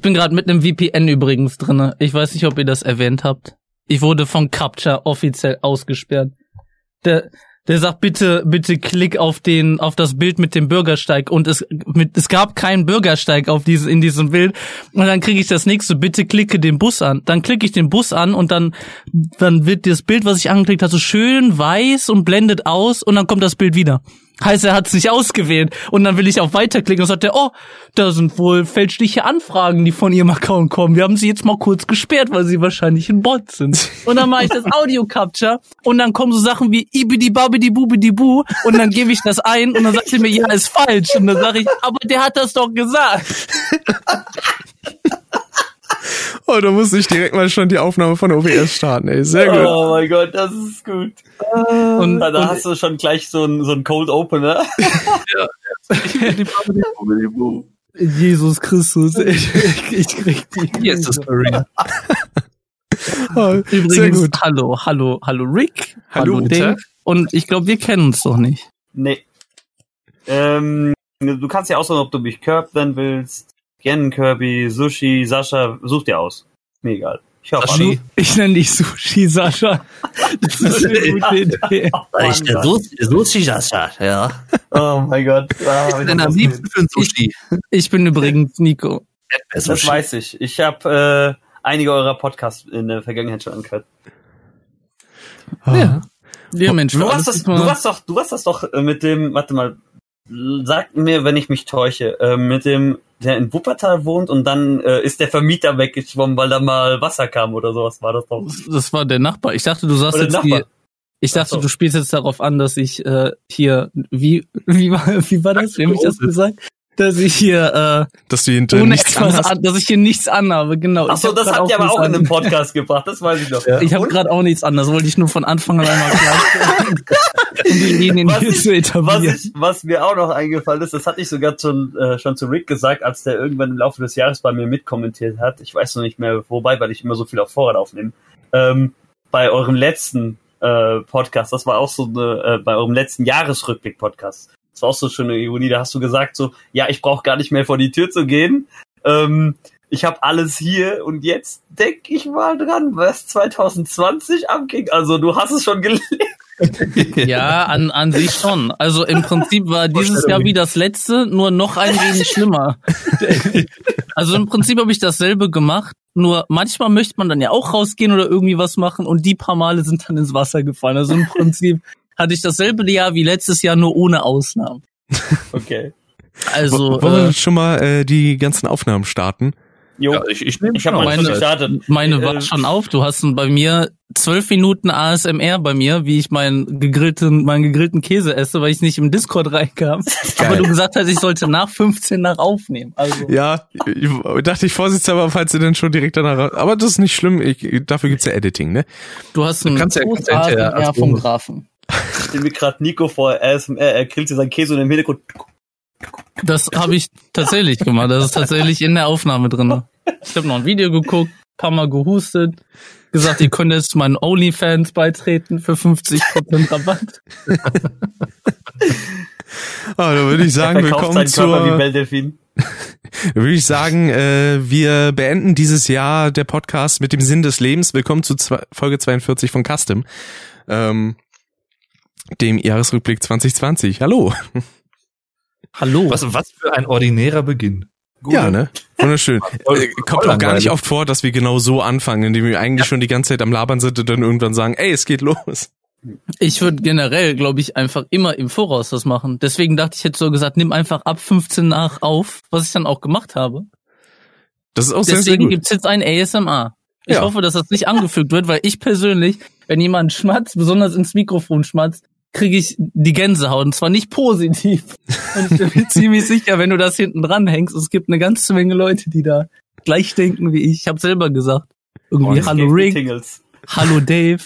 ich bin gerade mit einem VPN übrigens drinne. Ich weiß nicht, ob ihr das erwähnt habt. Ich wurde von Capture offiziell ausgesperrt. Der, der sagt bitte, bitte klick auf den, auf das Bild mit dem Bürgersteig und es, mit, es gab keinen Bürgersteig auf diese, in diesem Bild und dann kriege ich das nächste, bitte klicke den Bus an. Dann klicke ich den Bus an und dann, dann wird das Bild, was ich angeklickt habe, so schön weiß und blendet aus und dann kommt das Bild wieder. Heißt, er hat es nicht ausgewählt. Und dann will ich auf Weiterklicken und sagt er, oh, da sind wohl fälschliche Anfragen, die von ihrem Account kommen. Wir haben sie jetzt mal kurz gesperrt, weil sie wahrscheinlich ein Bot sind. Und dann mache ich das Audio Capture und dann kommen so Sachen wie ibidi babidi bubidi bu und dann gebe ich das ein und dann sagt er mir, ja, ist falsch. Und dann sage ich, aber der hat das doch gesagt. Oh, da muss ich direkt mal schon die Aufnahme von OBS starten, ey. Sehr gut. Oh mein Gott, das ist gut. Und, da, da hast du schon gleich so ein, so ein Cold Opener. ja. Jesus Christus, ich, ich krieg die. Hier ist das Story. oh, Übrigens, hallo, hallo, hallo Rick, hallo, hallo Dave. Und ich glaube, wir kennen uns doch nicht. Nee. Ähm, du kannst ja aussuchen, ob du mich Curb nennen willst, Gen, Kirby, Sushi, Sascha, such dir aus. Mir egal. Ich, hoffe, Sushi. ich nenne dich Sushi, Sascha. Das ist eine gute Idee. Ich der Sushi, Sascha, ja. Oh mein Gott. Ah, ich bin am liebsten für ein Sushi. Ich bin übrigens Nico. Das weiß ich. Ich habe äh, einige eurer Podcasts in der Vergangenheit schon angehört. Ja. Wir Menschen. Du warst, das, du warst doch, du warst das doch äh, mit dem, warte mal, sag mir, wenn ich mich täusche, äh, mit dem der in Wuppertal wohnt und dann äh, ist der Vermieter weggeschwommen, weil da mal Wasser kam oder sowas war das doch. Das war der Nachbar. Ich dachte, du sagst oder jetzt die, ich dachte, so. du spielst jetzt darauf an, dass ich äh, hier wie wie war wie war das? Wie habe ich das gesagt? Dass ich hier äh, dass du hinter nichts an, dass ich hier nichts anhabe, genau. Ach so, das habt ihr aber auch in einem Podcast gebracht, das weiß ich noch. Ja. Ich habe gerade auch nichts an, das wollte ich nur von Anfang an einmal klar um die Linien was hier ich, zu etablieren. Was, ich, was, mir auch noch eingefallen ist, das hatte ich sogar schon, äh, schon zu Rick gesagt, als der irgendwann im Laufe des Jahres bei mir mitkommentiert hat. Ich weiß noch nicht mehr, wobei, weil ich immer so viel auf Vorrat aufnehme. Ähm, bei eurem letzten äh, Podcast, das war auch so eine, äh, bei eurem letzten Jahresrückblick-Podcast. Das war auch so eine schöne Ironie. Da hast du gesagt so, ja, ich brauche gar nicht mehr vor die Tür zu gehen. Ähm, ich habe alles hier und jetzt denke ich mal dran, was 2020 abging. Also du hast es schon gelesen ja, an, an sich schon. Also im Prinzip war dieses Jahr wie das letzte, nur noch ein wenig schlimmer. Also im Prinzip habe ich dasselbe gemacht, nur manchmal möchte man dann ja auch rausgehen oder irgendwie was machen und die paar Male sind dann ins Wasser gefallen. Also im Prinzip hatte ich dasselbe Jahr wie letztes Jahr, nur ohne Ausnahmen. Okay. Also wollen wir äh, schon mal äh, die ganzen Aufnahmen starten? Jo, ja, ich, ich, ich habe meine, gestartet. Meine äh, war schon auf. Du hast bei mir zwölf Minuten ASMR bei mir, wie ich meinen gegrillten, meinen gegrillten Käse esse, weil ich nicht im Discord reinkam. Aber du gesagt hast, ich sollte nach 15 nach aufnehmen. Also. Ja, ich dachte ich vorsichtshalber, falls du denn schon direkt danach. Aber das ist nicht schlimm. Ich, dafür gibt's ja Editing, ne? Du hast einen du kannst ja, kannst ja vom Grafen. Ich stelle mir gerade Nico vor ASMR, er grillt sich seinen Käse und im Hintergrund das habe ich tatsächlich gemacht. Das ist tatsächlich in der Aufnahme drin. Ich habe noch ein Video geguckt, paar Mal gehustet, gesagt, ihr könnt jetzt meinen OnlyFans beitreten für 50% Rabatt. Ah, da würde ich sagen, willkommen zur. würde ich sagen, äh, wir beenden dieses Jahr der Podcast mit dem Sinn des Lebens. Willkommen zu zwei, Folge 42 von Custom, ähm, dem Jahresrückblick 2020. Hallo. Hallo. Was, was für ein ordinärer Beginn. Gute. Ja, ne? Wunderschön. Äh, kommt auch gar nicht oft vor, dass wir genau so anfangen, indem wir eigentlich ja. schon die ganze Zeit am Labern sind und dann irgendwann sagen, ey, es geht los. Ich würde generell, glaube ich, einfach immer im Voraus das machen. Deswegen dachte ich jetzt so gesagt, nimm einfach ab 15 nach auf, was ich dann auch gemacht habe. Das ist auch Deswegen sehr, sehr gut. gibt's jetzt ein ASMR. Ich ja. hoffe, dass das nicht angefügt wird, weil ich persönlich, wenn jemand schmatzt, besonders ins Mikrofon schmatzt, kriege ich die Gänsehaut und zwar nicht positiv. Und ich bin ziemlich sicher, wenn du das hinten dran hängst, es gibt eine ganze Menge Leute, die da gleich denken wie ich. Ich habe selber gesagt. Irgendwie oh, Hallo Rick, Hallo Dave.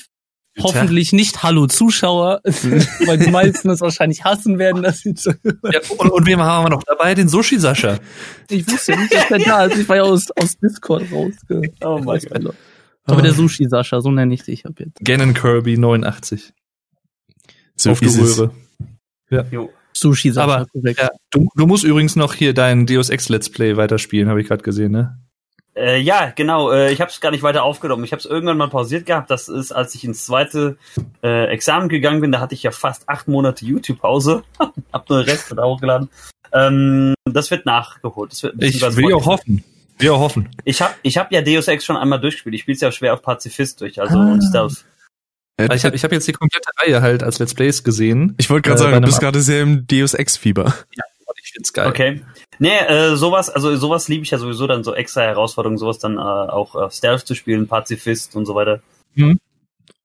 Hoffentlich nicht Hallo Zuschauer, weil die meisten es wahrscheinlich hassen werden, dass sie zu ja, und, und wem haben wir noch dabei? Den Sushi Sascha. Ich wusste ja nicht, dass der da ist. Ich war ja aus, aus Discord rausge. Oh mein Gott. Aber der Sushi Sascha, so nenne ich dich ab jetzt. Gannon Kirby 89. So Auf die Röhre. Ja. Jo. Sushi Aber ja, du, du musst übrigens noch hier dein Deus Ex Let's Play weiterspielen, habe ich gerade gesehen, ne? Äh, ja, genau. Äh, ich habe es gar nicht weiter aufgenommen. Ich habe es irgendwann mal pausiert gehabt. Das ist, als ich ins zweite äh, Examen gegangen bin. Da hatte ich ja fast acht Monate YouTube-Pause. hab nur den Rest da hochgeladen. Ähm, das wird nachgeholt. Das wird ich will auch hoffen. Wir hoffen. Ich habe ich hab ja Deus Ex schon einmal durchgespielt. Ich spiele es ja schwer auf Pazifist durch, also ah. und Stealth. Also ich habe ich hab jetzt die komplette Reihe halt als Let's Plays gesehen. Ich wollte gerade äh, sagen, du bist gerade sehr im Deus Ex Fieber. Ja, ich find's geil. Okay. Nee, äh, sowas, also sowas liebe ich ja sowieso dann so extra Herausforderungen, sowas dann äh, auch äh, Stealth zu spielen, Pazifist und so weiter. Mhm.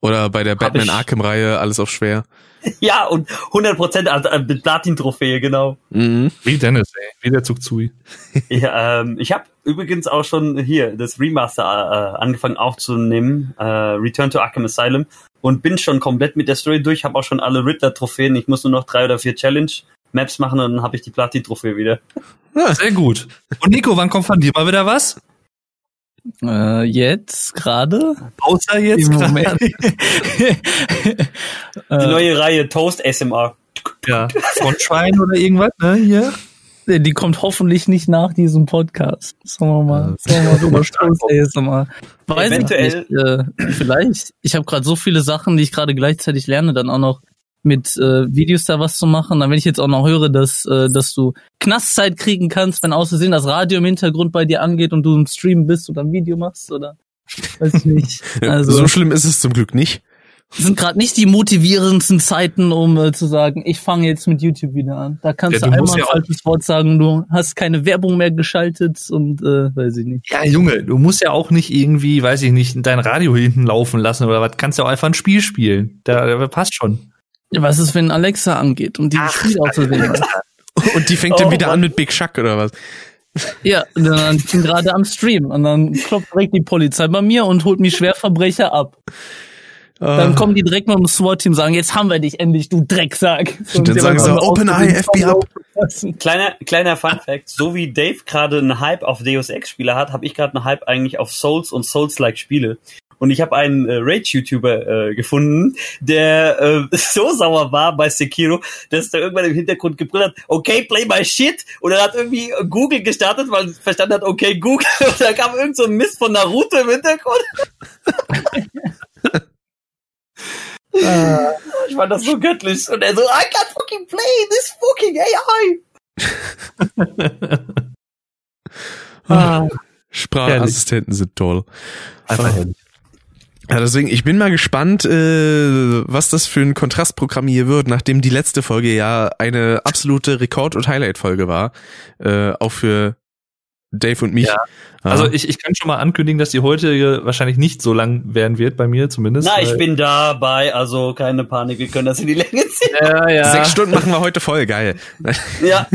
Oder bei der Batman Arkham Reihe alles auf schwer. ja, und 100% mit Platin-Trophäe, genau. Mhm. Wie Dennis, ey. Wie der Zug zu. ja, ähm, ich habe übrigens auch schon hier das Remaster äh, angefangen aufzunehmen, äh, Return to Arkham Asylum, und bin schon komplett mit der Story durch, habe auch schon alle Riddler-Trophäen. Ich muss nur noch drei oder vier Challenge-Maps machen und dann habe ich die Platin-Trophäe wieder. Ja, sehr gut. Und Nico, wann kommt von dir mal wieder was? Äh, jetzt gerade? Außer jetzt gerade. die neue Reihe Toast SMR. Ja, Frontschwein oder irgendwas, ne? Hier. Die kommt hoffentlich nicht nach diesem Podcast. Sagen wir mal. Sagen wir mal über Toast ASMR. Weiß Eventuell. Ich nicht, äh, vielleicht. Ich habe gerade so viele Sachen, die ich gerade gleichzeitig lerne, dann auch noch mit äh, Videos da was zu machen. Dann wenn ich jetzt auch noch höre, dass äh, dass du Knastzeit kriegen kannst, wenn aus Versehen das Radio im Hintergrund bei dir angeht und du im Stream bist oder ein Video machst oder weiß ich nicht. Also, so schlimm ist es zum Glück nicht. Sind gerade nicht die motivierendsten Zeiten, um äh, zu sagen, ich fange jetzt mit YouTube wieder an. Da kannst ja, du, du einmal ein falsches Wort sagen, du hast keine Werbung mehr geschaltet und äh, weiß ich nicht. Ja, Junge, du musst ja auch nicht irgendwie, weiß ich nicht, dein Radio hinten laufen lassen oder was. Kannst ja auch einfach ein Spiel spielen. Da, da passt schon. Was ist, wenn Alexa angeht und die Ach, Spiel auszuwählen? und die fängt oh, dann wieder Mann. an mit Big Shuck oder was? Ja, dann bin gerade am Stream und dann klopft direkt die Polizei bei mir und holt mich Schwerverbrecher ab. Dann kommen die direkt mal im SWAT-Team sagen, jetzt haben wir dich endlich, du Drecksack. Und dann sagen sie, Open Eye, FBI ab. Kleiner, kleiner Fun Fact, so wie Dave gerade einen Hype auf Deus Ex Spiele hat, habe ich gerade einen Hype eigentlich auf Souls und Souls-like Spiele. Und ich habe einen äh, Rage-YouTuber äh, gefunden, der äh, so sauer war bei Sekiro, dass der irgendwann im Hintergrund gebrüllt hat, okay, play my shit. Und er hat irgendwie Google gestartet, weil er verstanden hat, okay, Google. Und da kam irgend so ein Mist von Naruto im Hintergrund. Ah. ich fand das so göttlich. Und er so, I can't fucking play this fucking AI. ah. Sprachassistenten sind toll. Einfach herrlich. Ja, deswegen, ich bin mal gespannt, äh, was das für ein Kontrastprogramm hier wird, nachdem die letzte Folge ja eine absolute Rekord- und Highlight-Folge war, äh, auch für Dave und mich. Ja. Also ich, ich kann schon mal ankündigen, dass die heute wahrscheinlich nicht so lang werden wird, bei mir zumindest. Na, ich bin dabei, also keine Panik, wir können das in die Länge ziehen. Ja, ja. Sechs Stunden machen wir heute voll, geil. Ja.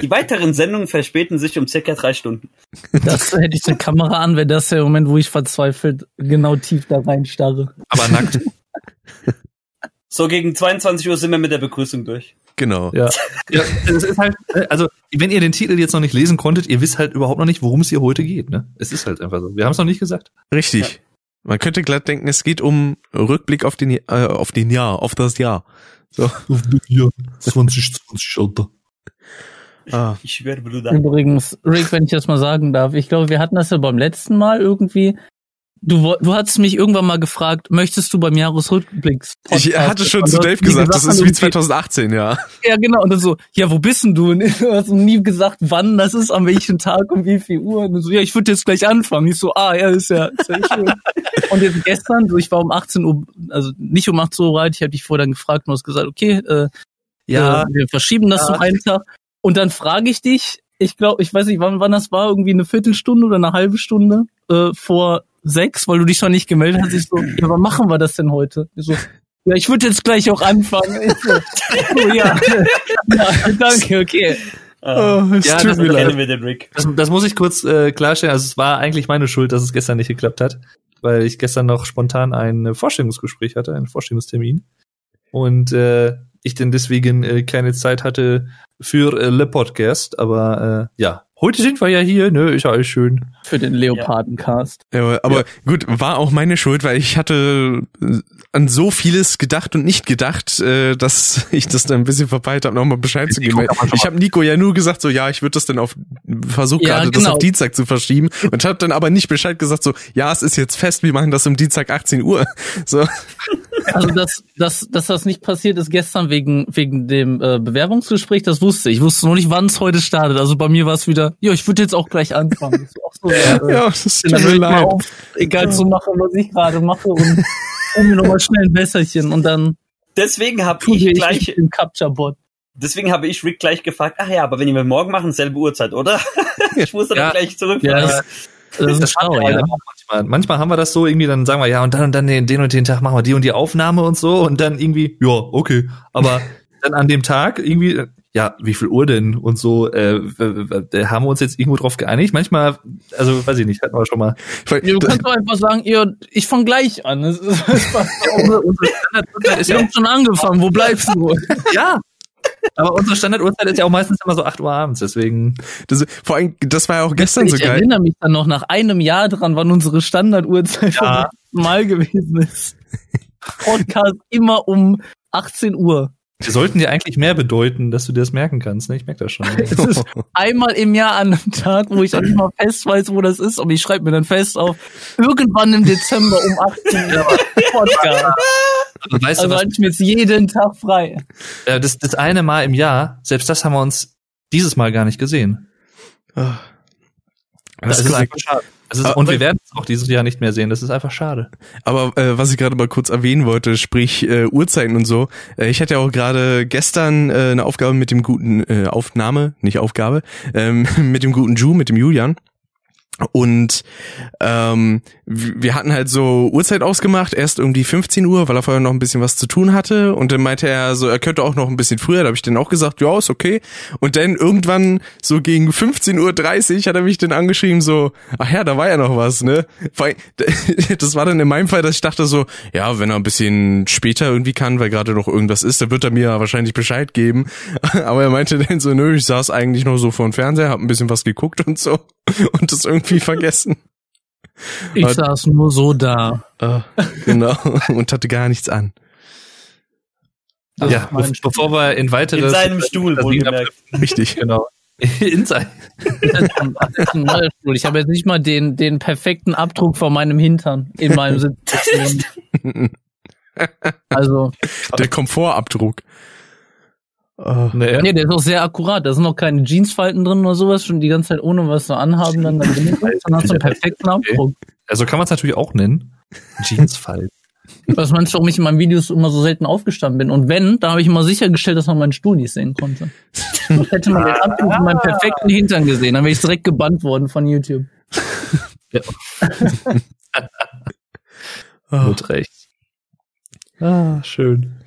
Die weiteren Sendungen verspäten sich um circa drei Stunden. Das hätte ich eine Kamera an, wäre das der Moment, wo ich verzweifelt genau tief da reinstarre. Aber nackt. So gegen 22 Uhr sind wir mit der Begrüßung durch. Genau. Ja. ja es ist halt, also, wenn ihr den Titel jetzt noch nicht lesen konntet, ihr wisst halt überhaupt noch nicht, worum es hier heute geht, ne? Es ist halt einfach so. Wir haben es noch nicht gesagt. Richtig. Ja. Man könnte glatt denken, es geht um Rückblick auf den, äh, auf den Jahr, auf das Jahr. So. Auf das Jahr 2020, Alter. Ah. Ich schwöre, Bruder. Übrigens, Rick, wenn ich das mal sagen darf, ich glaube, wir hatten das ja beim letzten Mal irgendwie, Du, du hattest mich irgendwann mal gefragt, möchtest du beim Jahresrückblick? Ich hatte schon zu Dave gesagt, das ist wie 2018, ja. Ja, genau. Und dann so, ja, wo bist denn du? Und du hast nie gesagt, wann das ist, an welchem Tag, um wie viel Uhr. Und so, ja, ich würde jetzt gleich anfangen. Ich so, ah, ja, ist ja, ist ja schön. und jetzt gestern, so, ich war um 18 Uhr, also nicht um 18 Uhr bereit, ich habe dich vorher dann gefragt und hast gesagt, okay, äh, ja, äh, wir verschieben das ja. um einen Tag. Und dann frage ich dich, ich glaube, ich weiß nicht, wann, wann das war, irgendwie eine Viertelstunde oder eine halbe Stunde äh, vor sechs, weil du dich schon nicht gemeldet hast. Ich so, ja, wann machen wir das denn heute? Ich so, ja, ich würde jetzt gleich auch anfangen. Ich so, oh, ja. ja, danke, okay. Oh, es ja, das. Das, das muss ich kurz äh, klarstellen. Also es war eigentlich meine Schuld, dass es gestern nicht geklappt hat, weil ich gestern noch spontan ein Vorstellungsgespräch hatte, einen Vorstellungstermin. Und äh, ich denn deswegen äh, keine Zeit hatte für äh, Le Podcast. Aber äh, ja, heute sind wir ja hier, ne? Ist ja alles schön. Für den Leopardencast. Ja, aber ja. gut, war auch meine Schuld, weil ich hatte äh, an so vieles gedacht und nicht gedacht, äh, dass ich das dann ein bisschen verpeilt habe, nochmal Bescheid zu geben. Ich habe Nico ja nur gesagt, so ja, ich würde das dann auf versucht ja, gerade genau. das auf Dienstag zu verschieben und habe dann aber nicht Bescheid gesagt, so ja, es ist jetzt fest, wir machen das um Dienstag 18 Uhr. So. Also dass, dass, dass das nicht passiert ist gestern wegen wegen dem äh, Bewerbungsgespräch, das wusste ich. Ich wusste noch nicht, wann es heute startet. Also bei mir war es wieder, ja, ich würde jetzt auch gleich anfangen. So, äh, ja, das tut mir leid. Auf, egal zu machen, was ich gerade mache und hol mir nochmal schnell ein Wässerchen und dann. Deswegen habe ich gleich den Capture-Bot. Deswegen habe ich Rick gleich gefragt, ach ja, aber wenn wir morgen machen, selbe Uhrzeit, oder? ich muss dann ja, gleich zurück. Ja, das, das, ist schlau, ja. Manchmal. manchmal haben wir das so irgendwie, dann sagen wir, ja, und dann und dann den, den und den Tag machen wir die und die Aufnahme und so und dann irgendwie, ja, okay. Aber dann an dem Tag irgendwie, ja, wie viel Uhr denn und so, äh, haben wir uns jetzt irgendwo drauf geeinigt. Manchmal, also weiß ich nicht, hatten wir schon mal. Du kannst doch einfach sagen, ihr, ich fange gleich an. Das ist, das ist ja schon angefangen, wo bleibst du? ja, aber unsere Standarduhrzeit ist ja auch meistens immer so 8 Uhr abends, deswegen. Das, vor allem, das war ja auch gestern ich so geil. Ich erinnere mich dann noch nach einem Jahr dran, wann unsere Standarduhrzeit ja. mal gewesen ist. Podcast immer um 18 Uhr. Die sollten dir eigentlich mehr bedeuten, dass du dir das merken kannst. Ne? Ich merke das schon. es ist einmal im Jahr an einem Tag, wo ich auch nicht mal fest weiß, wo das ist, aber ich schreibe mir dann fest auf, irgendwann im Dezember um 18 Uhr Podcast. Weißt also du, was, ich mir jetzt jeden Tag frei. Ja, das, das eine Mal im Jahr, selbst das haben wir uns dieses Mal gar nicht gesehen. Oh. Das, das ist, ist schade. Aber, und wir werden es auch dieses Jahr nicht mehr sehen. Das ist einfach schade. Aber äh, was ich gerade mal kurz erwähnen wollte, sprich äh, Uhrzeiten und so. Äh, ich hatte ja auch gerade gestern äh, eine Aufgabe mit dem guten äh, Aufnahme, nicht Aufgabe, ähm, mit dem guten Ju, mit dem Julian. Und ähm, wir hatten halt so Uhrzeit ausgemacht, erst irgendwie 15 Uhr, weil er vorher noch ein bisschen was zu tun hatte. Und dann meinte er so, er könnte auch noch ein bisschen früher. Da habe ich dann auch gesagt, ja, ist okay. Und dann irgendwann so gegen 15.30 Uhr hat er mich dann angeschrieben, so, ach ja, da war ja noch was, ne? Das war dann in meinem Fall, dass ich dachte so, ja, wenn er ein bisschen später irgendwie kann, weil gerade noch irgendwas ist, dann wird er mir wahrscheinlich Bescheid geben. Aber er meinte dann so, nö, ich saß eigentlich noch so vor dem Fernseher, hab ein bisschen was geguckt und so. Und das irgendwie vergessen. Ich Aber, saß nur so da. Uh, genau, und hatte gar nichts an. Also ja, bevor wir in weitere... In seinem Stuhl, wohlgemerkt. Richtig. Genau. In sein. Ich habe jetzt nicht mal den, den perfekten Abdruck von meinem Hintern in meinem Sitz. also. Der Komfortabdruck. Oh. Nee. nee, der ist auch sehr akkurat. Da sind noch keine Jeansfalten drin oder sowas, schon die ganze Zeit ohne was zu anhaben, dann, dann, dann hast du einen perfekten Abdruck. Also kann man es natürlich auch nennen. Jeansfalten. Was meinst du, warum ich in meinen Videos immer so selten aufgestanden bin? Und wenn, da habe ich immer sichergestellt, dass man meinen Stuhl nicht sehen konnte. Ich hätte man den Abdruck von meinem perfekten Hintern gesehen, dann wäre ich direkt gebannt worden von YouTube. Ja. oh. Mit recht. Ah, schön.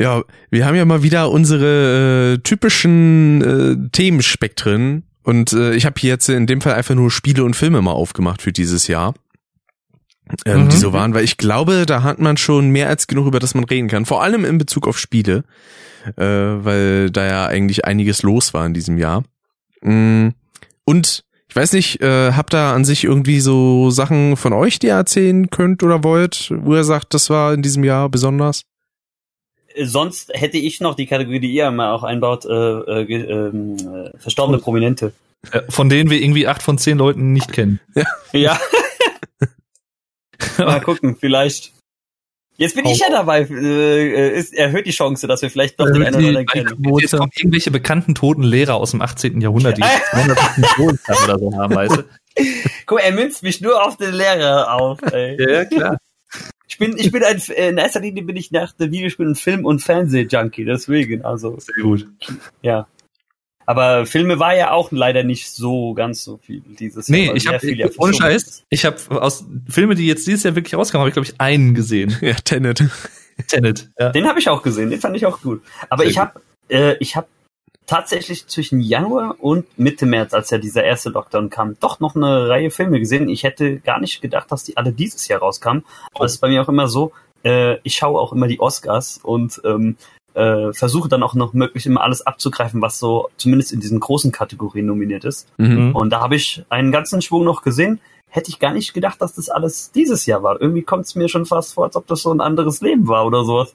Ja, wir haben ja mal wieder unsere äh, typischen äh, Themenspektren und äh, ich habe hier jetzt in dem Fall einfach nur Spiele und Filme mal aufgemacht für dieses Jahr. Ähm, mhm. Die so waren, weil ich glaube, da hat man schon mehr als genug, über das man reden kann. Vor allem in Bezug auf Spiele, äh, weil da ja eigentlich einiges los war in diesem Jahr. Mm, und ich weiß nicht, äh, habt ihr an sich irgendwie so Sachen von euch, die ihr erzählen könnt oder wollt, wo ihr sagt, das war in diesem Jahr besonders? Sonst hätte ich noch die Kategorie, die ihr immer auch einbaut, äh, äh, ähm, äh, verstorbene Prominente. Von denen wir irgendwie acht von zehn Leuten nicht kennen. Ja. ja. Mal gucken, vielleicht. Jetzt bin oh. ich ja dabei. Äh, ist, erhöht die Chance, dass wir vielleicht noch den einen oder anderen kennen. Jetzt kommen irgendwelche bekannten toten Lehrer aus dem 18. Jahrhundert, die 200 oder so haben, weißt du? Guck, er münzt mich nur auf den Lehrer auf. Ey. Ja, klar bin, ich bin ein, in erster Linie bin ich nach der Videospielen Film- und Fernseh-Junkie, deswegen, also. Sehr gut. Ja. Aber Filme war ja auch leider nicht so ganz so viel dieses nee, Jahr. Nee, ich habe ohne Scheiß, ich habe aus Filme, die jetzt dieses Jahr wirklich rauskamen, habe ich glaube ich einen gesehen. Ja, Tenet. Tenet. Ja. Den habe ich auch gesehen, den fand ich auch gut. Aber Sehr ich habe äh, ich habe tatsächlich zwischen Januar und Mitte März, als ja dieser erste Lockdown kam, doch noch eine Reihe Filme gesehen. Ich hätte gar nicht gedacht, dass die alle dieses Jahr rauskamen. Aber es ist bei mir auch immer so, äh, ich schaue auch immer die Oscars und ähm, äh, versuche dann auch noch möglich immer alles abzugreifen, was so zumindest in diesen großen Kategorien nominiert ist. Mhm. Und da habe ich einen ganzen Schwung noch gesehen. Hätte ich gar nicht gedacht, dass das alles dieses Jahr war. Irgendwie kommt es mir schon fast vor, als ob das so ein anderes Leben war oder sowas.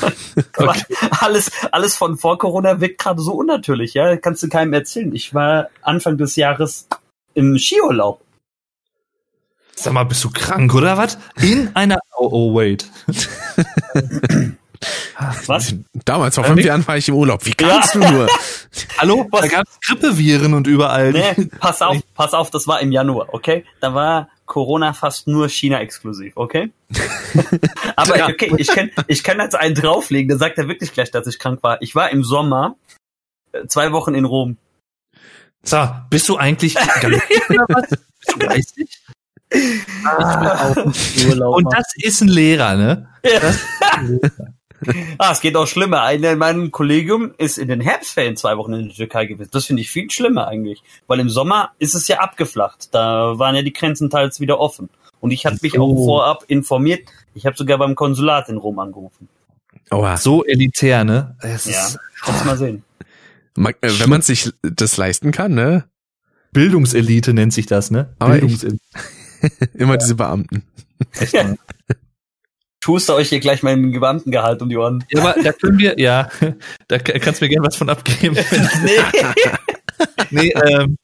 okay. alles, alles von vor Corona wirkt gerade so unnatürlich, ja. Kannst du keinem erzählen. Ich war Anfang des Jahres im Skiurlaub. Sag mal, bist du krank oder was? In einer. Oh, oh wait. Was? Damals, vor fünf Jahren war ich im Urlaub. Wie kannst ja. du nur? Hallo? Was? Da gab es Grippeviren und überall. Nee, pass auf, pass auf, das war im Januar, okay? Da war Corona fast nur China-exklusiv, okay? Aber okay, ich kann, ich kann jetzt einen drauflegen, der sagt ja wirklich gleich, dass ich krank war. Ich war im Sommer äh, zwei Wochen in Rom. So, bist du eigentlich oder was? Bist du geistig? Ah. Und das ist ein Lehrer, ne? Ja. Das ist ein Lehrer. Ah, es geht auch schlimmer. Einer in meinem Kollegium ist in den Herbstferien zwei Wochen in der Türkei gewesen. Das finde ich viel schlimmer eigentlich. Weil im Sommer ist es ja abgeflacht. Da waren ja die Grenzen teils wieder offen. Und ich hatte mich auch vorab informiert. Ich habe sogar beim Konsulat in Rom angerufen. Oh, so elitär, ne? Es ja, lass mal sehen. Äh, wenn man sich das leisten kann, ne? Bildungselite nennt sich das, ne? Bildungselite. Immer ja. diese Beamten. Echt, ja schuster euch hier gleich meinen Gewandtengehalt um die Ohren. Ja, aber da können wir, ja, da kannst du mir gerne was von abgeben. nee. nee, ähm,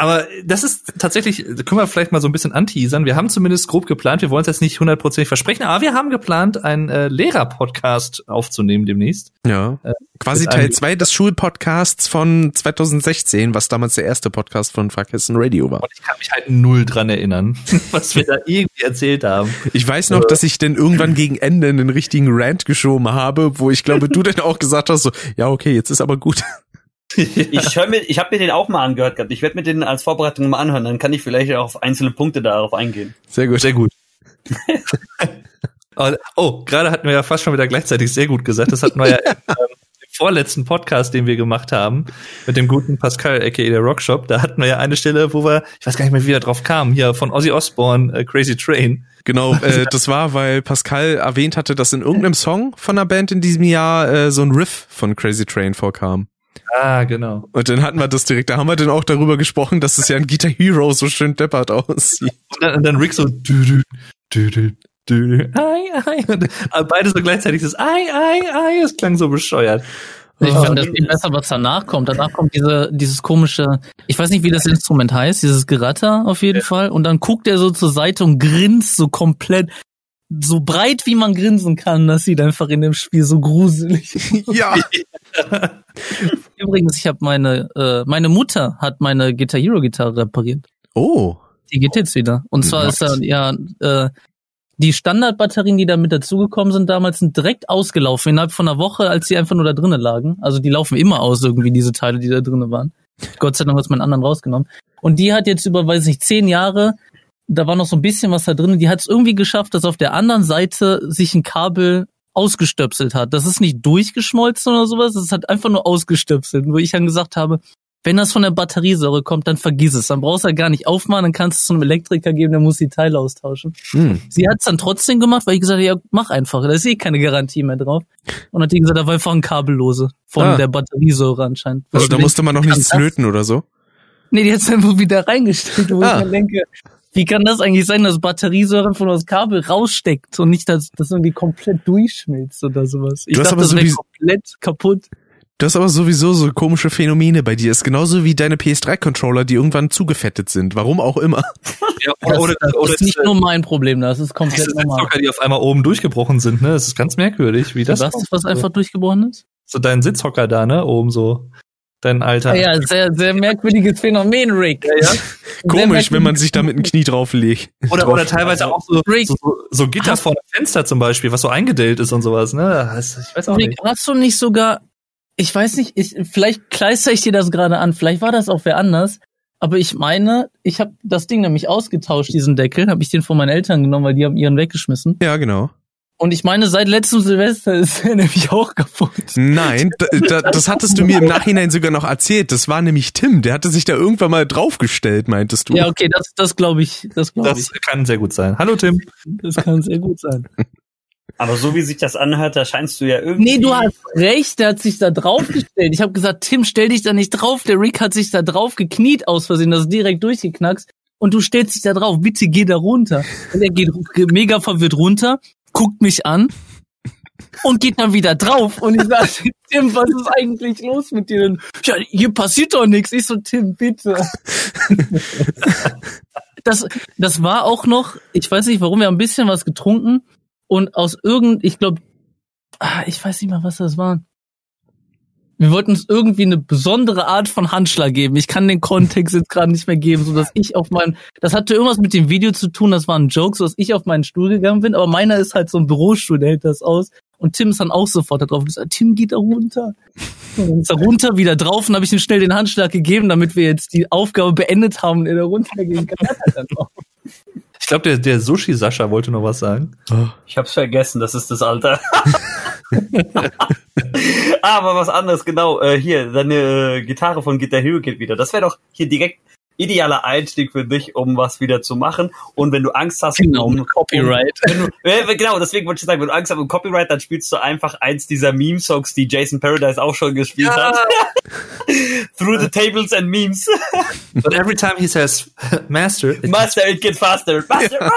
aber das ist tatsächlich, können wir vielleicht mal so ein bisschen anteasern. Wir haben zumindest grob geplant, wir wollen es jetzt nicht hundertprozentig versprechen, aber wir haben geplant, einen äh, Lehrer-Podcast aufzunehmen demnächst. Ja. Äh, Quasi Teil zwei des Schulpodcasts von 2016, was damals der erste Podcast von Fuckhessen Radio war. Und ich kann mich halt null dran erinnern, was wir da irgendwie erzählt haben. Ich weiß noch, dass ich dann irgendwann gegen Ende einen richtigen Rant geschoben habe, wo ich glaube, du dann auch gesagt hast, so, ja, okay, jetzt ist aber gut. Ich höre mir, ich habe mir den auch mal angehört gehabt. Ich werde mir den als Vorbereitung mal anhören, dann kann ich vielleicht auch auf einzelne Punkte darauf eingehen. Sehr gut. Sehr gut. oh, gerade hatten wir ja fast schon wieder gleichzeitig sehr gut gesagt. Das hatten wir ja im, ähm, im vorletzten Podcast, den wir gemacht haben, mit dem guten Pascal, aka der Rockshop. Da hatten wir ja eine Stelle, wo wir, ich weiß gar nicht mehr, wie wir drauf kamen, hier von Ozzy Osbourne, uh, Crazy Train. Genau, äh, das war, weil Pascal erwähnt hatte, dass in irgendeinem Song von einer Band in diesem Jahr äh, so ein Riff von Crazy Train vorkam. Ah, genau. Und dann hatten wir das direkt, da haben wir dann auch darüber gesprochen, dass es ja ein Guitar Hero so schön deppert aussieht. Und dann, und dann Rick so dü, dü, dü, dü, dü, ei, ei. Und beide so gleichzeitig das ei, ei, ei. Es klang so bescheuert. Ich oh, finde das viel besser, was danach kommt. Danach kommt diese, dieses komische, ich weiß nicht, wie das Instrument heißt, dieses Geratter auf jeden ja. Fall. Und dann guckt er so zur Seite und grinst so komplett so breit wie man grinsen kann, das sieht einfach in dem Spiel so gruselig. Ja. Übrigens, ich habe meine äh, meine Mutter hat meine Guitar Hero Gitarre repariert. Oh. Die geht jetzt wieder. Und zwar Nice. ist da ja äh, die Standardbatterien, die da mit dazugekommen sind damals, sind direkt ausgelaufen innerhalb von einer Woche, als sie einfach nur da drinnen lagen. Also die laufen immer aus irgendwie diese Teile, die da drinnen waren. Gott sei Dank hat man anderen rausgenommen. Und die hat jetzt über, weiß ich, zehn Jahre da war noch so ein bisschen was da drin. Die hat es irgendwie geschafft, dass auf der anderen Seite sich ein Kabel ausgestöpselt hat. Das ist nicht durchgeschmolzen oder sowas, das hat einfach nur ausgestöpselt. Wo ich dann gesagt habe, wenn das von der Batteriesäure kommt, dann vergiss es. Dann brauchst du ja gar nicht aufmachen, dann kannst du es zu einem Elektriker geben, der muss die Teile austauschen. Hm. Sie hat es dann trotzdem gemacht, weil ich gesagt habe, ja, mach einfach, da ist eh keine Garantie mehr drauf. Und hat die gesagt, da war einfach ein Kabellose von ah. der Batteriesäure anscheinend. Also da musste man noch nichts löten oder so? Nee, die hat es einfach wieder reingestellt, wo ah. ich mir denke, wie kann das eigentlich sein, dass Batteriesäure von das Kabel raussteckt und nicht, dass das irgendwie komplett durchschmilzt oder sowas? Ich dachte, das wäre komplett kaputt. Du hast aber sowieso so komische Phänomene bei dir. Ist genauso wie deine PS3-Controller, die irgendwann zugefettet sind. Warum auch immer. Ja, oder, das, oder, das oder ist nicht nur mein Problem, das ist komplett das normal. Zocker, die auf einmal oben durchgebrochen sind, ne? Das ist ganz merkwürdig, wie das. Was, was einfach durchgebrochen ist? So dein Sitzhocker da, ne? Oben so dein Alter. Ja, sehr, sehr merkwürdiges Phänomen, Rick. Ja, ja. Komisch, wenn man sich da mit dem Knie drauflegt. Oder, oder teilweise auch so, so, so Gitter vor dem Fenster zum Beispiel, was so eingedellt ist und sowas, ne? Ich weiß auch Rick, nicht. hast du nicht sogar, ich weiß nicht, ich, vielleicht kleister ich dir das gerade an, vielleicht war das auch wer anders, aber ich meine, ich habe das Ding nämlich ausgetauscht, diesen Deckel, habe ich den von meinen Eltern genommen, weil die haben ihren weggeschmissen. Ja, genau. Und ich meine, seit letztem Silvester ist er nämlich auch kaputt. Nein, da, das hattest du mir im Nachhinein sogar noch erzählt. Das war nämlich Tim. Der hatte sich da irgendwann mal draufgestellt, meintest du. Ja, okay, das, das glaube ich. Das, glaub das ich. kann sehr gut sein. Hallo Tim. Das kann sehr gut sein. Aber so wie sich das anhört, da scheinst du ja irgendwie. Nee, du hast recht, der hat sich da draufgestellt. Ich habe gesagt, Tim, stell dich da nicht drauf. Der Rick hat sich da drauf gekniet aus Versehen, das ist direkt durchgeknackst. Und du stellst dich da drauf, bitte geh da runter. Und er geht mega verwirrt runter, guckt mich an und geht dann wieder drauf. Und ich sage, Tim, was ist eigentlich los mit dir? Ja, hier passiert doch nichts. Ich so, Tim, bitte. das, das war auch noch, ich weiß nicht warum, wir haben ein bisschen was getrunken und aus irgend, ich glaube, ah, ich weiß nicht mal, was das war. Wir wollten uns irgendwie eine besondere Art von Handschlag geben. Ich kann den Kontext jetzt gerade nicht mehr geben, so dass ich auf meinem, das hatte irgendwas mit dem Video zu tun, das war ein Joke, so dass ich auf meinen Stuhl gegangen bin, aber meiner ist halt so ein Bürostuhl, der hält das aus. Und Tim ist dann auch sofort da drauf. Und gesagt, Tim geht da runter. Und dann ist er runter, wieder drauf und habe ich ihm schnell den Handschlag gegeben, damit wir jetzt die Aufgabe beendet haben, er da runtergehen kann. Ich glaube, der, der Sushi-Sascha wollte noch was sagen. Ich hab's vergessen, das ist das Alter. Aber was anderes, genau. Äh, hier, deine äh, Gitarre von Guitar Hero geht wieder. Das wäre doch hier direkt idealer Einstieg für dich, um was wieder zu machen. Und wenn du Angst hast, genau, um Copyright. Um, du, äh, genau, deswegen wollte ich sagen, wenn du Angst hast um Copyright, dann spielst du einfach eins dieser Meme-Songs, die Jason Paradise auch schon gespielt ja. hat. Through the tables and memes. But every time he says Master, it Master, it gets faster. Master, ja.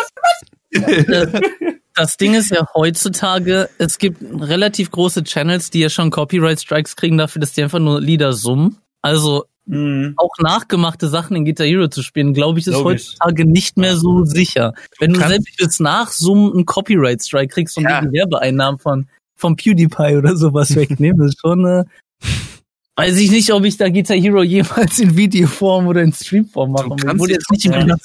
Master, Master. Das Ding ist ja heutzutage, es gibt relativ große Channels, die ja schon Copyright Strikes kriegen dafür, dass die einfach nur Lieder summen. Also Mhm. Auch nachgemachte Sachen in Guitar Hero zu spielen, glaube ich, ist Logisch. heutzutage nicht mehr so sicher. Wenn du selbst fürs Nachsummen einen Copyright Strike kriegst und ja. die Werbeeinnahmen von vom PewDiePie oder sowas wegnehmen, ist schon äh, weiß ich nicht, ob ich da Guitar Hero jemals in Videoform oder in Streamform machen will. Wurde jetzt nicht im ja,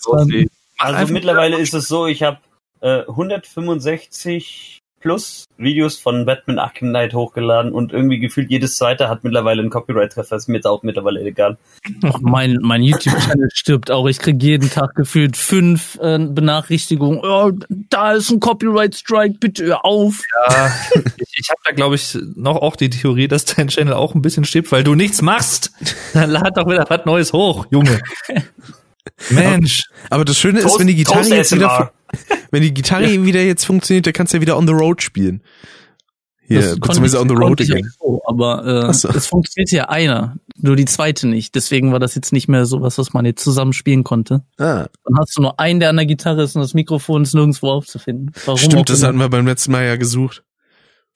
Also mittlerweile ist es so, ich habe äh, 165 plus Videos von Batman Arkham Knight hochgeladen und irgendwie gefühlt jedes zweite hat mittlerweile einen Copyright-Treffer. Ist mir jetzt auch mittlerweile egal. Ach, mein mein YouTube-Channel stirbt auch. Ich kriege jeden Tag gefühlt fünf äh, Benachrichtigungen. Oh, da ist ein Copyright-Strike, bitte hör auf. Ja, ich, ich habe da glaube ich noch auch die Theorie, dass dein Channel auch ein bisschen stirbt, weil du nichts machst. Dann lad doch wieder was Neues hoch, Junge. Mensch. Aber, aber das Schöne ist, wenn die Gitarre jetzt wieder, wenn die Gitarre ja. wieder jetzt funktioniert, dann kannst du ja wieder on the road spielen. Hier, beziehungsweise on the road again. So, aber äh, so. es funktioniert ja einer, nur die zweite nicht. Deswegen war das jetzt nicht mehr so was, was man jetzt zusammen spielen konnte. Ah. Dann hast du nur einen, der an der Gitarre ist und das Mikrofon ist nirgendwo aufzufinden. Warum Stimmt, das hatten wir beim letzten Mal ja gesucht.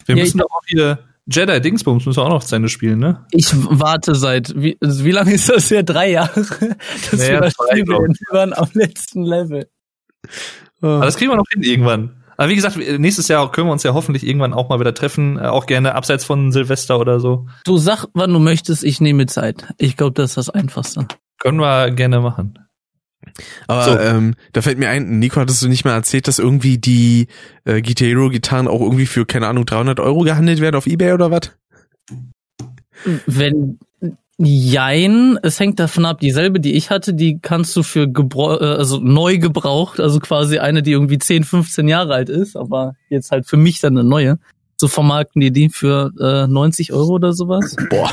Wir ja, müssen doch auch wieder Jedi Dingsbums müssen wir auch noch zu Ende spielen, ne? Ich warte seit, wie, also wie lange ist das her? Drei Jahre, dass naja, wir das spielen. Wir waren am letzten Level. Aber das kriegen wir noch hin irgendwann. Aber wie gesagt, nächstes Jahr können wir uns ja hoffentlich irgendwann auch mal wieder treffen, äh, auch gerne abseits von Silvester oder so. Du sag, wann du möchtest, ich nehme Zeit. Ich glaube, das ist das Einfachste. Können wir gerne machen. Aber so. ähm, da fällt mir ein, Nico, hattest du nicht mal erzählt, dass irgendwie die äh, Guitar Hero Gitarren auch irgendwie für, keine Ahnung, 300 Euro gehandelt werden auf Ebay oder was? Wenn, jein, es hängt davon ab, dieselbe, die ich hatte, die kannst du für Gebrauch, äh, also neu gebraucht, also quasi eine, die irgendwie 10, 15 Jahre alt ist, aber jetzt halt für mich dann eine neue. So vermarkten die die für äh, 90 Euro oder sowas. Boah.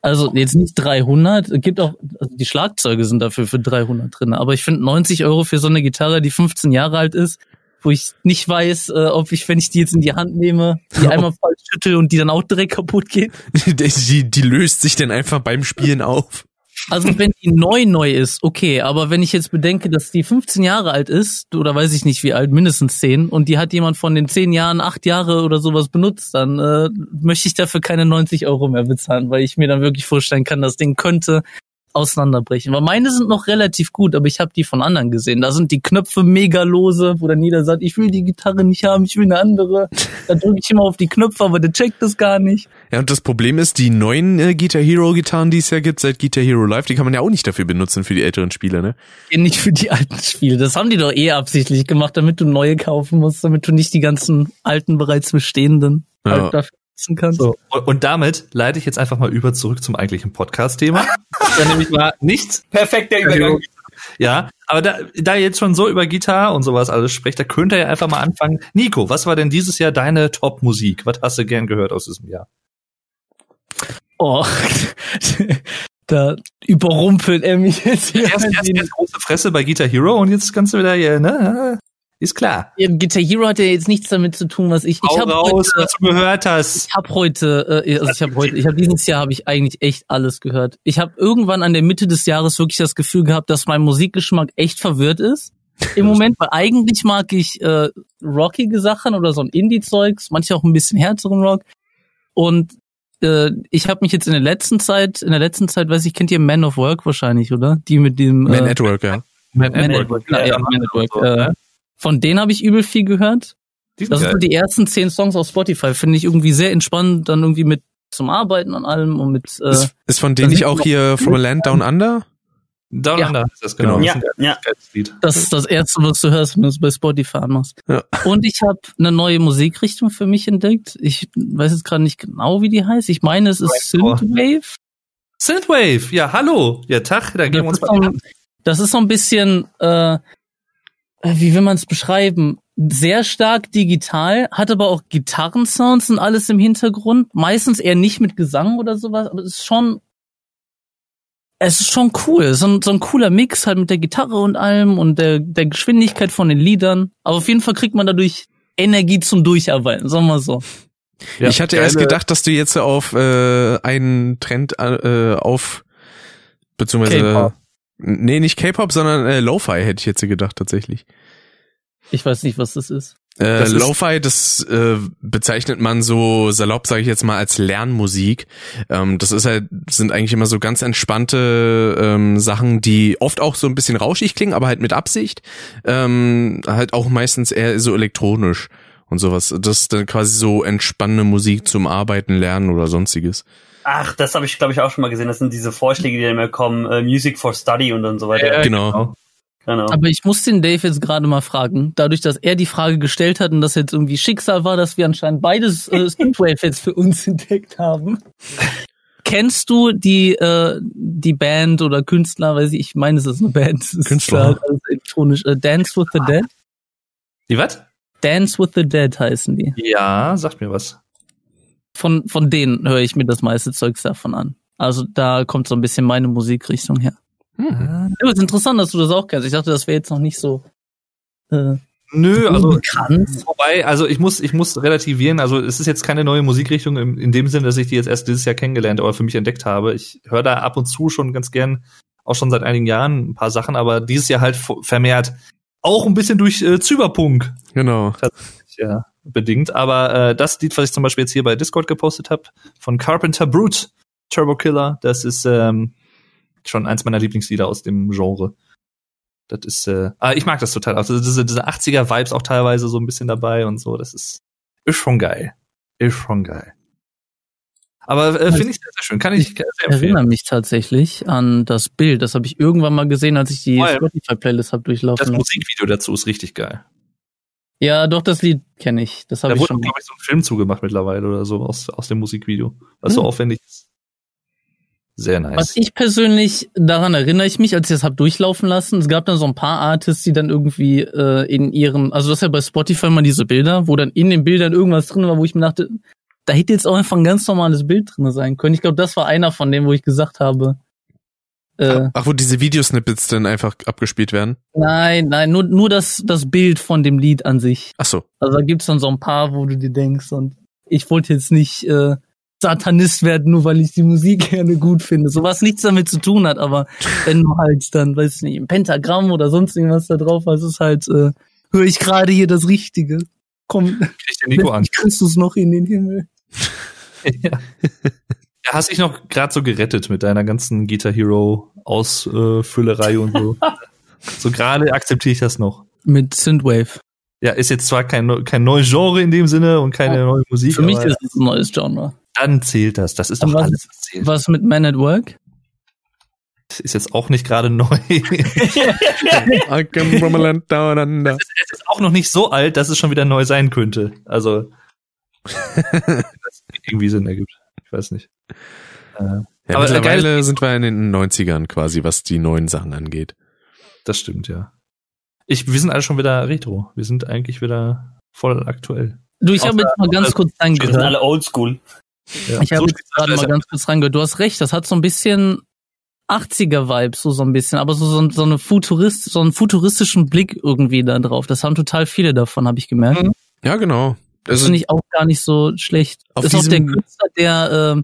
Also jetzt nicht 300, es gibt auch, also die Schlagzeuge sind dafür für 300 drin, aber ich finde 90 Euro für so eine Gitarre, die 15 Jahre alt ist, wo ich nicht weiß, äh, ob ich, wenn ich die jetzt in die Hand nehme, die einmal falsch schüttel und die dann auch direkt kaputt geht. die, die löst sich dann einfach beim Spielen auf. Also wenn die neu neu ist, okay, aber wenn ich jetzt bedenke, dass die 15 Jahre alt ist, oder weiß ich nicht wie alt, mindestens 10, und die hat jemand von den 10 Jahren, 8 Jahre oder sowas benutzt, dann äh, möchte ich dafür keine 90 Euro mehr bezahlen, weil ich mir dann wirklich vorstellen kann, das Ding könnte auseinanderbrechen. Weil meine sind noch relativ gut, aber ich habe die von anderen gesehen. Da sind die Knöpfe mega lose, wo dann jeder sagt, ich will die Gitarre nicht haben, ich will eine andere. Da drücke ich immer auf die Knöpfe, aber der checkt das gar nicht. Ja, und das Problem ist, die neuen äh, Guitar Hero Gitarren, die es ja gibt seit Guitar Hero Live, die kann man ja auch nicht dafür benutzen für die älteren Spiele, ne? Ja, nicht für die alten Spiele. Das haben die doch eh absichtlich gemacht, damit du neue kaufen musst, damit du nicht die ganzen alten bereits bestehenden ja. halt nutzen kannst. So, und damit leite ich jetzt einfach mal über zurück zum eigentlichen Podcast-Thema. dann nämlich mal nichts. Perfekter Übergang. Ja, aber da, da ihr jetzt schon so über Gitarre und sowas alles spricht, da könnt ihr ja einfach mal anfangen. Nico, was war denn dieses Jahr deine Top-Musik? Was hast du gern gehört aus diesem Jahr? Oh, da überrumpelt er mich jetzt. Erst, erst, erst große Fresse bei Guitar Hero und jetzt kannst du wieder hier, ne? Ist klar. Ja, Guitar Hero hat ja jetzt nichts damit zu tun, was ich. Hau ich habe raus, was du gehört hast. Ich habe heute, äh, also ich habe heute, ich habe dieses Jahr habe ich eigentlich echt alles gehört. Ich habe irgendwann an der Mitte des Jahres wirklich das Gefühl gehabt, dass mein Musikgeschmack echt verwirrt ist. Im Moment, weil eigentlich mag ich äh, rockige Sachen oder so ein Indie-Zeugs, manche auch ein bisschen härteren Rock. Und äh, ich habe mich jetzt in der letzten Zeit, in der letzten Zeit, weiß ich, kennt ihr Man of Work wahrscheinlich, oder? Die mit dem Man äh, at Work, ja. Man, Man at Work, ja, ja, Man at Work. Äh, von denen habe ich übel viel gehört. Das geil. sind so die ersten zehn Songs auf Spotify, finde ich irgendwie sehr entspannend, dann irgendwie mit zum Arbeiten und allem und mit. Äh, ist, ist von denen nicht auch hier From a Land Down Under? Down ja. Under ist das genau. Ja, ja. Das ist das erste, was du hörst, wenn du es bei Spotify anmachst. Ja. Und ich habe eine neue Musikrichtung für mich entdeckt. Ich weiß jetzt gerade nicht genau, wie die heißt. Ich meine, es ist Synthwave. Synthwave, ja, hallo. Ja, Tag, da gehen wir uns mal. Das ist so ein bisschen, äh, wie will man es beschreiben? Sehr stark digital, hat aber auch Gitarrensounds und alles im Hintergrund. Meistens eher nicht mit Gesang oder sowas, aber es ist schon es ist schon cool. So ein, so ein cooler Mix halt mit der Gitarre und allem und der, der Geschwindigkeit von den Liedern. Aber auf jeden Fall kriegt man dadurch Energie zum Durcharbeiten, sagen wir so. Ja, ich hatte erst gedacht, dass du jetzt auf äh, einen Trend äh, auf beziehungsweise nee, nicht K-Pop, sondern äh, Lo-Fi hätte ich jetzt gedacht tatsächlich. Ich weiß nicht, was das ist. Äh, Lo-Fi, das äh, bezeichnet man so salopp, sage ich jetzt mal, als Lernmusik. Ähm, das ist halt, sind eigentlich immer so ganz entspannte ähm, Sachen, die oft auch so ein bisschen rauschig klingen, aber halt mit Absicht. Ähm, halt auch meistens eher so elektronisch und sowas. Das ist dann quasi so entspannende Musik zum Arbeiten, Lernen oder sonstiges. Ach, das habe ich, glaube ich, auch schon mal gesehen. Das sind diese Vorschläge, die dann immer kommen, äh, Music for Study und dann so weiter. Ja, genau. genau. Genau. Aber ich muss den Dave jetzt gerade mal fragen, dadurch, dass er die Frage gestellt hat und das jetzt irgendwie Schicksal war, dass wir anscheinend beides äh, Synthwave jetzt für uns entdeckt haben. Kennst du die äh, die Band oder Künstler, weiß ich, ich meine, es ist eine Band. Es Künstler. Ist, äh, elektronisch. Äh, Dance with the Dead? Die was? Dance with the Dead heißen die. Ja, sagt mir was. Von, von denen höre ich mir das meiste Zeugs davon an. Also da kommt so ein bisschen meine Musikrichtung her. Hm. Ja, ist interessant, dass du das auch kennst. Ich dachte, das wäre jetzt noch nicht so. Äh, Nö, also bekannt. wobei, also ich muss, ich muss relativieren. Also es ist jetzt keine neue Musikrichtung in, in dem Sinn, dass ich die jetzt erst dieses Jahr kennengelernt, aber für mich entdeckt habe. Ich höre da ab und zu schon ganz gern, auch schon seit einigen Jahren ein paar Sachen, aber dieses Jahr halt vermehrt auch ein bisschen durch äh, Zyberpunk. Genau. Ja, bedingt. Aber äh, das Lied, was ich zum Beispiel jetzt hier bei Discord gepostet habe, von Carpenter Brute, Turbo Killer, das ist ähm, schon eins meiner Lieblingslieder aus dem Genre. Das ist, äh, ah, ich mag das total. Also diese, diese 80er-Vibes auch teilweise so ein bisschen dabei und so. Das ist, ist schon geil. Ist schon geil. Aber äh, finde ich sehr, sehr schön. Kann ich, ich erinnere mich tatsächlich an das Bild. Das habe ich irgendwann mal gesehen, als ich die oh, Spotify-Playlist habe durchlaufen Das Musikvideo dazu ist richtig geil. Ja, doch, das Lied kenne ich. Das habe ich schon. Da wurde, glaube ich, so ein Film zugemacht mittlerweile oder so aus, aus dem Musikvideo. Was hm. so aufwendig ist. Sehr nice. Was ich persönlich, daran erinnere ich mich, als ich das hab durchlaufen lassen, es gab dann so ein paar Artists, die dann irgendwie äh, in ihren, also das ist ja bei Spotify mal diese Bilder, wo dann in den Bildern irgendwas drin war, wo ich mir dachte, da hätte jetzt auch einfach ein ganz normales Bild drin sein können. Ich glaube, das war einer von denen, wo ich gesagt habe. Äh, Ach, wo diese Videosnippets dann einfach abgespielt werden? Nein, nein, nur, nur das, das Bild von dem Lied an sich. Ach so. Also da gibt's dann so ein paar, wo du dir denkst und ich wollte jetzt nicht äh, Satanist werden, nur weil ich die Musik gerne gut finde. So was nichts damit zu tun hat, aber wenn du halt dann, weiß ich nicht, im Pentagramm oder sonst irgendwas da drauf hast, ist halt, äh, höre ich gerade hier das Richtige. Komm, Krieg den Nico an. Christus noch in den Himmel. ja. hast dich noch gerade so gerettet mit deiner ganzen Guitar Hero Ausfüllerei und so. so gerade akzeptiere ich das noch. Mit Synthwave. Ja, ist jetzt zwar kein, kein neues Genre in dem Sinne und keine ja. neue Musik. Für mich ist es ein neues Genre dann zählt das. Das ist doch was, alles, was zählt. Was mit Man at Work? Das ist jetzt auch nicht gerade neu. Es ist, es ist auch noch nicht so alt, dass es schon wieder neu sein könnte. Also, das irgendwie Sinn ergibt. Ich weiß nicht. Äh, ja, aber mittlerweile geil, sind wir in den 90ern quasi, was die neuen Sachen angeht. Das stimmt, ja. Ich, wir sind alle schon wieder retro. Wir sind eigentlich wieder voll aktuell. Du, ich habe jetzt mal ganz kurz reingehört. Wir sind alle oldschool. Ja. Ich habe so jetzt gerade mal ganz kurz reingehört. Du hast recht, das hat so ein bisschen 80er-Vibes, so, so ein bisschen, aber so, so, so eine Futurist, so einen futuristischen Blick irgendwie da drauf. Das haben total viele davon, habe ich gemerkt. Mhm. Ja, genau. Das finde ich auch gar nicht so schlecht. Auf ist auch der Künstler, der, äh,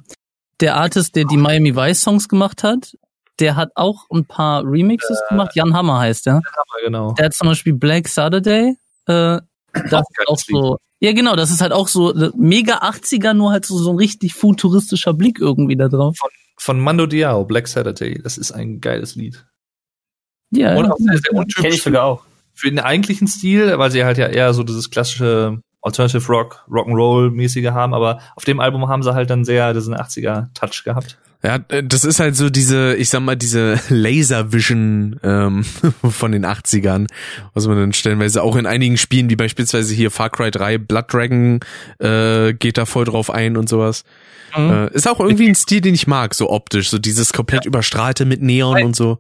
der Artist, der die Miami Vice Songs gemacht hat. Der hat auch ein paar Remixes äh, gemacht. Jan Hammer heißt der. Jan Hammer, genau. Der hat zum Beispiel Black Saturday. Äh, das ist auch so. Ja, genau, das ist halt auch so äh, mega 80er, nur halt so, so ein richtig futuristischer Blick irgendwie da drauf. Von, von Mando Diao, Black Saturday. Das ist ein geiles Lied. Ja, Und auch sehr, sehr untypisch. Kenn ich sogar auch. Für den eigentlichen Stil, weil sie halt ja eher so dieses klassische Alternative Rock, Rock'n'Roll mäßige haben, aber auf dem Album haben sie halt dann sehr diesen 80er Touch gehabt. Ja, äh, das ist halt so diese, ich sag mal, diese Laser Vision ähm, von den 80ern, was man dann stellenweise auch in einigen Spielen, wie beispielsweise hier Far Cry 3, Blood Dragon, äh, geht da voll drauf ein und sowas. Mhm. Äh, ist auch irgendwie ein Stil, den ich mag, so optisch, so dieses komplett überstrahlte mit Neon und so.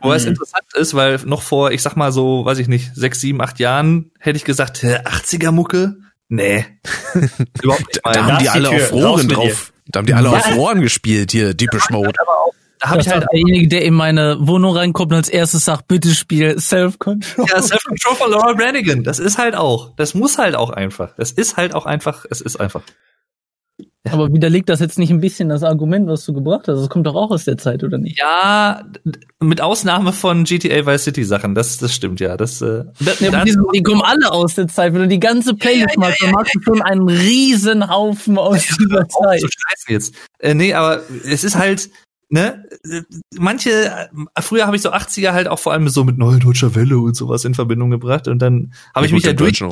Wo es mhm. interessant ist, weil noch vor, ich sag mal so, weiß ich nicht, sechs, sieben, acht Jahren hätte ich gesagt, 80er Mucke? Nee. Überhaupt nicht. Da haben die alle auf Rohren drauf. Da haben die alle auf Rohren gespielt, hier, Deepish Mode. Da habe ich halt derjenige, der in meine Wohnung reinkommt und als erstes sagt, bitte spiel Self-Control. Ja, Self-Control von Laura Branigan. Das ist halt auch. Das muss halt auch einfach. Das ist halt auch einfach. Es ist einfach. Aber widerlegt das jetzt nicht ein bisschen das Argument, was du gebracht hast? Das kommt doch auch aus der Zeit, oder nicht? Ja, mit Ausnahme von GTA Vice City Sachen, das, das stimmt ja. Das, äh, das, ja, die, die, kommen alle aus der Zeit. Wenn du die ganze Playlist ja, machst, dann machst du schon einen Riesenhaufen aus dieser Zeit. So scheiße jetzt. Äh, nee, aber es ist halt, ne, manche, früher habe ich so 80er halt auch vor allem so mit Neue Deutscher Welle und sowas in Verbindung gebracht und dann habe ich mich ja durch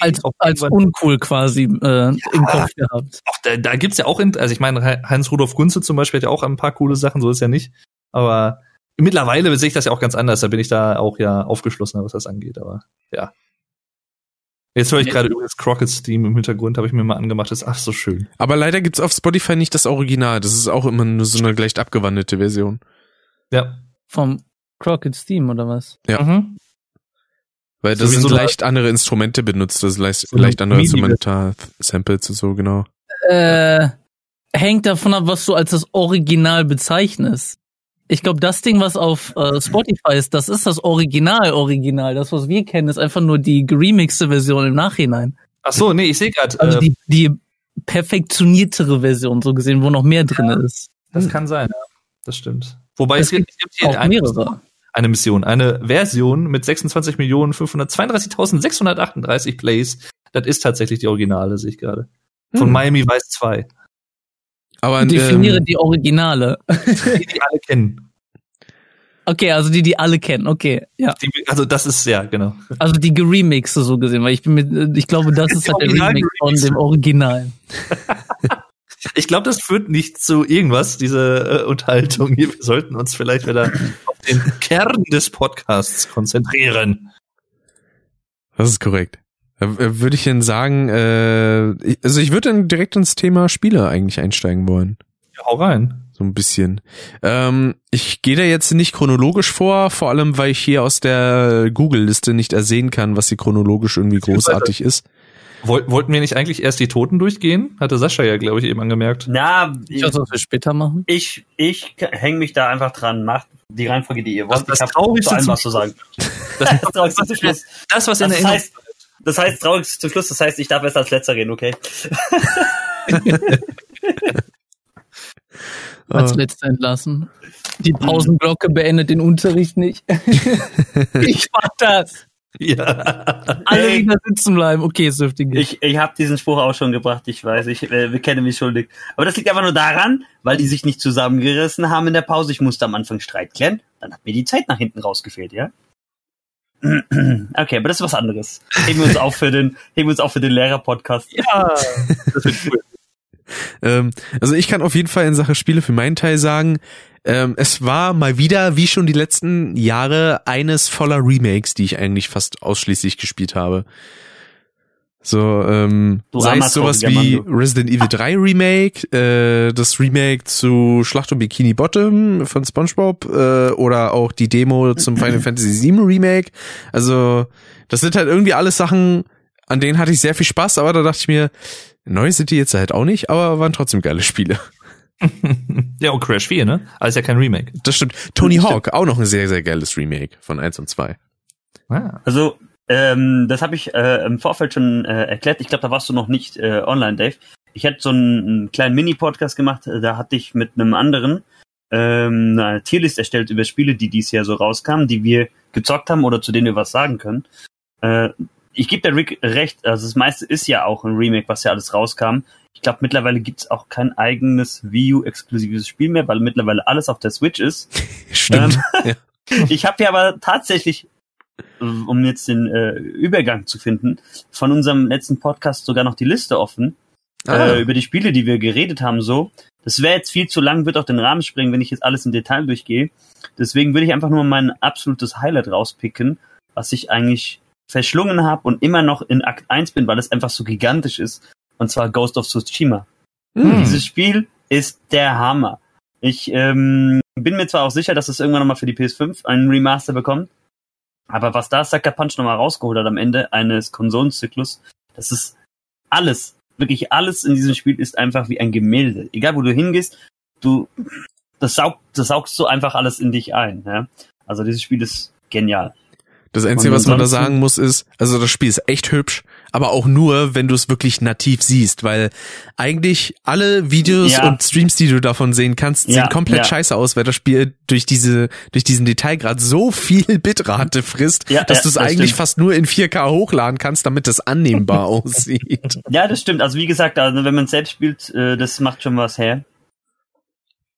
als, als uncool quasi äh, ja, im Kopf gehabt. Auch da, da gibt's ja auch, in, also ich meine, Heinz-Rudolf Gunze zum Beispiel hat ja auch ein paar coole Sachen, so ist ja nicht, aber mittlerweile sehe ich das ja auch ganz anders, da bin ich da auch ja aufgeschlossener, was das angeht, aber ja. Jetzt höre ich gerade übrigens Crockett's Theme im Hintergrund, habe ich mir mal angemacht. Das ist ach so schön. Aber leider gibt's auf Spotify nicht das Original. Das ist auch immer nur so eine leicht abgewandelte Version. Ja. Vom Crockett's Theme oder was? Ja. Mhm. Weil das so sind leicht andere Instrumente benutzt, das ist leicht, so leicht andere Instrumental, Samples und so, genau. Äh, hängt davon ab, was du als das Original bezeichnest. Ich glaube, das Ding, was auf äh, Spotify ist, das ist das Original, Original. Das, was wir kennen, ist einfach nur die geremixte Version im Nachhinein. Ach so, nee, ich sehe gerade. Also äh, die, die perfektioniertere Version, so gesehen, wo noch mehr drin ja, ist. Das kann sein, ja. Das stimmt. Wobei es gibt, es gibt hier eine, Mission, eine Mission, eine Version mit 26.532.638 Plays. Das ist tatsächlich die Originale, sehe ich gerade. Von hm. Miami Vice 2. Aber definiere ähm, die Originale. Die, die alle kennen. Okay, also die, die alle kennen, okay, ja. Die, also das ist, ja, genau. Also die Geremixe so gesehen, weil ich bin mit, ich glaube, das ist halt der Remix von dem Original. ich glaube, das führt nicht zu irgendwas, diese äh, Unterhaltung hier. Wir sollten uns vielleicht wieder auf den Kern des Podcasts konzentrieren. Das ist korrekt. Äh, würde ich denn sagen, äh, also ich würde dann direkt ins Thema Spiele eigentlich einsteigen wollen. Ja, hau rein. So ein bisschen. Ähm, ich gehe da jetzt nicht chronologisch vor, vor allem weil ich hier aus der Google-Liste nicht ersehen kann, was hier chronologisch irgendwie großartig ist. Wollten wir nicht eigentlich erst die Toten durchgehen? Hatte Sascha ja, glaube ich, eben angemerkt. Na, ich, was wir später machen. Ich, ich hänge mich da einfach dran. Macht die Reihenfolge, die ihr wollt. Das, das ich habe zu allem was zu sagen. Das, das, das, das, was in der heißt, das heißt, traurig zum Schluss, das heißt, ich darf erst als letzter reden, okay? als letzter entlassen. Die Pausenglocke beendet den Unterricht nicht. ich mach das. Ja. Alle wieder sitzen bleiben. Okay, es dürfte gehen. Ich, ich habe diesen Spruch auch schon gebracht, ich weiß, ich äh, kenne mich schuldig. Aber das liegt einfach nur daran, weil die sich nicht zusammengerissen haben in der Pause. Ich musste am Anfang Streit klären. Dann hat mir die Zeit nach hinten rausgefehlt, ja? Okay, aber das ist was anderes. Heben wir uns auf für den, heben wir uns auf für den Lehrer-Podcast. Ja, das wird cool. ähm, also ich kann auf jeden Fall in Sache Spiele für meinen Teil sagen, ähm, es war mal wieder, wie schon die letzten Jahre, eines voller Remakes, die ich eigentlich fast ausschließlich gespielt habe. So, ähm, du sei es sowas wie Resident Evil 3 Remake, äh, das Remake zu Schlacht um Bikini Bottom von SpongeBob äh, oder auch die Demo zum Final Fantasy VII Remake. Also, das sind halt irgendwie alles Sachen, an denen hatte ich sehr viel Spaß, aber da dachte ich mir, neu sind die jetzt halt auch nicht, aber waren trotzdem geile Spiele. ja, und Crash 4, ne? Ist ja kein Remake. Das stimmt. Tony Hawk, auch noch ein sehr, sehr geiles Remake von 1 und 2. Ah. Also, ähm, das habe ich äh, im Vorfeld schon äh, erklärt. Ich glaube, da warst du noch nicht äh, online, Dave. Ich hatte so einen, einen kleinen Mini-Podcast gemacht, da hatte ich mit einem anderen ähm, eine Tierlist erstellt über Spiele, die dieses Jahr so rauskamen, die wir gezockt haben oder zu denen wir was sagen können. Äh, ich gebe der Rick recht, also das meiste ist ja auch ein Remake, was ja alles rauskam. Ich glaube, mittlerweile gibt es auch kein eigenes Wii U-exklusives Spiel mehr, weil mittlerweile alles auf der Switch ist. Stimmt. Ähm, ja. Ich habe ja aber tatsächlich, um jetzt den äh, Übergang zu finden, von unserem letzten Podcast sogar noch die Liste offen ah. äh, über die Spiele, die wir geredet haben. So, das wäre jetzt viel zu lang, wird auch den Rahmen sprengen, wenn ich jetzt alles im Detail durchgehe. Deswegen würde ich einfach nur mein absolutes Highlight rauspicken, was ich eigentlich verschlungen habe und immer noch in Akt 1 bin, weil es einfach so gigantisch ist. Und zwar Ghost of Tsushima. Hm. Dieses Spiel ist der Hammer. Ich ähm, bin mir zwar auch sicher, dass es irgendwann nochmal für die PS5 einen Remaster bekommt, aber was da Sucker Punch nochmal rausgeholt hat am Ende eines Konsolenzyklus, das ist alles, wirklich alles in diesem Spiel ist einfach wie ein Gemälde. Egal wo du hingehst, du, das saugt, das saugst so einfach alles in dich ein. Ja? Also dieses Spiel ist genial. Das Einzige, was man da sagen muss, ist, also das Spiel ist echt hübsch, aber auch nur, wenn du es wirklich nativ siehst, weil eigentlich alle Videos ja. und Streams, die du davon sehen kannst, ja, sehen komplett ja. scheiße aus, weil das Spiel durch diese, durch diesen Detailgrad so viel Bitrate frisst, dass du es eigentlich stimmt. fast nur in 4K hochladen kannst, damit das annehmbar aussieht. Ja, das stimmt. Also wie gesagt, also wenn man selbst spielt, äh, das macht schon was her.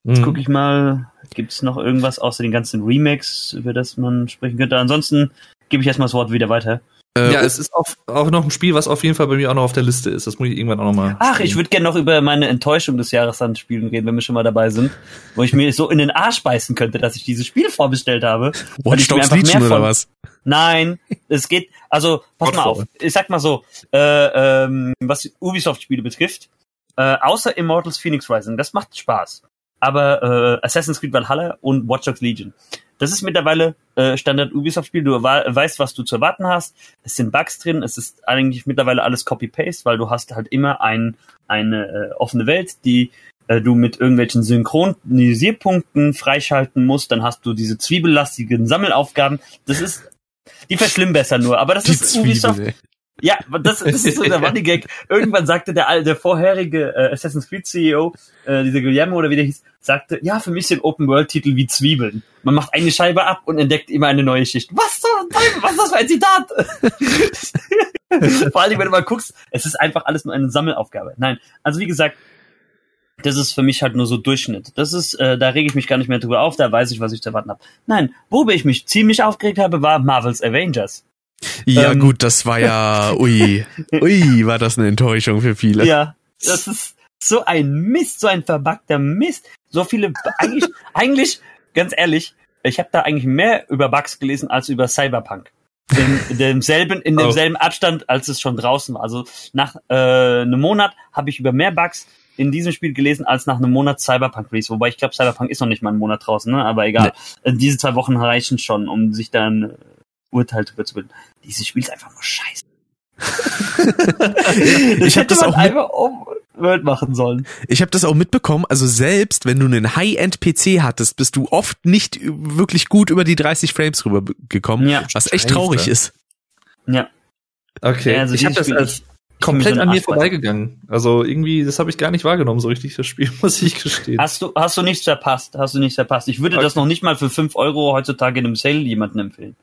Jetzt mhm. gucke ich mal, gibt es noch irgendwas außer den ganzen Remakes, über das man sprechen könnte? Ansonsten gebe ich erstmal das Wort wieder weiter. Äh, ja, es ist auch, auch noch ein Spiel, was auf jeden Fall bei mir auch noch auf der Liste ist. Das muss ich irgendwann auch noch mal. Ach, spielen. ich würde gerne noch über meine Enttäuschung des Jahres an Spielen reden, wenn wir schon mal dabei sind. Wo ich mir so in den Arsch beißen könnte, dass ich dieses Spiel vorbestellt habe. Watch Dogs Legion oder was? Nein, es geht, also, pass mal auf. Ich sag mal so, äh, ähm, was Ubisoft-Spiele betrifft, äh, außer Immortals Phoenix Rising, das macht Spaß aber äh, Assassin's Creed Valhalla und Watch Dogs Legion. Das ist mittlerweile äh, Standard Ubisoft-Spiel. Du weißt, was du zu erwarten hast. Es sind Bugs drin. Es ist eigentlich mittlerweile alles Copy-Paste, weil du hast halt immer ein, eine äh, offene Welt, die äh, du mit irgendwelchen Synchronisierpunkten freischalten musst. Dann hast du diese zwiebellastigen Sammelaufgaben. Das ist, die verschlimmbessern nur. Aber das die ist Zwiebel, Ubisoft. Ey. Ja, das, das ist so der Running Gag. Irgendwann sagte der, der vorherige äh, Assassin's Creed CEO, äh, dieser Guillermo oder wie der hieß, sagte, ja, für mich sind Open-World-Titel wie Zwiebeln. Man macht eine Scheibe ab und entdeckt immer eine neue Schicht. Was so? Was ist das für ein Zitat? Vor allem, wenn du mal guckst, es ist einfach alles nur eine Sammelaufgabe. Nein, also wie gesagt, das ist für mich halt nur so Durchschnitt. Das ist, äh, da rege ich mich gar nicht mehr drüber auf, da weiß ich, was ich zu erwarten habe. Nein, worüber ich mich ziemlich aufgeregt habe, war Marvel's Avengers. Ja, ähm, gut, das war ja, ui, ui, war das eine Enttäuschung für viele. Ja, das ist so ein Mist, so ein verbackter Mist. So viele, eigentlich, eigentlich, ganz ehrlich, ich habe da eigentlich mehr über Bugs gelesen als über Cyberpunk. In, demselben, in oh. demselben oh. Abstand, als es schon draußen war. Also nach äh, einem Monat habe ich über mehr Bugs in diesem Spiel gelesen als nach einem Monat Cyberpunk Release. Wobei ich glaube, Cyberpunk ist noch nicht mal einen Monat draußen, ne? aber egal. Nee. Diese zwei Wochen reichen schon, um sich dann Urteil drüber zu bilden. Dieses Spiel ist einfach nur scheiße. ich habe das auch einfach um World machen sollen. Ich habe das auch mitbekommen, also selbst wenn du einen High-End PC hattest, bist du oft nicht wirklich gut über die 30 Frames rübergekommen, ja. was echt traurig ist. Ja. Okay, also ich habe das als komplett an mir vorbeigegangen. Also irgendwie, das habe ich gar nicht wahrgenommen, so richtig, das Spiel, muss ich gestehen. Hast du, hast du nichts verpasst, hast du nichts verpasst. Ich würde okay. das noch nicht mal für 5 Euro heutzutage in einem Sale jemandem empfehlen.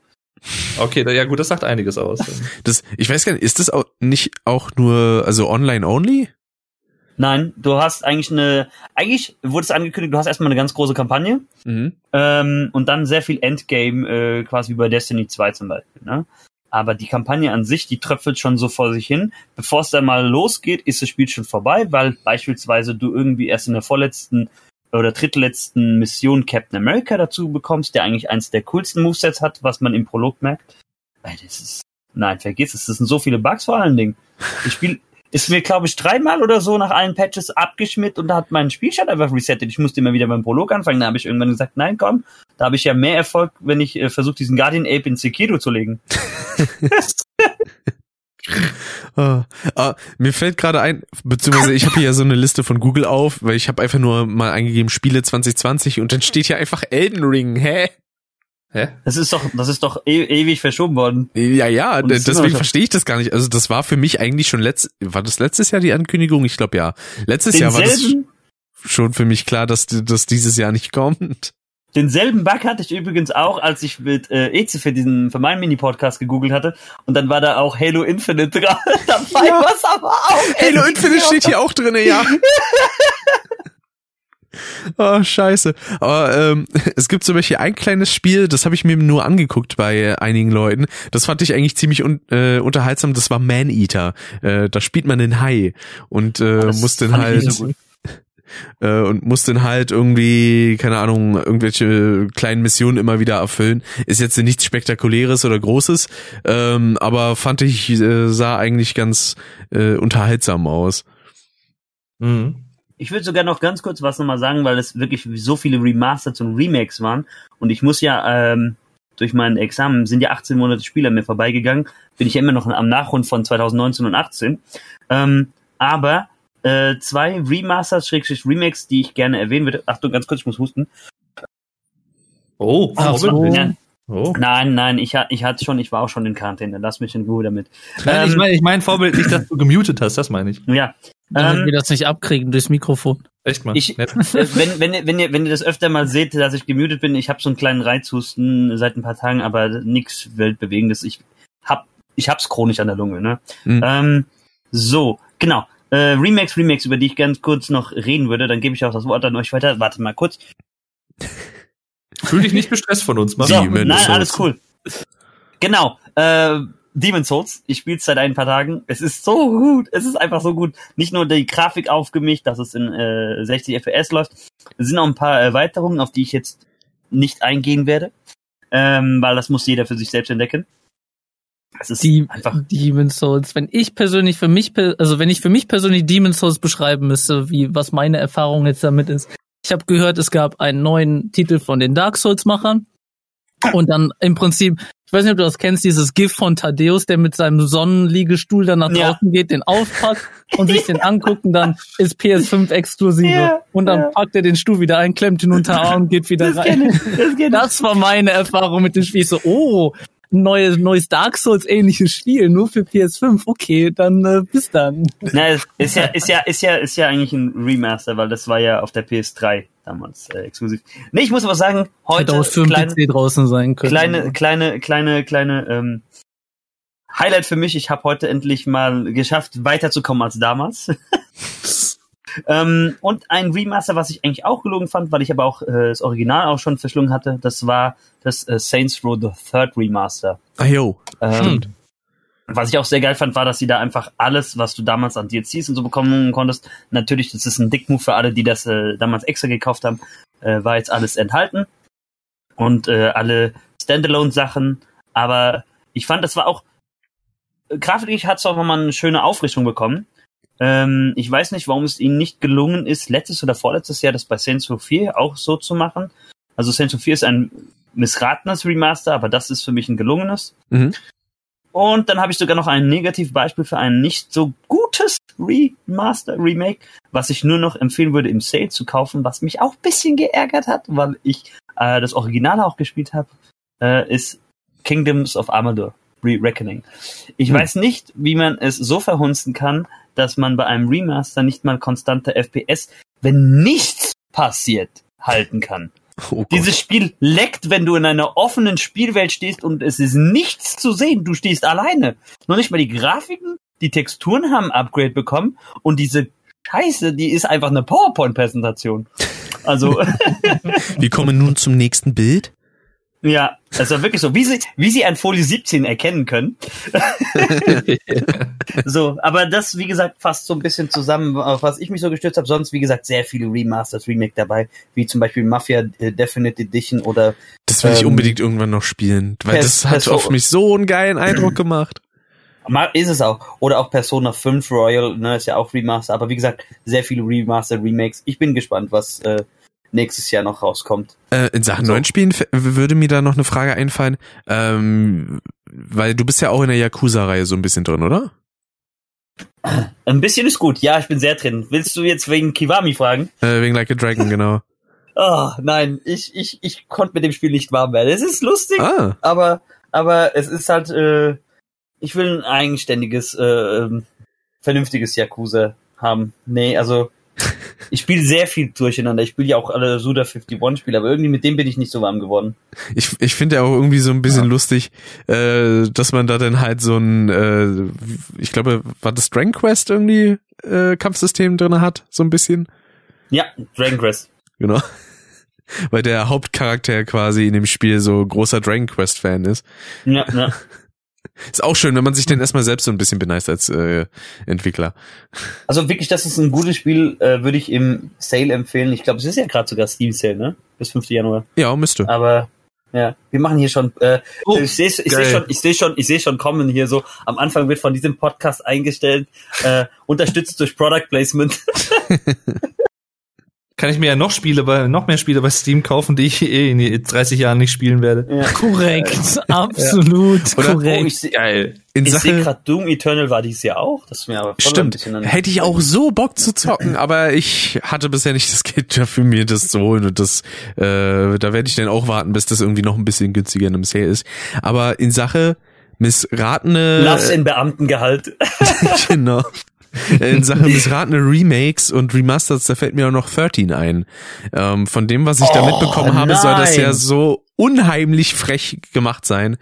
Okay, ja gut, das sagt einiges aus. Das, ich weiß gar nicht, ist das auch nicht auch nur, also online only? Nein, du hast eigentlich eine, eigentlich wurde es angekündigt, du hast erstmal eine ganz große Kampagne mhm. ähm, und dann sehr viel Endgame, äh, quasi wie bei Destiny 2 zum Beispiel. Ne? Aber die Kampagne an sich, die tröpfelt schon so vor sich hin. Bevor es dann mal losgeht, ist das Spiel schon vorbei, weil beispielsweise du irgendwie erst in der vorletzten oder drittletzten Mission Captain America dazu bekommst, der eigentlich eins der coolsten Movesets hat, was man im Prolog merkt. Das ist, nein, vergiss es, das sind so viele Bugs vor allen Dingen. Das Spiel ist mir, glaube ich, dreimal oder so nach allen Patches abgeschmiert und da hat mein Spielstand einfach resettet. Ich musste immer wieder beim Prolog anfangen. Da habe ich irgendwann gesagt, nein, komm, da habe ich ja mehr Erfolg, wenn ich äh, versuche, diesen Guardian Ape in Sekiro zu legen. ah, ah, mir fällt gerade ein, beziehungsweise ich habe hier ja so eine Liste von Google auf, weil ich habe einfach nur mal eingegeben Spiele 2020 und dann steht hier einfach Elden Ring. Hä? Hä? Das ist doch, das ist doch e ewig verschoben worden. Ja, ja, deswegen verstehe ich das gar nicht. Also das war für mich eigentlich schon letzt, war das letztes Jahr die Ankündigung? Ich glaube ja. Letztes Jahr war das schon für mich klar, dass das dieses Jahr nicht kommt. Denselben Bug hatte ich übrigens auch, als ich mit äh, Eze für diesen für meinen Mini-Podcast gegoogelt hatte. Und dann war da auch Halo Infinite dran. dabei, ja. was aber auch. Halo Infinite steht hier auch drinne, ja. Oh, scheiße. Aber ähm, es gibt zum Beispiel ein kleines Spiel, das habe ich mir nur angeguckt bei einigen Leuten. Das fand ich eigentlich ziemlich un äh, unterhaltsam. Das war Man Eater. Äh, da spielt man den Hai und äh, oh, muss den halt so äh, und muss dann halt irgendwie, keine Ahnung, irgendwelche kleinen Missionen immer wieder erfüllen. Ist jetzt nichts Spektakuläres oder Großes, ähm, aber fand ich, äh, sah eigentlich ganz äh, unterhaltsam aus. Mhm. Ich würde sogar noch ganz kurz was nochmal sagen, weil es wirklich so viele Remasters und Remakes waren. Und ich muss ja ähm, durch mein Examen, sind ja 18 Monate Spiele mir vorbeigegangen, bin ich ja immer noch am Nachrund von 2019 und 18. Ähm, aber äh, zwei Remasters, Schrägstrich Remakes, die ich gerne erwähnen würde. Achtung, ganz kurz, ich muss husten. Oh, Ach so. Ja. Oh. Nein, nein, ich, ich hatte schon, ich war auch schon in Quarantäne. Lass mich in Ruhe damit. Nein, ähm, ich meine, ich mein Vorbild nicht, dass du gemutet hast, das meine ich. Ja, damit ähm, wir das nicht abkriegen durchs Mikrofon. Echt mal. Ich, wenn, wenn, wenn, ihr, wenn ihr das öfter mal seht, dass ich gemutet bin, ich habe so einen kleinen Reizhusten seit ein paar Tagen, aber nichts weltbewegendes. Ich hab, ich hab's chronisch an der Lunge, ne? Mhm. Ähm, so, genau. Äh, Remakes, Remakes, über die ich ganz kurz noch reden würde, dann gebe ich auch das Wort an euch weiter. Warte mal kurz. Fühl dich nicht gestresst von uns, Mann. So, nein, alles cool. Genau. Äh, Demon Souls. Ich spiele es seit ein paar Tagen. Es ist so gut. Es ist einfach so gut. Nicht nur die Grafik aufgemischt, dass es in äh, 60 FPS läuft. Es sind auch ein paar Erweiterungen, auf die ich jetzt nicht eingehen werde, ähm, weil das muss jeder für sich selbst entdecken. Es ist die, einfach Demon Souls. Wenn ich persönlich für mich, also wenn ich für mich persönlich Demon Souls beschreiben müsste, wie was meine Erfahrung jetzt damit ist. Ich habe gehört, es gab einen neuen Titel von den Dark Souls Machern und dann im Prinzip ich weiß nicht, ob du das kennst, dieses GIF von Thaddeus, der mit seinem Sonnenliegestuhl dann nach draußen ja. geht, den aufpackt und sich den anguckt und dann ist PS5 exklusive. Ja, und dann ja. packt er den Stuhl wieder ein, klemmt ihn unter Arm und geht wieder das rein. Das, das, war meine Erfahrung mit dem Spiel. Ich so, oh, neues, neues Dark Souls ähnliches Spiel, nur für PS5. Okay, dann äh, bis dann. Na, ist ja, ist ja, ist ja, ist ja eigentlich ein Remaster, weil das war ja auf der PS3 damals äh, exklusiv. Nee, ich muss aber sagen, heute Hätte auch für kleine, PC draußen sein können. Kleine, kleine, kleine, kleine ähm, Highlight für mich. Ich habe heute endlich mal geschafft, weiterzukommen als damals. Ähm, und ein Remaster, was ich eigentlich auch gelogen fand, weil ich aber auch äh, das Original auch schon verschlungen hatte, das war das äh, Saints Row the Third Remaster. Ah jo, ähm, stimmt. Was ich auch sehr geil fand, war, dass sie da einfach alles, was du damals an DLCs und so bekommen konntest, natürlich, das ist ein Dickmove für alle, die das äh, damals extra gekauft haben, äh, war jetzt alles enthalten. Und äh, alle Standalone-Sachen. Aber ich fand, das war auch, äh, grafisch hat es auch nochmal eine schöne Aufrichtung bekommen. Ähm, ich weiß nicht, warum es ihnen nicht gelungen ist, letztes oder vorletztes Jahr das bei Saints Row 4 auch so zu machen. Also Saints Row 4 ist ein missratenes Remaster, aber das ist für mich ein gelungenes. Mhm. Und dann habe ich sogar noch ein Negativbeispiel für ein nicht so gutes Remaster, Remake, was ich nur noch empfehlen würde, im Sale zu kaufen, was mich auch bisschen geärgert hat, weil ich äh, das Original auch gespielt habe, äh, ist Kingdoms of Amador, Re-Reckoning. Ich hm. weiß nicht, wie man es so verhunzen kann, dass man bei einem Remaster nicht mal konstante FPS, wenn nichts passiert, halten kann. Oh Dieses Spiel leckt, wenn du in einer offenen Spielwelt stehst und es ist nichts zu sehen. Du stehst alleine. Noch nicht mal die Grafiken, die Texturen haben Upgrade bekommen und diese Scheiße, die ist einfach eine PowerPoint-Präsentation. Also. Wir kommen nun zum nächsten Bild. Ja, das war wirklich so, wie sie, wie sie ein Folie 17 erkennen können. so, aber das, wie gesagt, fasst so ein bisschen zusammen, auf was ich mich so gestürzt habe. Sonst, wie gesagt, sehr viele Remasters, Remake dabei, wie zum Beispiel Mafia äh, Definite Edition oder. Das will ähm, ich unbedingt irgendwann noch spielen, weil Pers das hat Perso auf mich so einen geilen Eindruck gemacht. Ist es auch. Oder auch Persona 5 Royal, ne, ist ja auch Remaster. Aber wie gesagt, sehr viele Remaster, Remakes. Ich bin gespannt, was äh, nächstes Jahr noch rauskommt. Äh, in Sachen so. neuen Spielen würde mir da noch eine Frage einfallen, ähm, weil du bist ja auch in der Yakuza-Reihe so ein bisschen drin, oder? Ein bisschen ist gut, ja, ich bin sehr drin. Willst du jetzt wegen Kiwami fragen? Äh, wegen Like a Dragon, genau. Oh, nein, ich, ich, ich konnte mit dem Spiel nicht warm werden. Es ist lustig, ah. aber, aber es ist halt, äh, ich will ein eigenständiges, äh, ähm, vernünftiges Yakuza haben. Nee, also ich spiele sehr viel durcheinander. Ich spiele ja auch alle Suda 51 Spiele, aber irgendwie mit dem bin ich nicht so warm geworden. Ich, ich finde ja auch irgendwie so ein bisschen ja. lustig, äh, dass man da dann halt so ein, äh, ich glaube, war das Dragon Quest irgendwie äh, Kampfsystem drin hat, so ein bisschen. Ja, Dragon Quest. Genau. Weil der Hauptcharakter quasi in dem Spiel so großer Dragon Quest Fan ist. Ja, ja. Ist auch schön, wenn man sich dann erstmal selbst so ein bisschen beneist als äh, Entwickler. Also wirklich, das ist ein gutes Spiel, äh, würde ich im Sale empfehlen. Ich glaube, es ist ja gerade sogar Steam Sale, ne? Bis 5. Januar. Ja, müsste. Aber ja, wir machen hier schon. Äh, oh, ich sehe ich seh schon, ich sehe schon, ich sehe schon kommen hier so. Am Anfang wird von diesem Podcast eingestellt, äh, unterstützt durch Product Placement. kann ich mir ja noch Spiele bei, noch mehr Spiele bei Steam kaufen, die ich eh in 30 Jahren nicht spielen werde. Ja. Korrekt, absolut ja. korrekt. Oh, ich seh, Geil. In ich sehe gerade Doom Eternal war dies ja auch. Das ist mir aber voll Stimmt. Hätte ich auch so Bock zu zocken, aber ich hatte bisher nicht das Geld dafür, mir das zu holen und das, äh, da werde ich dann auch warten, bis das irgendwie noch ein bisschen günstiger in einem Sale ist. Aber in Sache missratene. Lass in Beamtengehalt. genau. In Sachen missratene Remakes und Remasters, da fällt mir auch noch 13 ein. Ähm, von dem, was ich oh, da mitbekommen habe, nein. soll das ja so unheimlich frech gemacht sein.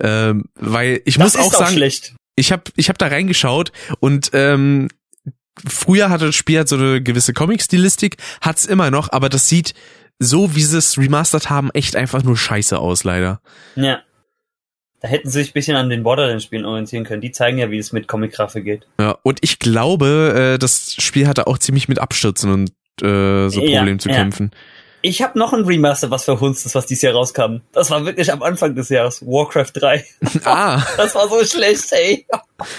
Ähm, weil ich das muss auch sagen, schlecht. ich habe ich hab da reingeschaut und ähm, früher hatte das Spiel halt so eine gewisse Comic-Stilistik, hat's immer noch, aber das sieht so, wie sie es remastert haben, echt einfach nur scheiße aus, leider. Ja. Da hätten sie sich ein bisschen an den Borderlands-Spielen orientieren können. Die zeigen ja, wie es mit Comic-Grafik geht. Ja, und ich glaube, äh, das Spiel hatte auch ziemlich mit Abstürzen und äh, so Problemen ja, zu ja. kämpfen. Ich habe noch ein Remaster, was verhunzt ist, was dieses Jahr rauskam. Das war wirklich am Anfang des Jahres. Warcraft 3. Ah. das war so schlecht, ey.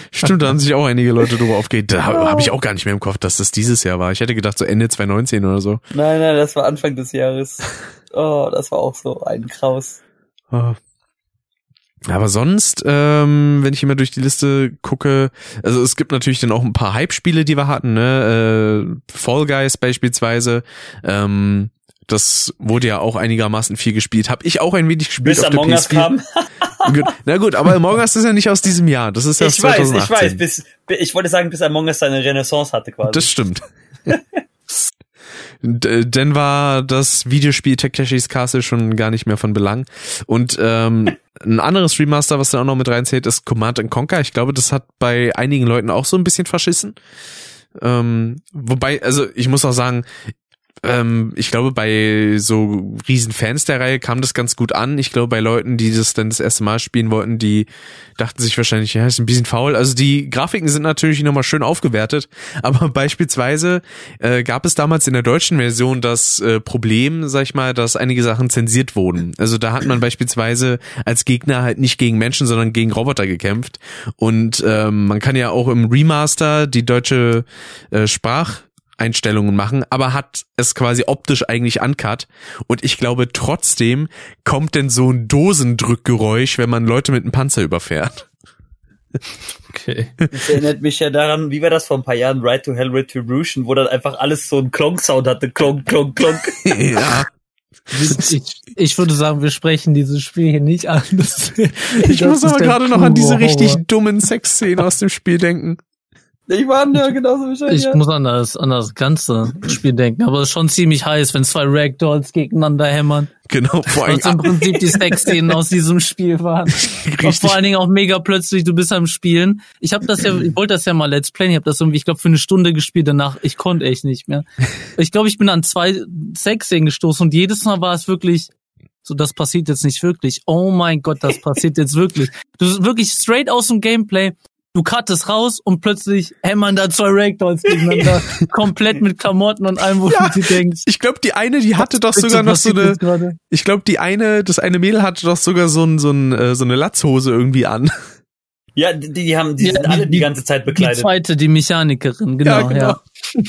Stimmt, da haben sich auch einige Leute drüber aufgeregt. Da habe hab ich auch gar nicht mehr im Kopf, dass das dieses Jahr war. Ich hätte gedacht, so Ende 2019 oder so. Nein, nein, das war Anfang des Jahres. Oh, das war auch so ein Kraus. Oh. Aber sonst, ähm, wenn ich immer durch die Liste gucke, also es gibt natürlich dann auch ein paar Hype-Spiele, die wir hatten, ne? Äh, Fall Guys beispielsweise. Ähm, das wurde ja auch einigermaßen viel gespielt. Hab ich auch ein wenig gespielt Bis auf Among PS4. kam. na gut, aber Among Us ist ja nicht aus diesem Jahr. Das ist ja aus ich 2018. weiß, ich weiß. Bis, ich wollte sagen, bis Among Us seine Renaissance hatte quasi. Das stimmt. Denn war das Videospiel Takeshis Castle schon gar nicht mehr von Belang. Und ähm, ein anderes Remaster, was da auch noch mit reinzählt, ist Command Conquer. Ich glaube, das hat bei einigen Leuten auch so ein bisschen verschissen. Ähm, wobei, also ich muss auch sagen, ähm, ich glaube, bei so riesen Fans der Reihe kam das ganz gut an. Ich glaube, bei Leuten, die das dann das erste Mal spielen wollten, die dachten sich wahrscheinlich, ja, ist ein bisschen faul. Also die Grafiken sind natürlich nochmal schön aufgewertet, aber beispielsweise äh, gab es damals in der deutschen Version das äh, Problem, sag ich mal, dass einige Sachen zensiert wurden. Also da hat man beispielsweise als Gegner halt nicht gegen Menschen, sondern gegen Roboter gekämpft. Und ähm, man kann ja auch im Remaster die deutsche äh, Sprach Einstellungen machen, aber hat es quasi optisch eigentlich uncut. Und ich glaube trotzdem kommt denn so ein Dosendrückgeräusch, wenn man Leute mit einem Panzer überfährt. Okay. Das erinnert mich ja daran, wie war das vor ein paar Jahren, Ride to Hell Retribution, wo dann einfach alles so einen Klonk-Sound hatte. Klonk, klonk, klonk. ja. Ich, ich, würde sagen, wir sprechen dieses Spiel hier nicht an. Das, ich muss aber gerade noch an diese richtig dummen Sexszenen aus dem Spiel denken. Ich war ja genauso wahrscheinlich. Ich muss an das, an das ganze Spiel denken, aber es ist schon ziemlich heiß, wenn zwei Ragdolls gegeneinander hämmern. Genau, vor allem. Im Prinzip die Sexszenen aus diesem Spiel waren. Richtig. vor allen Dingen auch mega plötzlich, du bist am Spielen. Ich habe das ja, ich wollte das ja mal Let's Play, ich habe das irgendwie, ich glaube, für eine Stunde gespielt, danach, ich konnte echt nicht mehr. Ich glaube, ich bin an zwei Sexszenen gestoßen und jedes Mal war es wirklich, so, das passiert jetzt nicht wirklich. Oh mein Gott, das passiert jetzt wirklich. Du bist wirklich straight aus dem Gameplay du cuttest raus und plötzlich hämmern da zwei Ragdolls gegeneinander, komplett mit Klamotten und allem, wo ja, du denkst. Ich glaube, die eine, die hatte doch sogar noch so eine, ich glaube, die eine, das eine Mädel hatte doch sogar so, ein, so, ein, äh, so eine Latzhose irgendwie an. Ja, die, die haben, die ja, sind die, alle die ganze Zeit bekleidet. Die zweite, die Mechanikerin, genau, ja. Genau.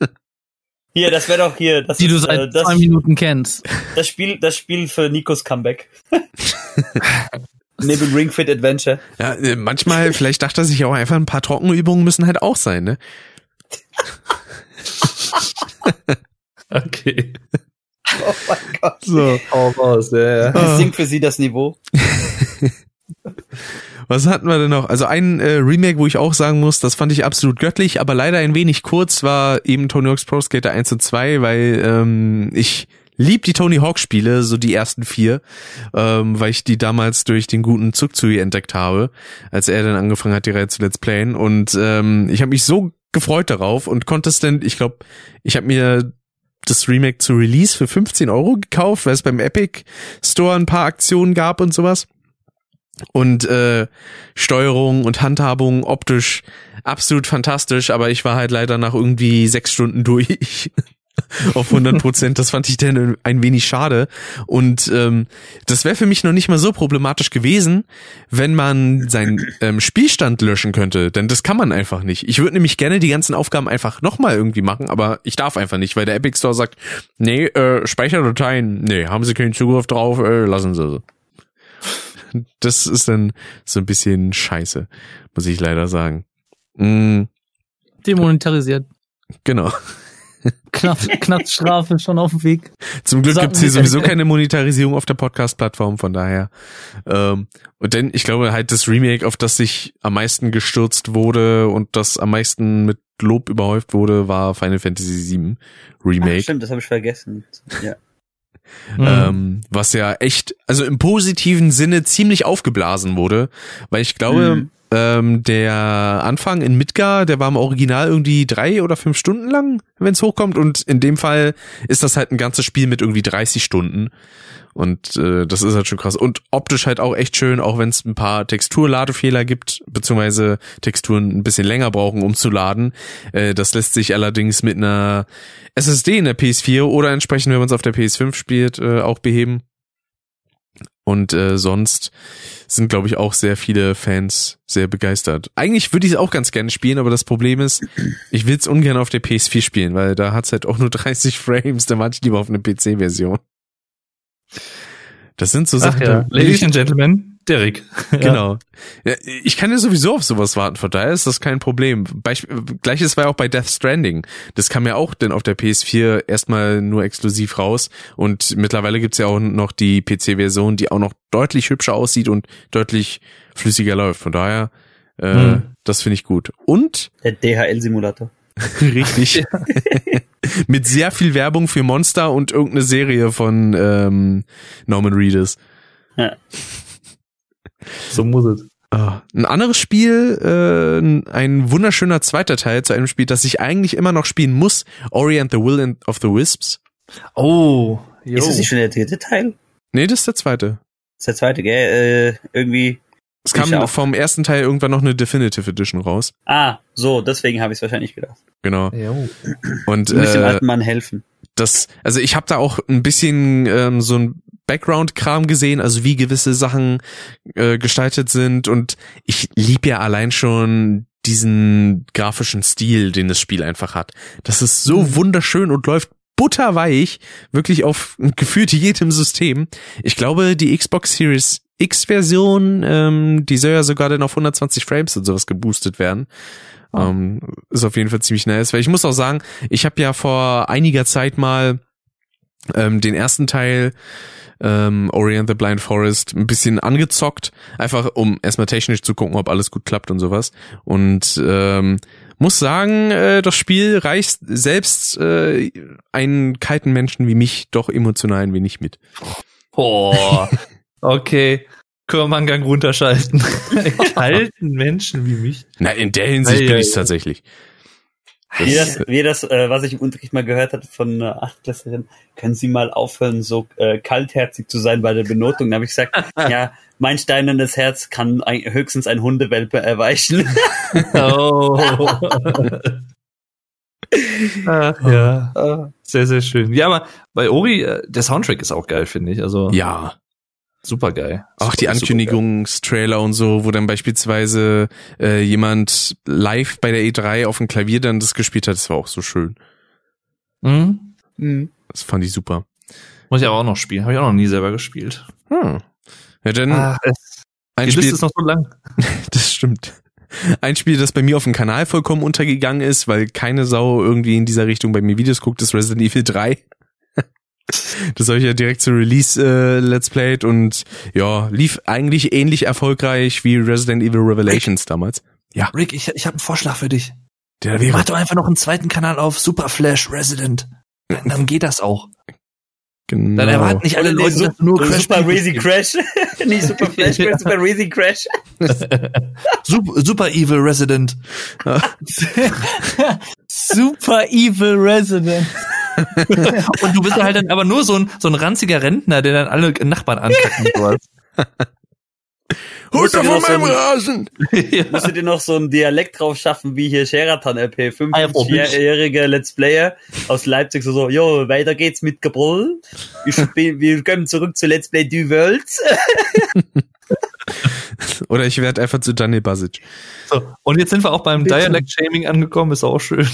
ja. Hier, das wäre doch hier. Das die ist, du seit äh, das, zwei Minuten kennst. Das Spiel, das Spiel für Nikos Comeback. Neben Ring Fit Adventure. Ja, äh, manchmal, vielleicht dachte er sich auch einfach, ein paar Trockenübungen müssen halt auch sein, ne? okay. Oh mein Gott. So. Oh, was, ja, ja. Ah. Sinkt für sie das Niveau. Was hatten wir denn noch? Also ein äh, Remake, wo ich auch sagen muss, das fand ich absolut göttlich, aber leider ein wenig kurz, war eben Tony Hawk's Pro Skater 1 und 2, weil ähm, ich lieb die Tony Hawk Spiele, so die ersten vier, ähm, weil ich die damals durch den guten Zugzui entdeckt habe, als er dann angefangen hat, die Reihe zu Let's Playen. Und ähm, ich habe mich so gefreut darauf und konnte es denn, ich glaube, ich habe mir das Remake zu Release für 15 Euro gekauft, weil es beim Epic Store ein paar Aktionen gab und sowas und äh, Steuerung und Handhabung optisch absolut fantastisch, aber ich war halt leider nach irgendwie sechs Stunden durch. auf 100 Prozent. Das fand ich dann ein wenig schade. Und ähm, das wäre für mich noch nicht mal so problematisch gewesen, wenn man seinen ähm, Spielstand löschen könnte. Denn das kann man einfach nicht. Ich würde nämlich gerne die ganzen Aufgaben einfach nochmal irgendwie machen, aber ich darf einfach nicht, weil der Epic Store sagt, nee, äh, Speicherdateien, nee, haben Sie keinen Zugriff drauf, äh, lassen Sie sie. Das ist dann so ein bisschen scheiße, muss ich leider sagen. Mm. Demonetarisiert. Genau. Knapp, knapp Strafe schon auf dem Weg. Zum Glück gibt's hier sowieso keine Monetarisierung auf der Podcast-Plattform, von daher. Ähm, und denn ich glaube halt das Remake, auf das sich am meisten gestürzt wurde und das am meisten mit Lob überhäuft wurde, war Final Fantasy VII Remake. Ach, stimmt, das habe ich vergessen. Ja. Mhm. Ähm, was ja echt, also im positiven Sinne ziemlich aufgeblasen wurde, weil ich glaube, mhm. Ähm, der Anfang in Midgar, der war im Original irgendwie drei oder fünf Stunden lang, wenn es hochkommt, und in dem Fall ist das halt ein ganzes Spiel mit irgendwie 30 Stunden. Und äh, das ist halt schon krass. Und optisch halt auch echt schön, auch wenn es ein paar Texturladefehler gibt, beziehungsweise Texturen ein bisschen länger brauchen, um zu laden. Äh, das lässt sich allerdings mit einer SSD in der PS4 oder entsprechend, wenn man es auf der PS5 spielt, äh, auch beheben. Und äh, sonst sind, glaube ich, auch sehr viele Fans sehr begeistert. Eigentlich würde ich es auch ganz gerne spielen, aber das Problem ist, ich will es ungern auf der PS4 spielen, weil da hat es halt auch nur 30 Frames, da warte ich lieber auf eine PC-Version. Das sind so Ach Sachen. Ja. Ladies and Gentlemen, Derek. Genau. Ja, ich kann ja sowieso auf sowas warten, von daher ist das kein Problem. Beisp Gleiches war ja auch bei Death Stranding. Das kam ja auch denn auf der PS4 erstmal nur exklusiv raus und mittlerweile gibt's ja auch noch die PC-Version, die auch noch deutlich hübscher aussieht und deutlich flüssiger läuft. Von daher, äh, hm. das finde ich gut. Und der DHL-Simulator. Richtig. Mit sehr viel Werbung für Monster und irgendeine Serie von ähm, Norman Reedus. Ja. So muss es. Oh, ein anderes Spiel, äh, ein wunderschöner zweiter Teil zu einem Spiel, das ich eigentlich immer noch spielen muss, Ori and the Will of the Wisps. Oh, jo. ist das nicht schon der dritte Teil? Nee, das ist der zweite. Das ist der zweite, gell? Äh, irgendwie es kam vom ersten Teil irgendwann noch eine Definitive Edition raus. Ah, so, deswegen habe ich es wahrscheinlich gedacht. Genau. Jo. Und du musst äh, dem alten Mann helfen. Das, also ich habe da auch ein bisschen ähm, so ein Background-Kram gesehen, also wie gewisse Sachen äh, gestaltet sind und ich lieb ja allein schon diesen grafischen Stil, den das Spiel einfach hat. Das ist so mhm. wunderschön und läuft butterweich, wirklich auf gefühlt jedem System. Ich glaube, die Xbox Series X-Version, ähm, die soll ja sogar dann auf 120 Frames und sowas geboostet werden. Oh. Ähm, ist auf jeden Fall ziemlich nice, weil ich muss auch sagen, ich habe ja vor einiger Zeit mal ähm, den ersten Teil ähm, Ori and the Blind Forest ein bisschen angezockt, einfach um erstmal technisch zu gucken, ob alles gut klappt und sowas. Und ähm, muss sagen, äh, das Spiel reicht selbst äh, einen kalten Menschen wie mich doch emotional ein wenig mit. Oh, Okay, können wir mal einen Gang runterschalten. Kalten Menschen wie mich. Na, in der Hinsicht bin ich tatsächlich. Wie das, wie das äh, was ich im Unterricht mal gehört hatte von einer Achtklässlerin, können Sie mal aufhören, so äh, kaltherzig zu sein bei der Benotung? Da habe ich gesagt, ja, mein steinernes Herz kann ein, höchstens ein Hundewelpe erweichen. oh. Ach, ja. Sehr, sehr schön. Ja, aber bei Ori, äh, der Soundtrack ist auch geil, finde ich. Also ja. Super geil. Auch die Ankündigungstrailer und so, wo dann beispielsweise äh, jemand live bei der E3 auf dem Klavier dann das gespielt hat, das war auch so schön. Mhm. mhm. Das fand ich super. Muss ich aber auch noch spielen. Habe ich auch noch nie selber gespielt. Hm. Ja, dann ah, es, ein die Spiel, Liste ist noch so lang. das stimmt. Ein Spiel, das bei mir auf dem Kanal vollkommen untergegangen ist, weil keine Sau irgendwie in dieser Richtung bei mir Videos guckt, ist Resident Evil 3. Das habe ich ja direkt zu Release äh, Let's Played und ja, lief eigentlich ähnlich erfolgreich wie Resident Evil Revelations Rick, damals. Ja. Rick, ich, ich habe einen Vorschlag für dich. Der wäre. Mach doch einfach noch einen zweiten Kanal auf Super Flash Resident. Dann, dann geht das auch. Genau. Dann erwarten nicht alle Leute, dass nur Crash Super Razy Crash. nicht Super Flash Crash, Super Razy Crash. super, super Evil Resident. super Evil Resident. und du bist halt dann aber nur so ein, so ein ranziger Rentner, der dann alle Nachbarn ankacken soll. Holt doch von meinem Rasen! ja. Musst du dir noch so ein Dialekt drauf schaffen, wie hier Sheraton LP, 50-jähriger Let's Player aus Leipzig, so, so, jo, weiter geht's mit Gebrüll. Wir kommen zurück zu Let's Play Du Worlds. Oder ich werde einfach zu Daniel Basic. So, und jetzt sind wir auch beim Dialect-Shaming angekommen, ist auch schön.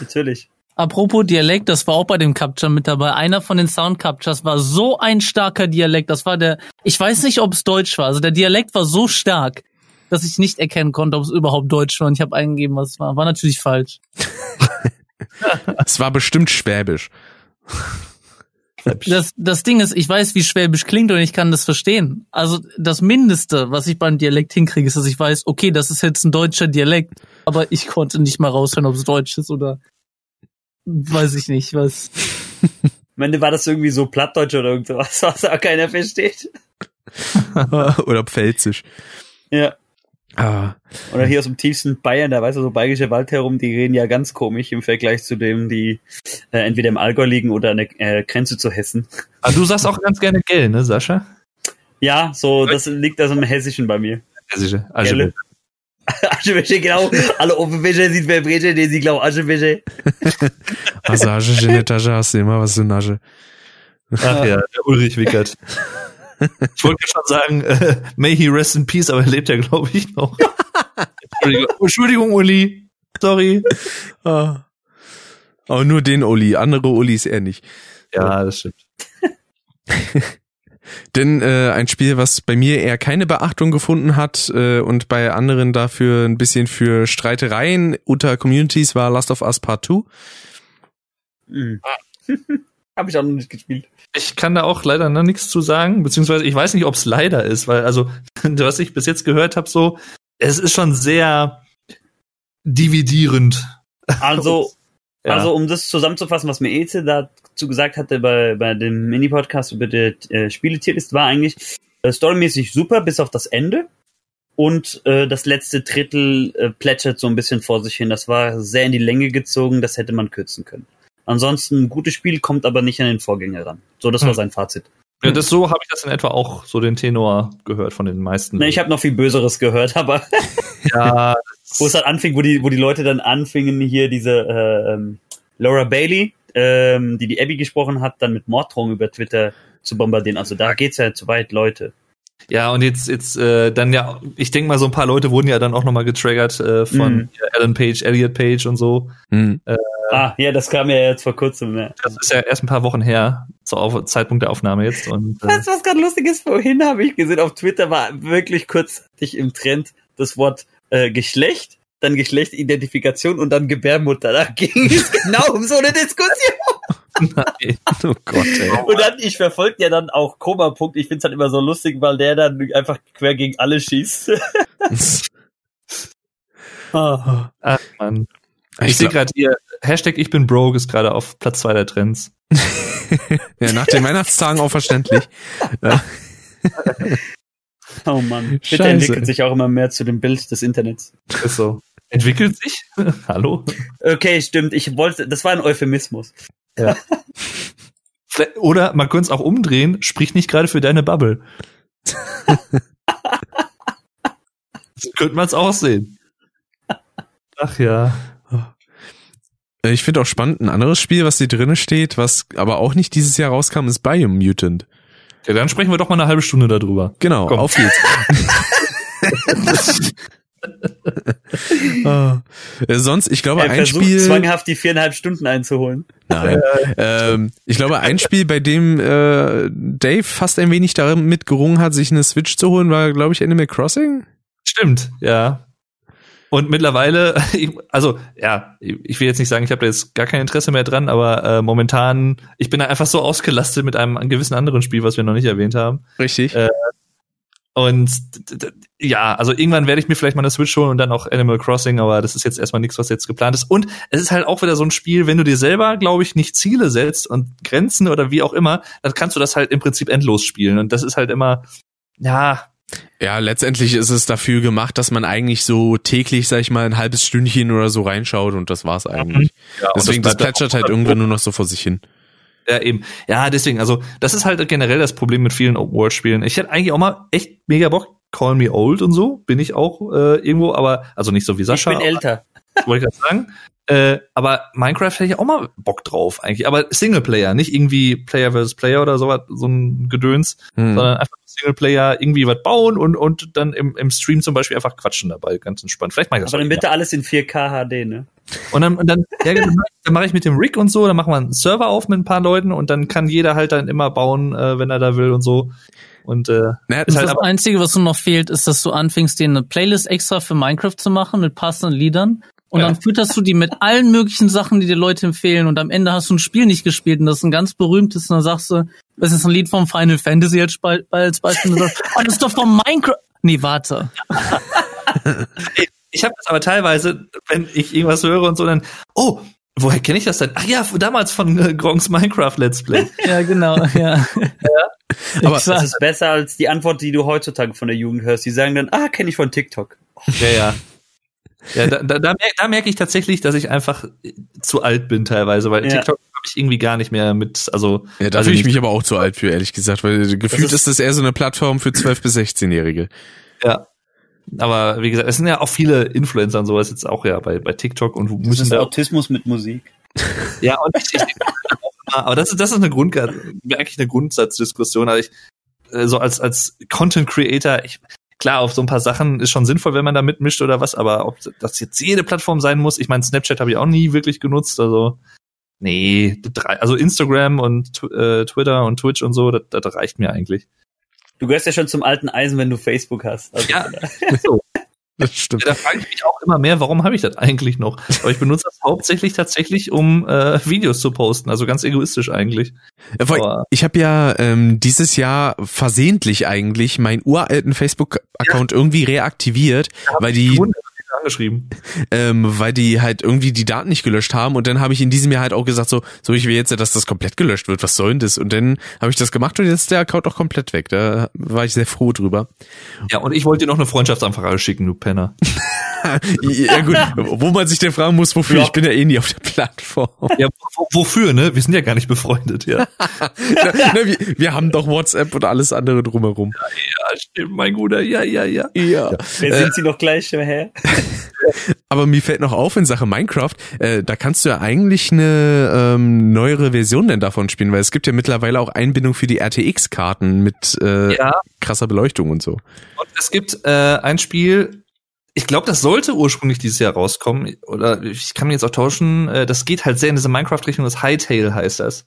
Natürlich. Apropos Dialekt, das war auch bei dem Capture mit dabei. Einer von den Sound Captures war so ein starker Dialekt. Das war der, ich weiß nicht, ob es Deutsch war. Also der Dialekt war so stark, dass ich nicht erkennen konnte, ob es überhaupt Deutsch war. Und ich habe eingegeben, was es war. War natürlich falsch. es war bestimmt Schwäbisch. Das, das Ding ist, ich weiß, wie Schwäbisch klingt und ich kann das verstehen. Also das Mindeste, was ich beim Dialekt hinkriege, ist, dass ich weiß, okay, das ist jetzt ein deutscher Dialekt, aber ich konnte nicht mal raushören, ob es Deutsch ist oder weiß ich nicht, was. Am Ende war das irgendwie so Plattdeutsch oder irgendwas, was auch keiner versteht. oder Pfälzisch. Ja. Ah. Oder hier aus dem tiefsten Bayern, da weiß er so bayerische Wald herum, die reden ja ganz komisch im Vergleich zu dem, die äh, entweder im Allgäu liegen oder an der äh, Grenze zu Hessen. Aber du sagst auch ganz gerne Gell, ne, Sascha? Ja, so, das liegt also im Hessischen bei mir. Hessische, also Gelle. Aschewäsche, genau. Alle Ofenwäsche sieht wer Brete, die sie glauben Aschewäsche. Hast du Asche in der Tasche, hast du immer was zu Nasche. Ach ja, der Ulrich Wickert. Ich wollte schon sagen, äh, may he rest in peace, aber er lebt ja, glaube ich, noch. Entschuldigung, Entschuldigung, Uli. Sorry. Ah. Aber nur den Uli, andere Ulis eher nicht. Ja, das stimmt. Denn äh, ein Spiel, was bei mir eher keine Beachtung gefunden hat äh, und bei anderen dafür ein bisschen für Streitereien unter Communities war Last of Us Part 2. Mhm. Habe ich auch noch nicht gespielt. Ich kann da auch leider noch nichts zu sagen, beziehungsweise ich weiß nicht, ob es leider ist, weil also, was ich bis jetzt gehört habe, so, es ist schon sehr dividierend. Also, ja. also um das zusammenzufassen, was mir Eze da zu gesagt hatte bei, bei dem Mini-Podcast über die äh, Spieletierlist, war eigentlich äh, storymäßig super, bis auf das Ende. Und äh, das letzte Drittel äh, plätschert so ein bisschen vor sich hin. Das war sehr in die Länge gezogen, das hätte man kürzen können. Ansonsten ein gutes Spiel, kommt aber nicht an den Vorgänger ran. So, das hm. war sein Fazit. Ja, das so habe ich das in etwa auch so den Tenor gehört von den meisten. Ne, ich habe noch viel Böseres gehört, aber ja, wo es halt anfing, wo die, wo die Leute dann anfingen, hier diese äh, ähm, Laura Bailey, ähm, die die Abby gesprochen hat, dann mit Morddrohungen über Twitter zu bombardieren. Also da geht's ja zu weit, Leute. Ja, und jetzt, jetzt äh, dann ja, ich denke mal, so ein paar Leute wurden ja dann auch nochmal getriggert äh, von mm. Alan Page, Elliot Page und so. Mm. Äh, ah, ja, das kam ja jetzt vor kurzem. Ja. Das ist ja erst ein paar Wochen her, zum Zeitpunkt der Aufnahme jetzt. Und, äh, weißt du, was gerade lustig ist? Vorhin habe ich gesehen, auf Twitter war wirklich kurzzeitig im Trend das Wort äh, Geschlecht dann Geschlechtsidentifikation und dann Gebärmutter. Da ging es genau um so eine Diskussion. Nein. Oh Gott, ey. Und dann, ich verfolge ja dann auch Koma-Punkt. Ich find's halt immer so lustig, weil der dann einfach quer gegen alle schießt. Ach, Mann. Ich, ich sehe gerade hier, Hashtag ich bin broke ist gerade auf Platz zwei der Trends. ja, nach den Weihnachtstagen auch verständlich. oh Mann. Bitte entwickelt sich auch immer mehr zu dem Bild des Internets. Ist so. Entwickelt sich? Hallo? Okay, stimmt. Ich wollte, das war ein Euphemismus. Ja. Oder man könnte es auch umdrehen, sprich nicht gerade für deine Bubble. so könnte man es auch sehen. Ach ja. Ich finde auch spannend, ein anderes Spiel, was hier drinne steht, was aber auch nicht dieses Jahr rauskam, ist Biomutant. Ja, dann sprechen wir doch mal eine halbe Stunde darüber. Genau, Komm. auf geht's. oh. Sonst, ich glaube, er ein Spiel. zwanghaft die viereinhalb Stunden einzuholen. Nein. ähm, ich glaube, ein Spiel, bei dem äh, Dave fast ein wenig damit gerungen hat, sich eine Switch zu holen, war, glaube ich, Animal Crossing. Stimmt, ja. Und mittlerweile, also ja, ich will jetzt nicht sagen, ich habe da jetzt gar kein Interesse mehr dran, aber äh, momentan, ich bin da einfach so ausgelastet mit einem, gewissen anderen Spiel, was wir noch nicht erwähnt haben. Richtig. Äh, und ja, also irgendwann werde ich mir vielleicht mal eine Switch holen und dann auch Animal Crossing, aber das ist jetzt erstmal nichts, was jetzt geplant ist. Und es ist halt auch wieder so ein Spiel, wenn du dir selber, glaube ich, nicht Ziele setzt und Grenzen oder wie auch immer, dann kannst du das halt im Prinzip endlos spielen. Und das ist halt immer, ja, ja, letztendlich ist es dafür gemacht, dass man eigentlich so täglich, sag ich mal, ein halbes Stündchen oder so reinschaut und das war's eigentlich. Ja, deswegen, das, das plätschert halt irgendwann nur noch so vor sich hin. Ja, eben. Ja, deswegen, also, das ist halt generell das Problem mit vielen Open-World-Spielen. Ich hätte eigentlich auch mal echt mega Bock, Call Me Old und so, bin ich auch äh, irgendwo, aber, also nicht so wie Sascha. Ich bin älter. Wollte ich gerade sagen. Äh, aber Minecraft hätte ich auch mal Bock drauf eigentlich. Aber Singleplayer, nicht irgendwie Player versus Player oder sowas, so ein Gedöns, hm. sondern einfach Singleplayer irgendwie was bauen und, und dann im, im Stream zum Beispiel einfach quatschen dabei, ganz entspannt. Vielleicht mache ich das Aber dann bitte alles in 4K HD, ne? Und dann, und dann, ja, dann mache ich mit dem Rig und so, dann machen wir einen Server auf mit ein paar Leuten und dann kann jeder halt dann immer bauen, äh, wenn er da will und so. Und äh, naja, ist halt das Einzige, was nur noch fehlt, ist, dass du anfängst, dir eine Playlist extra für Minecraft zu machen mit passenden Liedern. Und ja. dann fütterst du die mit allen möglichen Sachen, die dir Leute empfehlen. Und am Ende hast du ein Spiel nicht gespielt. Und das ist ein ganz berühmtes. Und dann sagst du, das ist ein Lied vom Final Fantasy als, als Beispiel. Und sagst, oh, das ist doch vom Minecraft. Nee, warte. ich habe das aber teilweise, wenn ich irgendwas höre und so, dann, oh, woher kenne ich das denn? Ach ja, damals von äh, Gronks Minecraft Let's Play. ja, genau, ja. ja. Aber das ist besser als die Antwort, die du heutzutage von der Jugend hörst. Die sagen dann, ah, kenne ich von TikTok. Ja, ja. Ja, da, da, da, merke, da merke ich tatsächlich, dass ich einfach zu alt bin teilweise, weil ja. TikTok habe ich irgendwie gar nicht mehr mit, also. Ja, da fühle ich mich aber auch zu alt für, ehrlich gesagt, weil gefühlt das ist, ist das eher so eine Plattform für 12- bis 16-Jährige. Ja. Aber wie gesagt, es sind ja auch viele Influencer und sowas jetzt auch ja bei, bei TikTok und müssen das ist da Autismus mit Musik. ja, und ich, ich aber das ist, das ist eine Grund, eigentlich eine Grundsatzdiskussion, aber ich, äh, so als, als Content Creator, ich, klar, auf so ein paar Sachen ist schon sinnvoll, wenn man da mitmischt oder was, aber ob das jetzt jede Plattform sein muss, ich meine, Snapchat habe ich auch nie wirklich genutzt, also nee, also Instagram und äh, Twitter und Twitch und so, das, das reicht mir eigentlich. Du gehörst ja schon zum alten Eisen, wenn du Facebook hast. Also ja, so. Das stimmt. Ja, da frage ich mich auch immer mehr, warum habe ich das eigentlich noch? Aber ich benutze das hauptsächlich tatsächlich, um äh, Videos zu posten, also ganz egoistisch eigentlich. Ja, ich habe ja ähm, dieses Jahr versehentlich eigentlich meinen uralten Facebook-Account ja. irgendwie reaktiviert, weil die angeschrieben. Ähm, weil die halt irgendwie die Daten nicht gelöscht haben und dann habe ich in diesem Jahr halt auch gesagt so, so ich will jetzt, dass das komplett gelöscht wird, was soll denn das? Und dann habe ich das gemacht und jetzt ist der Account auch komplett weg. Da war ich sehr froh drüber. Ja, und ich wollte dir noch eine Freundschaftsanfrage schicken, du Penner. ja gut, wo man sich denn fragen muss, wofür, ja. ich bin ja eh nie auf der Plattform. Ja, wofür, ne? Wir sind ja gar nicht befreundet, ja. na, na, wir, wir, haben doch WhatsApp und alles andere drumherum. Ja, ja stimmt, mein Guter, ja, ja, ja. Ja. ja. Wer sind äh, Sie noch gleich, hä? Aber mir fällt noch auf in Sache Minecraft, äh, da kannst du ja eigentlich eine ähm, neuere Version denn davon spielen, weil es gibt ja mittlerweile auch Einbindung für die RTX-Karten mit äh, ja. krasser Beleuchtung und so. Und es gibt äh, ein Spiel, ich glaube, das sollte ursprünglich dieses Jahr rauskommen, oder ich kann mir jetzt auch tauschen, äh, das geht halt sehr in diese Minecraft-Richtung, das Hightail heißt das.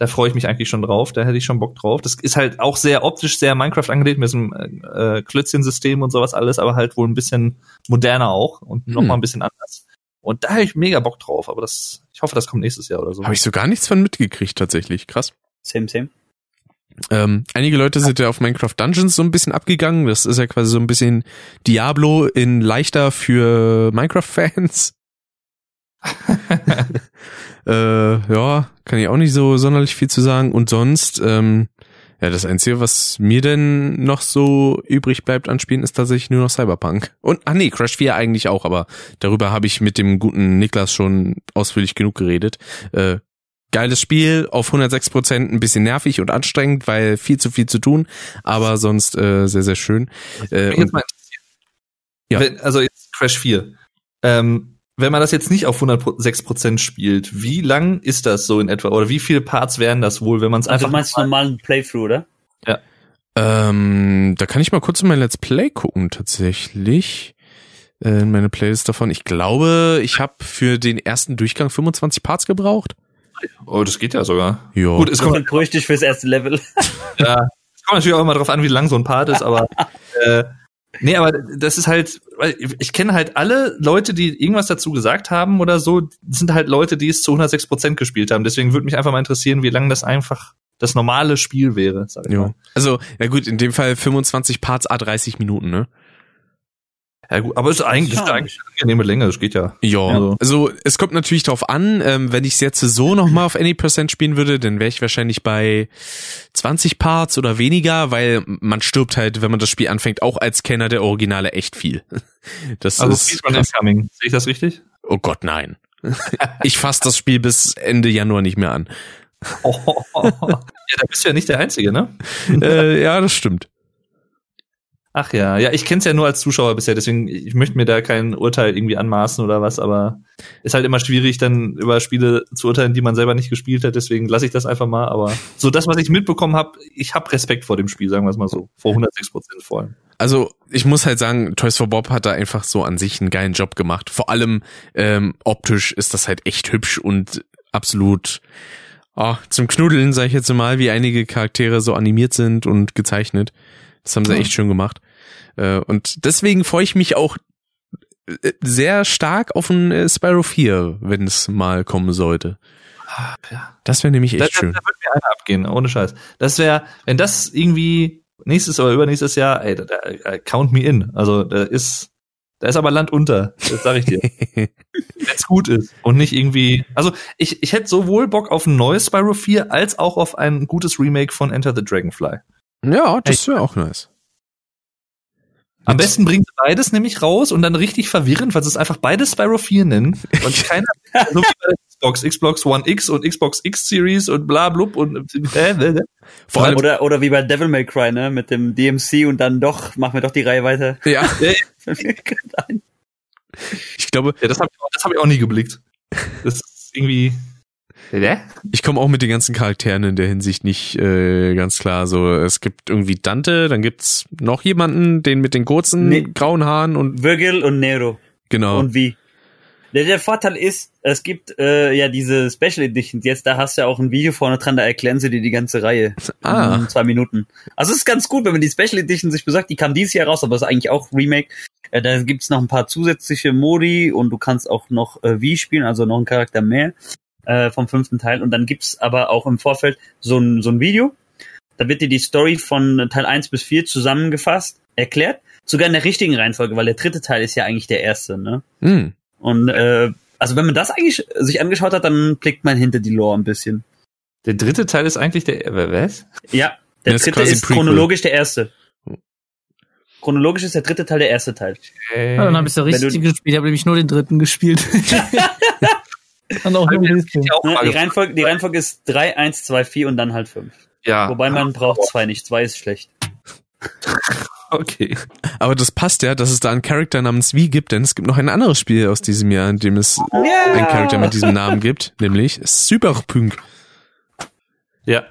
Da freue ich mich eigentlich schon drauf, da hätte ich schon Bock drauf. Das ist halt auch sehr optisch sehr Minecraft angelegt mit diesem äh, äh, Klötzchen-System und sowas alles, aber halt wohl ein bisschen moderner auch und hm. noch mal ein bisschen anders. Und da habe ich mega Bock drauf, aber das, ich hoffe, das kommt nächstes Jahr oder so. Habe ich so gar nichts von mitgekriegt tatsächlich, krass. Same, same. Ähm, einige Leute sind ja auf Minecraft Dungeons so ein bisschen abgegangen. Das ist ja quasi so ein bisschen Diablo in leichter für Minecraft-Fans. äh, ja, kann ich auch nicht so sonderlich viel zu sagen. Und sonst, ähm, ja, das Einzige, was mir denn noch so übrig bleibt an Spielen, ist tatsächlich nur noch Cyberpunk. Und, ach nee, Crash 4 eigentlich auch, aber darüber habe ich mit dem guten Niklas schon ausführlich genug geredet. Äh, geiles Spiel, auf 106 Prozent ein bisschen nervig und anstrengend, weil viel zu viel zu tun, aber sonst äh, sehr, sehr schön. Äh, und, ja. also jetzt Crash 4. Ähm, wenn man das jetzt nicht auf 106% spielt, wie lang ist das so in etwa? Oder wie viele Parts wären das wohl, wenn man es also einfach. Du meinst normalen Playthrough, oder? Ja. Ähm, da kann ich mal kurz in mein Let's Play gucken, tatsächlich. äh, in meine Playlist davon. Ich glaube, ich habe für den ersten Durchgang 25 Parts gebraucht. Oh, das geht ja sogar. Ja. Gut, es kommt richtig fürs erste Level. ja, es kommt natürlich auch immer darauf an, wie lang so ein Part ist, aber äh, nee, aber das ist halt, ich kenne halt alle Leute, die irgendwas dazu gesagt haben oder so, sind halt Leute, die es zu 106 Prozent gespielt haben. Deswegen würde mich einfach mal interessieren, wie lange das einfach das normale Spiel wäre. Sag ich ja. Mal. Also, ja gut, in dem Fall 25 Parts a 30 Minuten, ne? Ja gut, aber es ist eigentlich, ja. ist eigentlich eine angenehme Länge, das geht ja. Ja, also, also es kommt natürlich darauf an, ähm, wenn ich es jetzt so nochmal auf Any Percent spielen würde, dann wäre ich wahrscheinlich bei 20 Parts oder weniger, weil man stirbt halt, wenn man das Spiel anfängt, auch als Kenner der Originale echt viel. Das also ist Coming. Sehe ich das richtig? Oh Gott, nein. ich fasse das Spiel bis Ende Januar nicht mehr an. Oh, ja, da bist du ja nicht der Einzige, ne? äh, ja, das stimmt. Ach ja, ja, ich kenne es ja nur als Zuschauer bisher, deswegen ich möchte mir da kein Urteil irgendwie anmaßen oder was, aber ist halt immer schwierig, dann über Spiele zu urteilen, die man selber nicht gespielt hat, deswegen lasse ich das einfach mal. Aber so das, was ich mitbekommen habe, ich habe Respekt vor dem Spiel, sagen wir es mal so, vor 106 Prozent vor allem. Also ich muss halt sagen, Toys for Bob hat da einfach so an sich einen geilen Job gemacht. Vor allem ähm, optisch ist das halt echt hübsch und absolut oh, zum Knuddeln, sage ich jetzt mal, wie einige Charaktere so animiert sind und gezeichnet. Das haben sie echt schön gemacht. Äh, und deswegen freue ich mich auch äh, sehr stark auf ein äh, Spyro 4, wenn es mal kommen sollte. Das wäre nämlich echt da, schön. Da, da würde mir einer abgehen, ohne Scheiß. Das wäre, wenn das irgendwie nächstes oder übernächstes Jahr, ey, da, da, count me in. Also da ist, da ist aber Land unter, das sag ich dir. Wenn's gut ist. Und nicht irgendwie. Also ich, ich hätte sowohl Bock auf ein neues Spyro 4 als auch auf ein gutes Remake von Enter the Dragonfly. Ja, das wäre auch nice. Am besten bringt beides nämlich raus und dann richtig verwirrend, weil sie es einfach beides Spyro 4 nennen. Und keiner, so wie bei der Xbox, Xbox One X und Xbox X Series und bla blub und äh, äh, äh. Vor allem, oder, oder wie bei Devil May Cry, ne, mit dem DMC und dann doch, machen wir doch die Reihe weiter. Ja. ich glaube. Ja, das habe ich, hab ich auch nie geblickt. Das ist irgendwie, ich komme auch mit den ganzen Charakteren in der Hinsicht nicht äh, ganz klar. So, es gibt irgendwie Dante, dann gibt's noch jemanden, den mit den kurzen nee. grauen Haaren und Virgil und Nero. Genau. Und wie? Der, der Vorteil ist, es gibt äh, ja diese Special Editions. Jetzt da hast du ja auch ein Video vorne dran, da erklären sie dir die ganze Reihe ah. in zwei Minuten. Also es ist ganz gut, wenn man die Special Edition sich besorgt. Die kam dieses Jahr raus, aber ist eigentlich auch Remake. Äh, da gibt's noch ein paar zusätzliche Modi und du kannst auch noch äh, Wie spielen, also noch einen Charakter mehr äh, vom fünften Teil. Und dann gibt's aber auch im Vorfeld so ein, so ein Video. Da wird dir die Story von Teil 1 bis 4 zusammengefasst, erklärt. Sogar in der richtigen Reihenfolge, weil der dritte Teil ist ja eigentlich der erste, ne? Mhm. Und äh, also wenn man das eigentlich sich angeschaut hat, dann blickt man hinter die Lore ein bisschen. Der dritte Teil ist eigentlich der was? Ja, der das dritte ist, ist chronologisch der erste. Chronologisch ist der dritte Teil der erste Teil. Okay. Ja, dann habe ich so richtig gespielt. Ich habe nämlich nur den dritten gespielt. Und auch nur ja, die, Reihenfolge, die Reihenfolge ist 3, 1, 2, 4 und dann halt 5. Ja. Wobei man braucht 2 nicht. 2 ist schlecht. Okay. Aber das passt ja, dass es da einen Charakter namens Wie gibt, denn es gibt noch ein anderes Spiel aus diesem Jahr, in dem es yeah. einen Charakter mit diesem Namen gibt, nämlich Cyberpunk. Ja.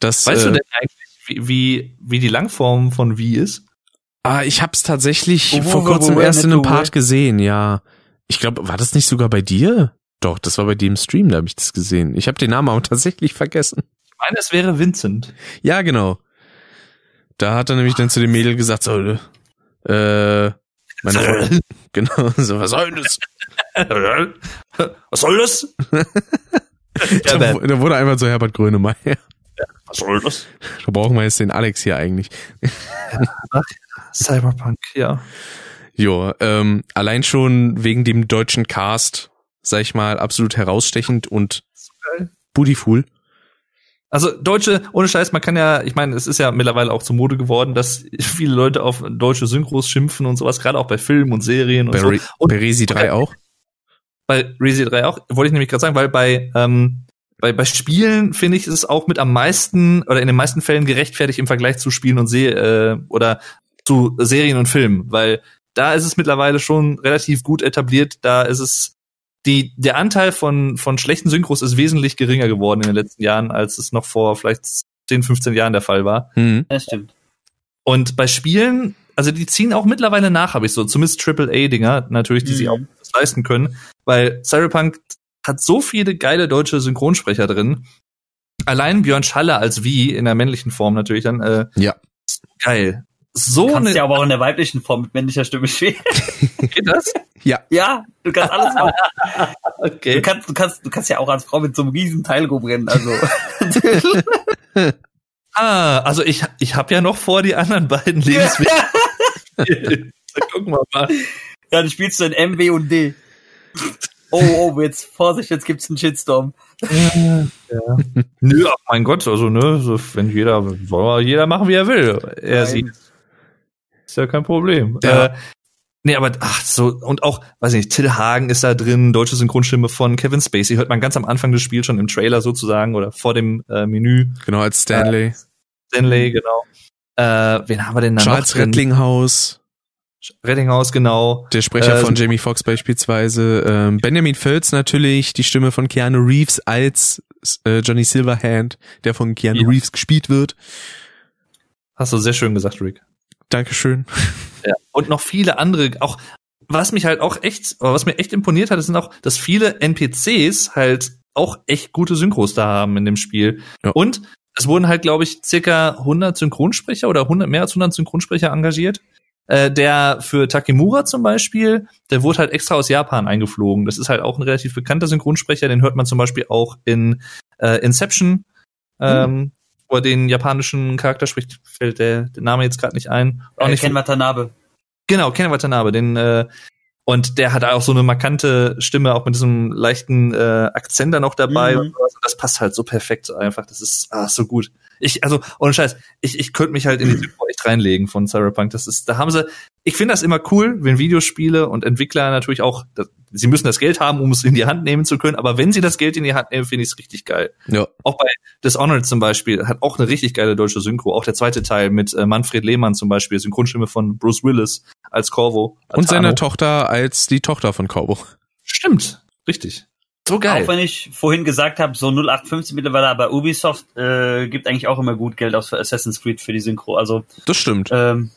Das, weißt äh, du denn eigentlich, wie, wie, wie die Langform von Wie ist? Ah, ich hab's tatsächlich oh, vor kurzem erst in einem Part gesehen, ja. Ich glaube, war das nicht sogar bei dir? Doch, das war bei dem Stream, da habe ich das gesehen. Ich habe den Namen aber tatsächlich vergessen. Ich meine, es wäre Vincent. Ja, genau. Da hat er nämlich dann zu dem Mädel gesagt, so, äh, meine Freundin, genau, so, was soll das? was soll das? ja, da, da, wurde einfach so Herbert Grönemeyer. Ja, was soll das? Da brauchen wir jetzt den Alex hier eigentlich. Ach, Cyberpunk, ja. Jo, ähm, allein schon wegen dem deutschen Cast sag ich mal, absolut herausstechend und beautiful. Also Deutsche, ohne Scheiß, man kann ja, ich meine, es ist ja mittlerweile auch zur Mode geworden, dass viele Leute auf deutsche Synchros schimpfen und sowas, gerade auch bei Filmen und Serien und bei so. Re und bei Resi 3 auch? Bei Resi 3 auch, wollte ich nämlich gerade sagen, weil bei, ähm, bei, bei Spielen finde ich es auch mit am meisten oder in den meisten Fällen gerechtfertigt im Vergleich zu Spielen und Se äh, oder zu Serien und Filmen, weil da ist es mittlerweile schon relativ gut etabliert, da ist es die, der Anteil von, von schlechten Synchros ist wesentlich geringer geworden in den letzten Jahren, als es noch vor vielleicht 10, 15 Jahren der Fall war. Mhm. Das stimmt. Und bei Spielen also die ziehen auch mittlerweile nach, habe ich so, zumindest Triple-A-Dinger, natürlich, die mhm. sie auch leisten können, weil Cyberpunk hat so viele geile deutsche Synchronsprecher drin. Allein Björn Schaller als wie in der männlichen Form natürlich dann. Äh, ja. Geil. So du kannst eine, ja aber auch in der weiblichen Form mit männlicher Stimme spielen. Geht das? Ja. Ja, du kannst alles machen. okay. Du kannst, du kannst, du kannst ja auch als Frau mit so einem riesen Teil rumrennen, also. ah, also ich, ich habe ja noch vor, die anderen beiden Lebenswege. Gucken wir mal. Ja, du spielst du in M, W und D. Oh, oh, jetzt Vorsicht, jetzt gibt's einen Shitstorm. Ja. Nö, ach mein Gott, also ne, so, wenn jeder, soll jeder machen, wie er will. Er Nein. sieht. Ist ja kein Problem. Ja. Äh, nee, aber ach so, und auch, weiß nicht, Till Hagen ist da drin, deutsche Synchronstimme von Kevin Spacey, hört man ganz am Anfang des Spiels schon im Trailer sozusagen oder vor dem äh, Menü. Genau, als Stanley. Äh, Stanley, genau. Äh, wen haben wir denn da Charles noch? Charles Rettlinghaus. Rettinghaus, genau. Der Sprecher äh, von Jamie Foxx beispielsweise. Ähm, Benjamin Fölz natürlich, die Stimme von Keanu Reeves als äh, Johnny Silverhand, der von Keanu ja. Reeves gespielt wird. Hast du sehr schön gesagt, Rick. Dankeschön. Ja. Und noch viele andere, auch was mich halt auch echt, was mir echt imponiert hat, sind auch, dass viele NPCs halt auch echt gute Synchros da haben in dem Spiel. Ja. Und es wurden halt, glaube ich, circa 100 Synchronsprecher oder 100, mehr als 100 Synchronsprecher engagiert. Äh, der für Takemura zum Beispiel, der wurde halt extra aus Japan eingeflogen. Das ist halt auch ein relativ bekannter Synchronsprecher, den hört man zum Beispiel auch in äh, Inception, ähm, hm. Wo er den japanischen Charakter spricht, fällt der, der Name jetzt gerade nicht ein. Auch äh, nicht Ken Watanabe. Genau, Ken Watanabe, den äh, und der hat auch so eine markante Stimme, auch mit diesem leichten äh, Akzent da noch dabei. Mhm. Das passt halt so perfekt einfach. Das ist ah, so gut. Ich, also, ohne Scheiß, ich, ich könnte mich halt in die Synchro echt reinlegen von Cyberpunk. Das ist, da haben sie, ich finde das immer cool, wenn Videospiele und Entwickler natürlich auch, das, sie müssen das Geld haben, um es in die Hand nehmen zu können, aber wenn sie das Geld in die Hand nehmen, finde ich es richtig geil. Ja. Auch bei Dishonored zum Beispiel hat auch eine richtig geile deutsche Synchro. Auch der zweite Teil mit äh, Manfred Lehmann zum Beispiel, Synchronstimme von Bruce Willis als Corvo. Als und seiner Tochter als die Tochter von Corvo. Stimmt, richtig. So geil. Auch wenn ich vorhin gesagt habe, so 0815 mittlerweile, aber Ubisoft äh, gibt eigentlich auch immer gut Geld aus für Assassin's Creed für die Synchro. Also das stimmt. Ähm,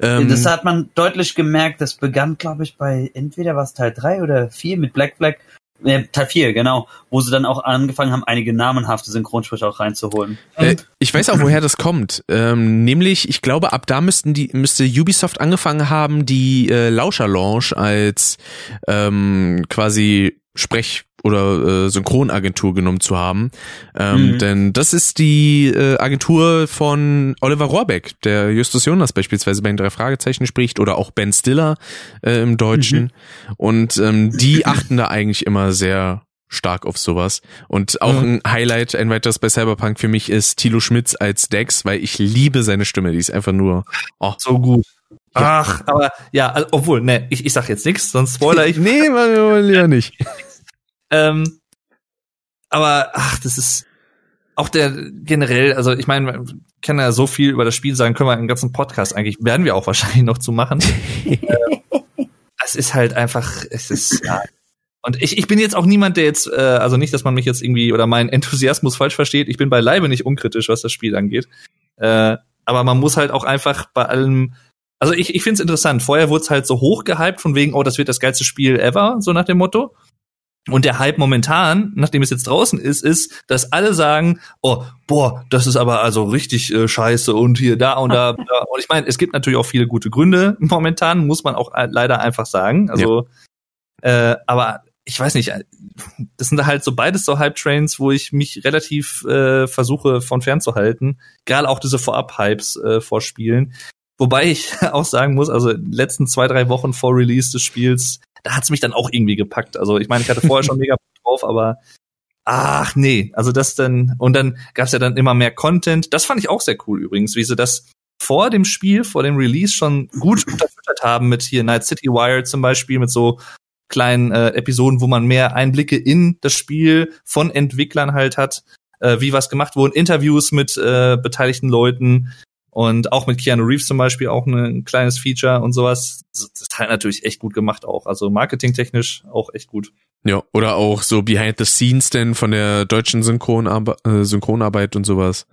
ähm, das hat man deutlich gemerkt. Das begann, glaube ich, bei entweder was Teil 3 oder 4 mit Black Flag. Äh, Teil 4, genau, wo sie dann auch angefangen haben, einige namenhafte Synchronsprecher auch reinzuholen. Äh, ich weiß auch, woher das kommt. Ähm, nämlich, ich glaube, ab da müssten die, müsste Ubisoft angefangen haben, die äh, Lauscher Launch als ähm, quasi Sprech- oder äh, Synchronagentur genommen zu haben. Ähm, mhm. Denn das ist die äh, Agentur von Oliver Rohrbeck, der Justus Jonas beispielsweise bei den drei Fragezeichen spricht oder auch Ben Stiller äh, im Deutschen. Mhm. Und ähm, die achten da eigentlich immer sehr stark auf sowas. Und auch mhm. ein Highlight, ein weiteres bei Cyberpunk für mich ist Tilo Schmitz als Dex, weil ich liebe seine Stimme. Die ist einfach nur oh. so gut. Ach, aber ja, also, obwohl, ne, ich, ich sag jetzt nichts, sonst spoiler ich. nee, man will ja nicht. Ähm, aber ach, das ist auch der generell, also ich meine, können ja so viel über das Spiel sagen, können wir einen ganzen Podcast eigentlich, werden wir auch wahrscheinlich noch zu machen. äh, es ist halt einfach, es ist, ja. Und ich, ich bin jetzt auch niemand, der jetzt, äh, also nicht, dass man mich jetzt irgendwie oder meinen Enthusiasmus falsch versteht. Ich bin beileibe nicht unkritisch, was das Spiel angeht. Äh, aber man muss halt auch einfach bei allem, also ich, ich finde es interessant. Vorher wurde es halt so hoch gehypt von wegen, oh, das wird das geilste Spiel ever, so nach dem Motto. Und der Hype momentan, nachdem es jetzt draußen ist, ist, dass alle sagen, oh, boah, das ist aber also richtig äh, scheiße und hier, da und da. da. Und ich meine, es gibt natürlich auch viele gute Gründe momentan, muss man auch leider einfach sagen. Also, ja. äh, aber ich weiß nicht, das sind halt so beides so Hype-Trains, wo ich mich relativ äh, versuche von fernzuhalten. Gerade auch diese Vorab-Hypes äh, vor Spielen. Wobei ich auch sagen muss, also letzten zwei, drei Wochen vor Release des Spiels da hat's mich dann auch irgendwie gepackt. Also ich meine, ich hatte vorher schon mega drauf, aber ach nee, also das dann und dann gab's ja dann immer mehr Content. Das fand ich auch sehr cool übrigens, wie sie das vor dem Spiel, vor dem Release schon gut unterfüttert haben mit hier Night City Wire zum Beispiel mit so kleinen äh, Episoden, wo man mehr Einblicke in das Spiel von Entwicklern halt hat, äh, wie was gemacht wurde, Interviews mit äh, beteiligten Leuten, und auch mit Keanu Reeves zum Beispiel auch ein kleines Feature und sowas. Das ist halt natürlich echt gut gemacht auch. Also marketingtechnisch auch echt gut. Ja, oder auch so Behind the Scenes denn von der deutschen Synchronarbe äh, Synchronarbeit und sowas.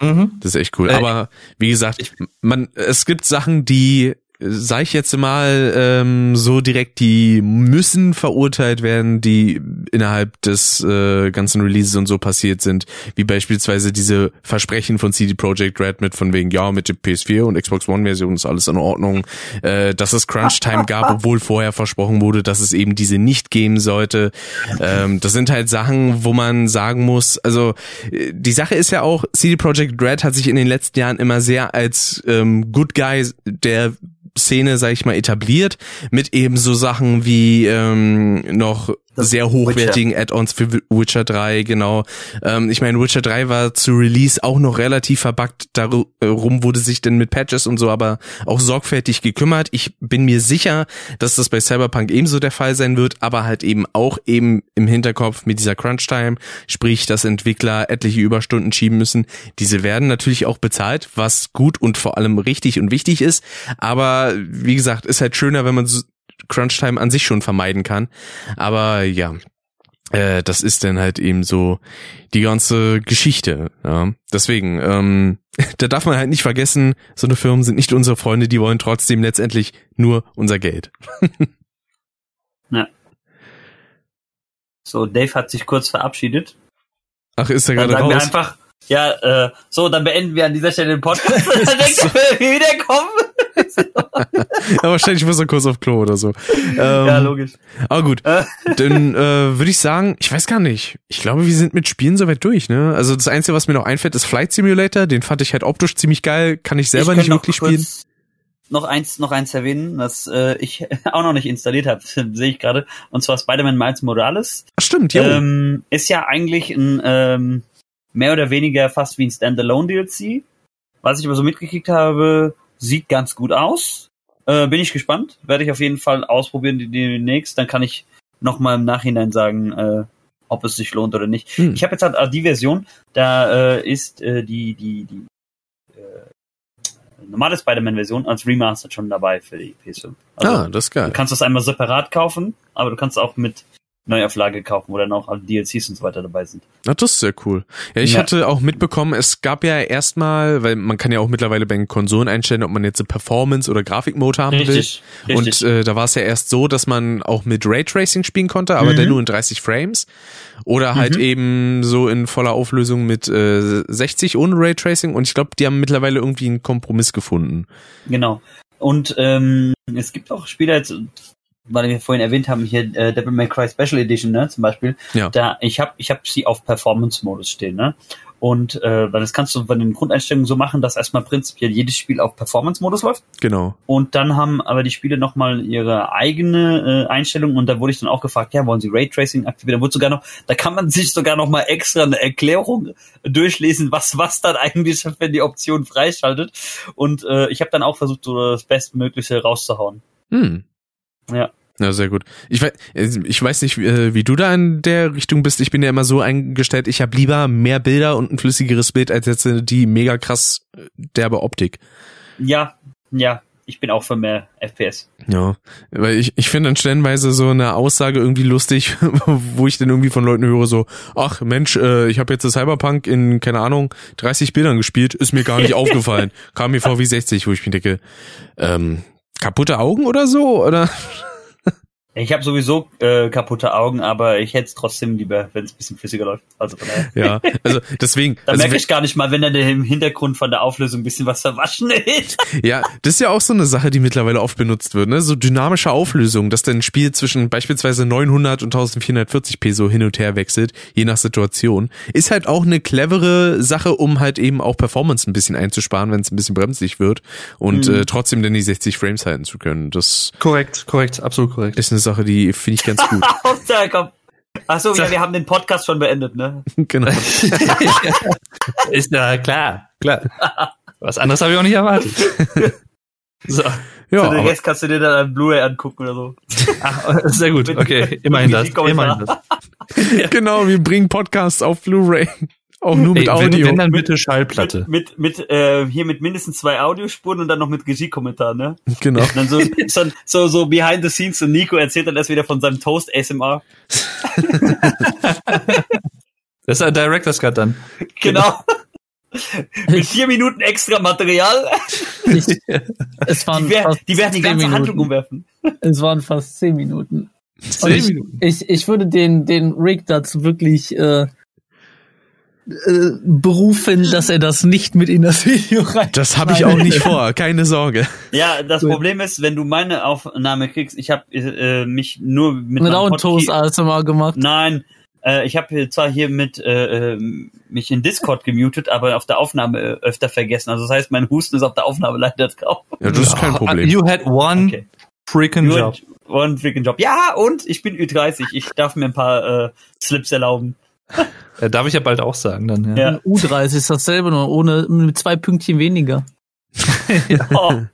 Mhm. Das ist echt cool. Äh, Aber wie gesagt, man, es gibt Sachen, die sag ich jetzt mal ähm, so direkt, die müssen verurteilt werden, die innerhalb des äh, ganzen Releases und so passiert sind, wie beispielsweise diese Versprechen von CD Projekt Red mit von wegen, ja, mit der PS4 und Xbox One Version ist alles in Ordnung, äh, dass es Crunch Time gab, obwohl vorher versprochen wurde, dass es eben diese nicht geben sollte. Ähm, das sind halt Sachen, wo man sagen muss, also äh, die Sache ist ja auch, CD Projekt Red hat sich in den letzten Jahren immer sehr als ähm, Good Guy der Szene, sag ich mal, etabliert, mit eben so Sachen wie ähm, noch sehr hochwertigen Add-ons für Witcher 3, genau. Ähm, ich meine, Witcher 3 war zu Release auch noch relativ verbuggt. Darum wurde sich denn mit Patches und so aber auch sorgfältig gekümmert. Ich bin mir sicher, dass das bei Cyberpunk ebenso der Fall sein wird, aber halt eben auch eben im Hinterkopf mit dieser Crunch-Time, sprich, dass Entwickler etliche Überstunden schieben müssen. Diese werden natürlich auch bezahlt, was gut und vor allem richtig und wichtig ist. Aber wie gesagt, ist halt schöner, wenn man Crunch-Time an sich schon vermeiden kann. Aber ja, äh, das ist dann halt eben so die ganze Geschichte. Ja. Deswegen, ähm, da darf man halt nicht vergessen, so eine Firmen sind nicht unsere Freunde, die wollen trotzdem letztendlich nur unser Geld. ja. So, Dave hat sich kurz verabschiedet. Ach, ist er gerade raus? Wir einfach, ja, äh, so, dann beenden wir an dieser Stelle den Podcast. dann denken wir wiederkommen. Ja, wahrscheinlich muss er kurz auf Klo oder so. Ähm, ja, logisch. Aber gut, äh. dann äh, würde ich sagen, ich weiß gar nicht. Ich glaube, wir sind mit Spielen soweit durch. Ne? Also das Einzige, was mir noch einfällt, ist Flight Simulator. Den fand ich halt optisch ziemlich geil. Kann ich selber ich nicht wirklich spielen. Noch eins, noch eins erwähnen, was äh, ich auch noch nicht installiert habe, sehe ich gerade. Und zwar Spider-Man Miles Morales. Ach, stimmt, ja. Ähm, ist ja eigentlich ein ähm, mehr oder weniger fast wie ein Standalone DLC. Was ich aber so mitgekriegt habe, Sieht ganz gut aus. Äh, bin ich gespannt. Werde ich auf jeden Fall ausprobieren demnächst. Dann kann ich nochmal im Nachhinein sagen, äh, ob es sich lohnt oder nicht. Hm. Ich habe jetzt halt die Version, da äh, ist äh, die, die, die äh, normale Spider-Man-Version als Remastered schon dabei für die PS5. Also, ah, das ist geil. Du kannst das einmal separat kaufen, aber du kannst auch mit Neuauflage kaufen, wo dann auch alle DLCs und so weiter dabei sind. Na, das ist sehr cool. Ja, ich ja. hatte auch mitbekommen, es gab ja erstmal, weil man kann ja auch mittlerweile bei den Konsolen einstellen, ob man jetzt eine Performance oder Grafikmode haben richtig, will. Richtig. Und äh, da war es ja erst so, dass man auch mit Raytracing spielen konnte, aber mhm. dann nur in 30 Frames. Oder halt mhm. eben so in voller Auflösung mit äh, 60 ohne Raytracing. Und ich glaube, die haben mittlerweile irgendwie einen Kompromiss gefunden. Genau. Und ähm, es gibt auch Spieler, jetzt weil wir vorhin erwähnt haben, hier äh, Devil May Cry Special Edition, ne, zum Beispiel. Ja. Da ich habe ich hab sie auf Performance-Modus stehen, ne? Und äh, weil das kannst du bei den Grundeinstellungen so machen, dass erstmal prinzipiell jedes Spiel auf Performance-Modus läuft. Genau. Und dann haben aber die Spiele nochmal ihre eigene äh, Einstellung und da wurde ich dann auch gefragt, ja, wollen sie Raytracing aktivieren? Da wurde sogar noch, da kann man sich sogar noch mal extra eine Erklärung durchlesen, was was dann eigentlich wenn die Option freischaltet. Und äh, ich habe dann auch versucht, so das Bestmögliche rauszuhauen. Hm. Ja. Ja, sehr gut. Ich weiß, ich weiß nicht, äh, wie du da in der Richtung bist. Ich bin ja immer so eingestellt, ich habe lieber mehr Bilder und ein flüssigeres Bild als jetzt die mega krass äh, derbe Optik. Ja, ja, ich bin auch für mehr FPS. Ja, weil ich, ich finde dann stellenweise so eine Aussage irgendwie lustig, wo ich dann irgendwie von Leuten höre so, ach Mensch, äh, ich habe jetzt das Cyberpunk in, keine Ahnung, 30 Bildern gespielt, ist mir gar nicht aufgefallen. Kam mir vor wie 60, wo ich mir denke, ähm, kaputte Augen oder so? Oder? Ich habe sowieso äh, kaputte Augen, aber ich hätte es trotzdem lieber, wenn es ein bisschen flüssiger läuft. Also von daher. Ja, also deswegen. da also merke ich gar nicht mal, wenn dann im Hintergrund von der Auflösung ein bisschen was verwaschen ist. ja, das ist ja auch so eine Sache, die mittlerweile oft benutzt wird, ne? So dynamische Auflösung, dass dann ein Spiel zwischen beispielsweise 900 und 1440p so hin und her wechselt, je nach Situation, ist halt auch eine clevere Sache, um halt eben auch Performance ein bisschen einzusparen, wenn es ein bisschen bremslich wird und mhm. äh, trotzdem dann die 60 Frames halten zu können. Das korrekt, korrekt, absolut korrekt. Ist eine Sache, die finde ich ganz gut. komm. Achso, ja, wir haben den Podcast schon beendet, ne? genau. Ist ja klar, klar. Was anderes habe ich auch nicht erwartet. So. Ja, so, Rest kannst du dir dann ein Blu-ray angucken oder so. Ach, sehr gut. Okay, immerhin das. Immerhin das. genau, wir bringen Podcasts auf Blu-ray. Auch nur mit Ey, Audio. Wenn, wenn dann bitte Schallplatte. Mit, mit, mit äh, hier mit mindestens zwei Audiospuren und dann noch mit Regie-Kommentar, ne? Genau. Und dann so, so, so, so behind the scenes und Nico erzählt dann erst wieder von seinem Toast ASMR. das ist ein Director's Cut dann. Genau. Mit vier Minuten extra Material. Ich, es waren die, wär, die werden die ganze Minuten. Handlung umwerfen. Es waren fast zehn Minuten. Zehn ich, Minuten. Ich, ich würde den, den Rick dazu wirklich äh, äh, berufen, dass er das nicht mit in das Video rein. Das habe ich auch nicht vor, keine Sorge. Ja, das Gut. Problem ist, wenn du meine Aufnahme kriegst, ich habe äh, mich nur mit mit Autos ASMR gemacht. Nein, äh, ich habe zwar hier mit äh, äh, mich in Discord gemutet, aber auf der Aufnahme äh, öfter vergessen. Also das heißt, mein Husten ist auf der Aufnahme leider drauf. Ja, das ist kein Problem. You had one okay. freaking you job. One freaking Job. Ja, und ich bin Ü30. Ich darf mir ein paar äh, Slips erlauben. ja, darf ich ja bald auch sagen dann. Ja. ja. U30 ist dasselbe, nur ohne mit zwei Pünktchen weniger. ja. oh.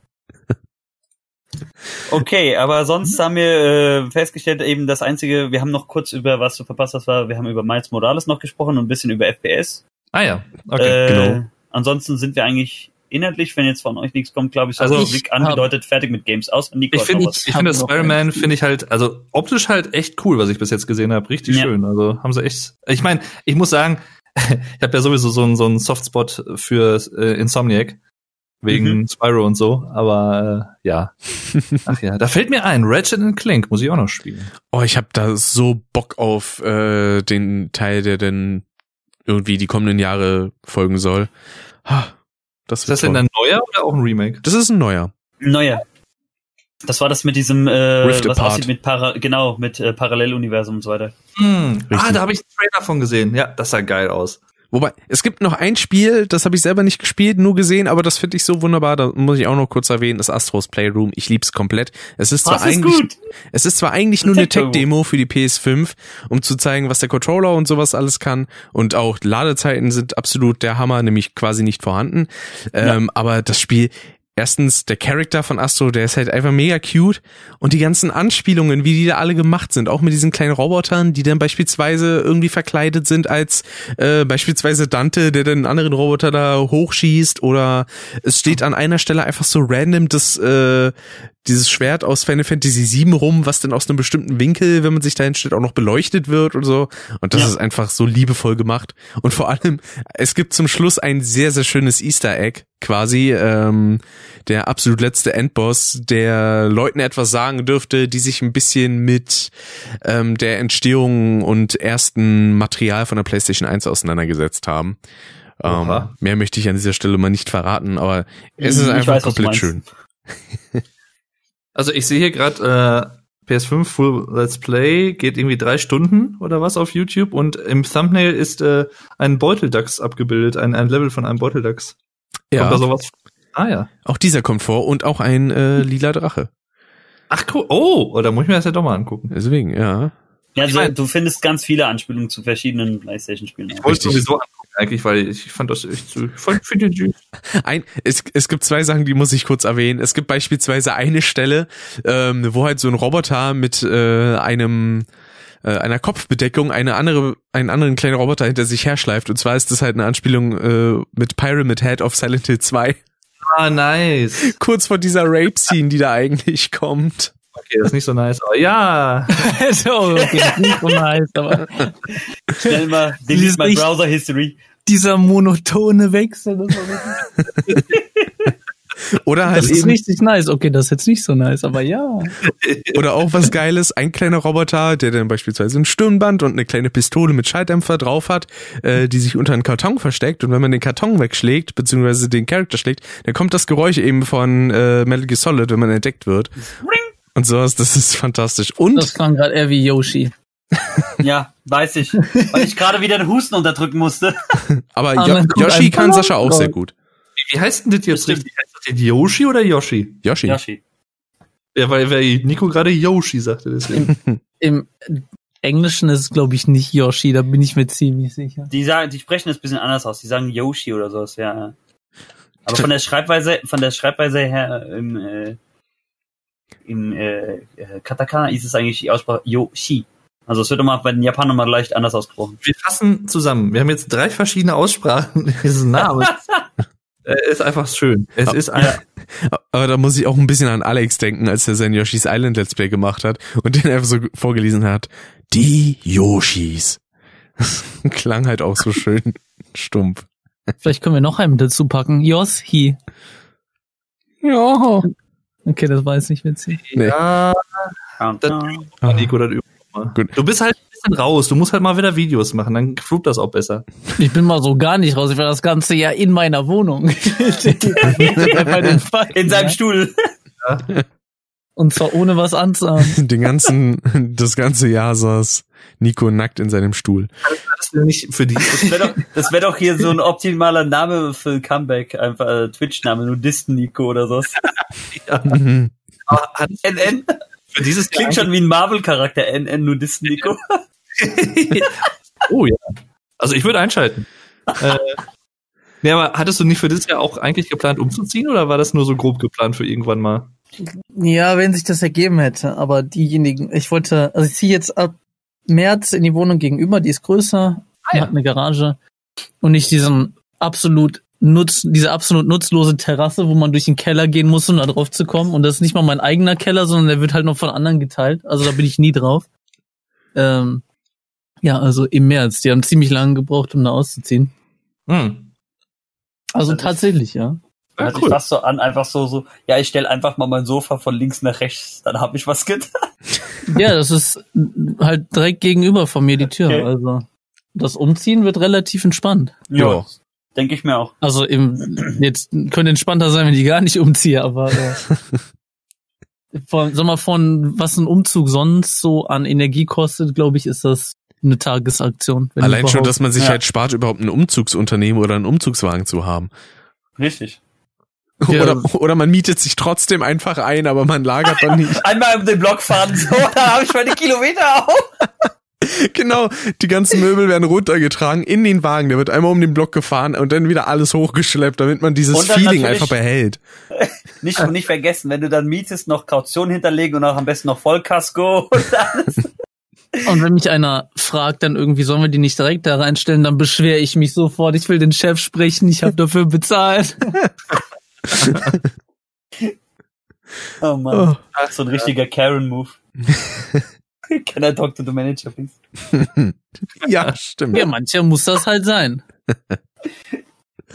Okay, aber sonst haben wir äh, festgestellt, eben das einzige, wir haben noch kurz über, was du verpasst hast, war, wir haben über Miles Morales noch gesprochen und ein bisschen über FPS. Ah ja, okay, äh, genau. Ansonsten sind wir eigentlich inhaltlich, wenn jetzt von euch nichts kommt, glaube ich, so also ich angedeutet, fertig mit Games aus. Nico ich finde, ich, ich finde Spider-Man finde ich halt, also optisch halt echt cool, was ich bis jetzt gesehen habe, richtig ja. schön. Also haben sie echt. Ich meine, ich muss sagen, ich habe ja sowieso so einen so einen Softspot für äh, Insomniac wegen mhm. Spyro und so, aber äh, ja. Ach ja, da fällt mir ein, Ratchet Clank muss ich auch noch spielen. Oh, ich habe da so Bock auf äh, den Teil, der denn irgendwie die kommenden Jahre folgen soll. Ha, das ist das denn ein neuer oder auch ein Remake? Das ist ein neuer. Neuer. Das war das mit diesem, äh, Rift was aussieht mit Para genau, mit äh, Paralleluniversum und so weiter. Hm. Ah, da habe ich einen Trailer von gesehen. Ja, das sah geil aus. Wobei, es gibt noch ein Spiel, das habe ich selber nicht gespielt, nur gesehen, aber das finde ich so wunderbar, da muss ich auch noch kurz erwähnen, das Astros Playroom. Ich lieb's komplett. Es ist zwar ist eigentlich gut. es ist zwar eigentlich nur eine Tech-Demo für die PS5, um zu zeigen, was der Controller und sowas alles kann. Und auch Ladezeiten sind absolut der Hammer, nämlich quasi nicht vorhanden. Ja. Ähm, aber das Spiel erstens der Charakter von Astro, der ist halt einfach mega cute und die ganzen Anspielungen, wie die da alle gemacht sind, auch mit diesen kleinen Robotern, die dann beispielsweise irgendwie verkleidet sind als äh, beispielsweise Dante, der den anderen Roboter da hochschießt oder es steht an einer Stelle einfach so random das äh, dieses Schwert aus Final Fantasy VII rum, was dann aus einem bestimmten Winkel, wenn man sich da hinstellt, auch noch beleuchtet wird und so. Und das ja. ist einfach so liebevoll gemacht. Und vor allem, es gibt zum Schluss ein sehr, sehr schönes Easter Egg, quasi, ähm, der absolut letzte Endboss, der Leuten etwas sagen dürfte, die sich ein bisschen mit ähm, der Entstehung und ersten Material von der PlayStation 1 auseinandergesetzt haben. Ähm, mehr möchte ich an dieser Stelle mal nicht verraten, aber es ist ich einfach weiß, komplett schön. Also ich sehe hier gerade äh, PS5 Full Let's Play geht irgendwie drei Stunden oder was auf YouTube und im Thumbnail ist äh, ein Beuteldachs abgebildet, ein, ein Level von einem Beuteldachs. Ja. Kommt da sowas? Ah ja. Auch dieser kommt vor und auch ein äh, lila Drache. Ach cool. Oh, da muss ich mir das ja doch mal angucken. Deswegen, ja. Ja, also, du findest ganz viele Anspielungen zu verschiedenen PlayStation-Spielen. Ich wollte sowieso angucken eigentlich, weil ich fand das echt so, ich fand, finde den süß. Ein, es, es gibt zwei Sachen, die muss ich kurz erwähnen. Es gibt beispielsweise eine Stelle, ähm, wo halt so ein Roboter mit äh, einem äh, einer Kopfbedeckung eine andere, einen anderen kleinen Roboter hinter sich herschleift. Und zwar ist das halt eine Anspielung äh, mit Pyramid Head of Silent Hill 2. Ah, nice. Kurz vor dieser Rape-Scene, die da eigentlich kommt. Okay, das ist nicht so nice, aber ja. so, okay, das ist nicht so nice, aber. Schnell mal, delete my browser history. Dieser monotone Wechsel. Das Oder halt das ist richtig nice. Okay, das ist jetzt nicht so nice, aber ja. Oder auch was Geiles, ein kleiner Roboter, der dann beispielsweise ein Stirnband und eine kleine Pistole mit Schalldämpfer drauf hat, äh, die sich unter einen Karton versteckt und wenn man den Karton wegschlägt, beziehungsweise den Charakter schlägt, dann kommt das Geräusch eben von äh, Metal Gear Solid, wenn man entdeckt wird. Ring! und sowas. Das ist fantastisch. Und das klang gerade eher wie Yoshi. ja, weiß ich. Weil ich gerade wieder den Husten unterdrücken musste. Aber ah, Yoshi kann Sascha auch sehr gut. Wie heißt denn das jetzt richtig? Heißt das Yoshi oder Yoshi? Yoshi. Yoshi. Ja, weil, weil Nico gerade Yoshi sagte. Deswegen. Im, Im Englischen ist es, glaube ich, nicht Yoshi, da bin ich mir ziemlich sicher. Die sagen, die sprechen es ein bisschen anders aus. Die sagen Yoshi oder so, ja. Aber von der Schreibweise, von der Schreibweise her, im, äh, im äh, äh, Katakana ist es eigentlich die Aussprache Yoshi. Also es wird immer bei den Japanern mal leicht anders ausgesprochen. Wir fassen zusammen. Wir haben jetzt drei verschiedene Aussprachen dieses Namens. Er ist einfach schön. Es aber, ist ein ja. Aber da muss ich auch ein bisschen an Alex denken, als er sein Yoshi's Island Let's Play gemacht hat und den einfach so vorgelesen hat. Die Yoshis. Klang halt auch so schön stumpf. Vielleicht können wir noch einen dazu packen. Jos, hi. Ja. Okay, das war jetzt nicht witzig. Nee. Ja, dann Nico, das Gut. Du bist halt bisschen raus. Du musst halt mal wieder Videos machen, dann fluppt das auch besser. Ich bin mal so gar nicht raus. Ich war das ganze Jahr in meiner Wohnung. in seinem Stuhl. Ja. Und zwar ohne was anzuhaben. Den ganzen, das ganze Jahr saß Nico nackt in seinem Stuhl. Das wäre nicht für die. Das wäre doch, wär doch hier so ein optimaler Name für Comeback. Einfach äh, Twitch-Name, Nudisten Nico oder so. ja. Mhm. NN. Für dieses klingt schon wie ein Marvel-Charakter. NN Nudisten Nico. oh ja. Also ich würde einschalten. äh, nee, aber hattest du nicht für dieses Jahr auch eigentlich geplant umzuziehen oder war das nur so grob geplant für irgendwann mal? Ja, wenn sich das ergeben hätte. Aber diejenigen, ich wollte, also ich ziehe jetzt ab März in die Wohnung gegenüber, die ist größer, ah, ja. hat eine Garage und nicht diesen absolut nutz, diese absolut nutzlose Terrasse, wo man durch den Keller gehen muss, um da drauf zu kommen. Und das ist nicht mal mein eigener Keller, sondern der wird halt noch von anderen geteilt. Also da bin ich nie drauf. Ähm, ja, also im März. Die haben ziemlich lange gebraucht, um da auszuziehen. Hm. Also das tatsächlich, ja. Ja, Hört cool. sich fast so an, einfach so, so, ja, ich stelle einfach mal mein Sofa von links nach rechts, dann habe ich was getan. Ja, das ist halt direkt gegenüber von mir die Tür. Okay. Also das Umziehen wird relativ entspannt. Ja, denke ich mir auch. Also im, jetzt könnte entspannter sein, wenn ich gar nicht umziehe, aber äh, von, sag mal, von was ein Umzug sonst so an Energie kostet, glaube ich, ist das eine Tagesaktion. Allein schon, dass man sich ja. halt spart, überhaupt ein Umzugsunternehmen oder einen Umzugswagen zu haben. Richtig. Oder, oder man mietet sich trotzdem einfach ein, aber man lagert dann nicht. Einmal um den Block fahren, so, da habe ich meine Kilometer auf. genau, die ganzen Möbel werden runtergetragen in den Wagen. Der wird einmal um den Block gefahren und dann wieder alles hochgeschleppt, damit man dieses Feeling einfach behält. Nicht, nicht vergessen, wenn du dann mietest, noch Kaution hinterlegen und auch am besten noch Vollkasko und alles. Und wenn mich einer fragt, dann irgendwie sollen wir die nicht direkt da reinstellen, dann beschwere ich mich sofort. Ich will den Chef sprechen, ich habe dafür bezahlt. oh Mann. Oh. Ach, so ein richtiger Karen-Move. Can I talk to the manager, please? ja, stimmt. Ja, mancher muss das halt sein.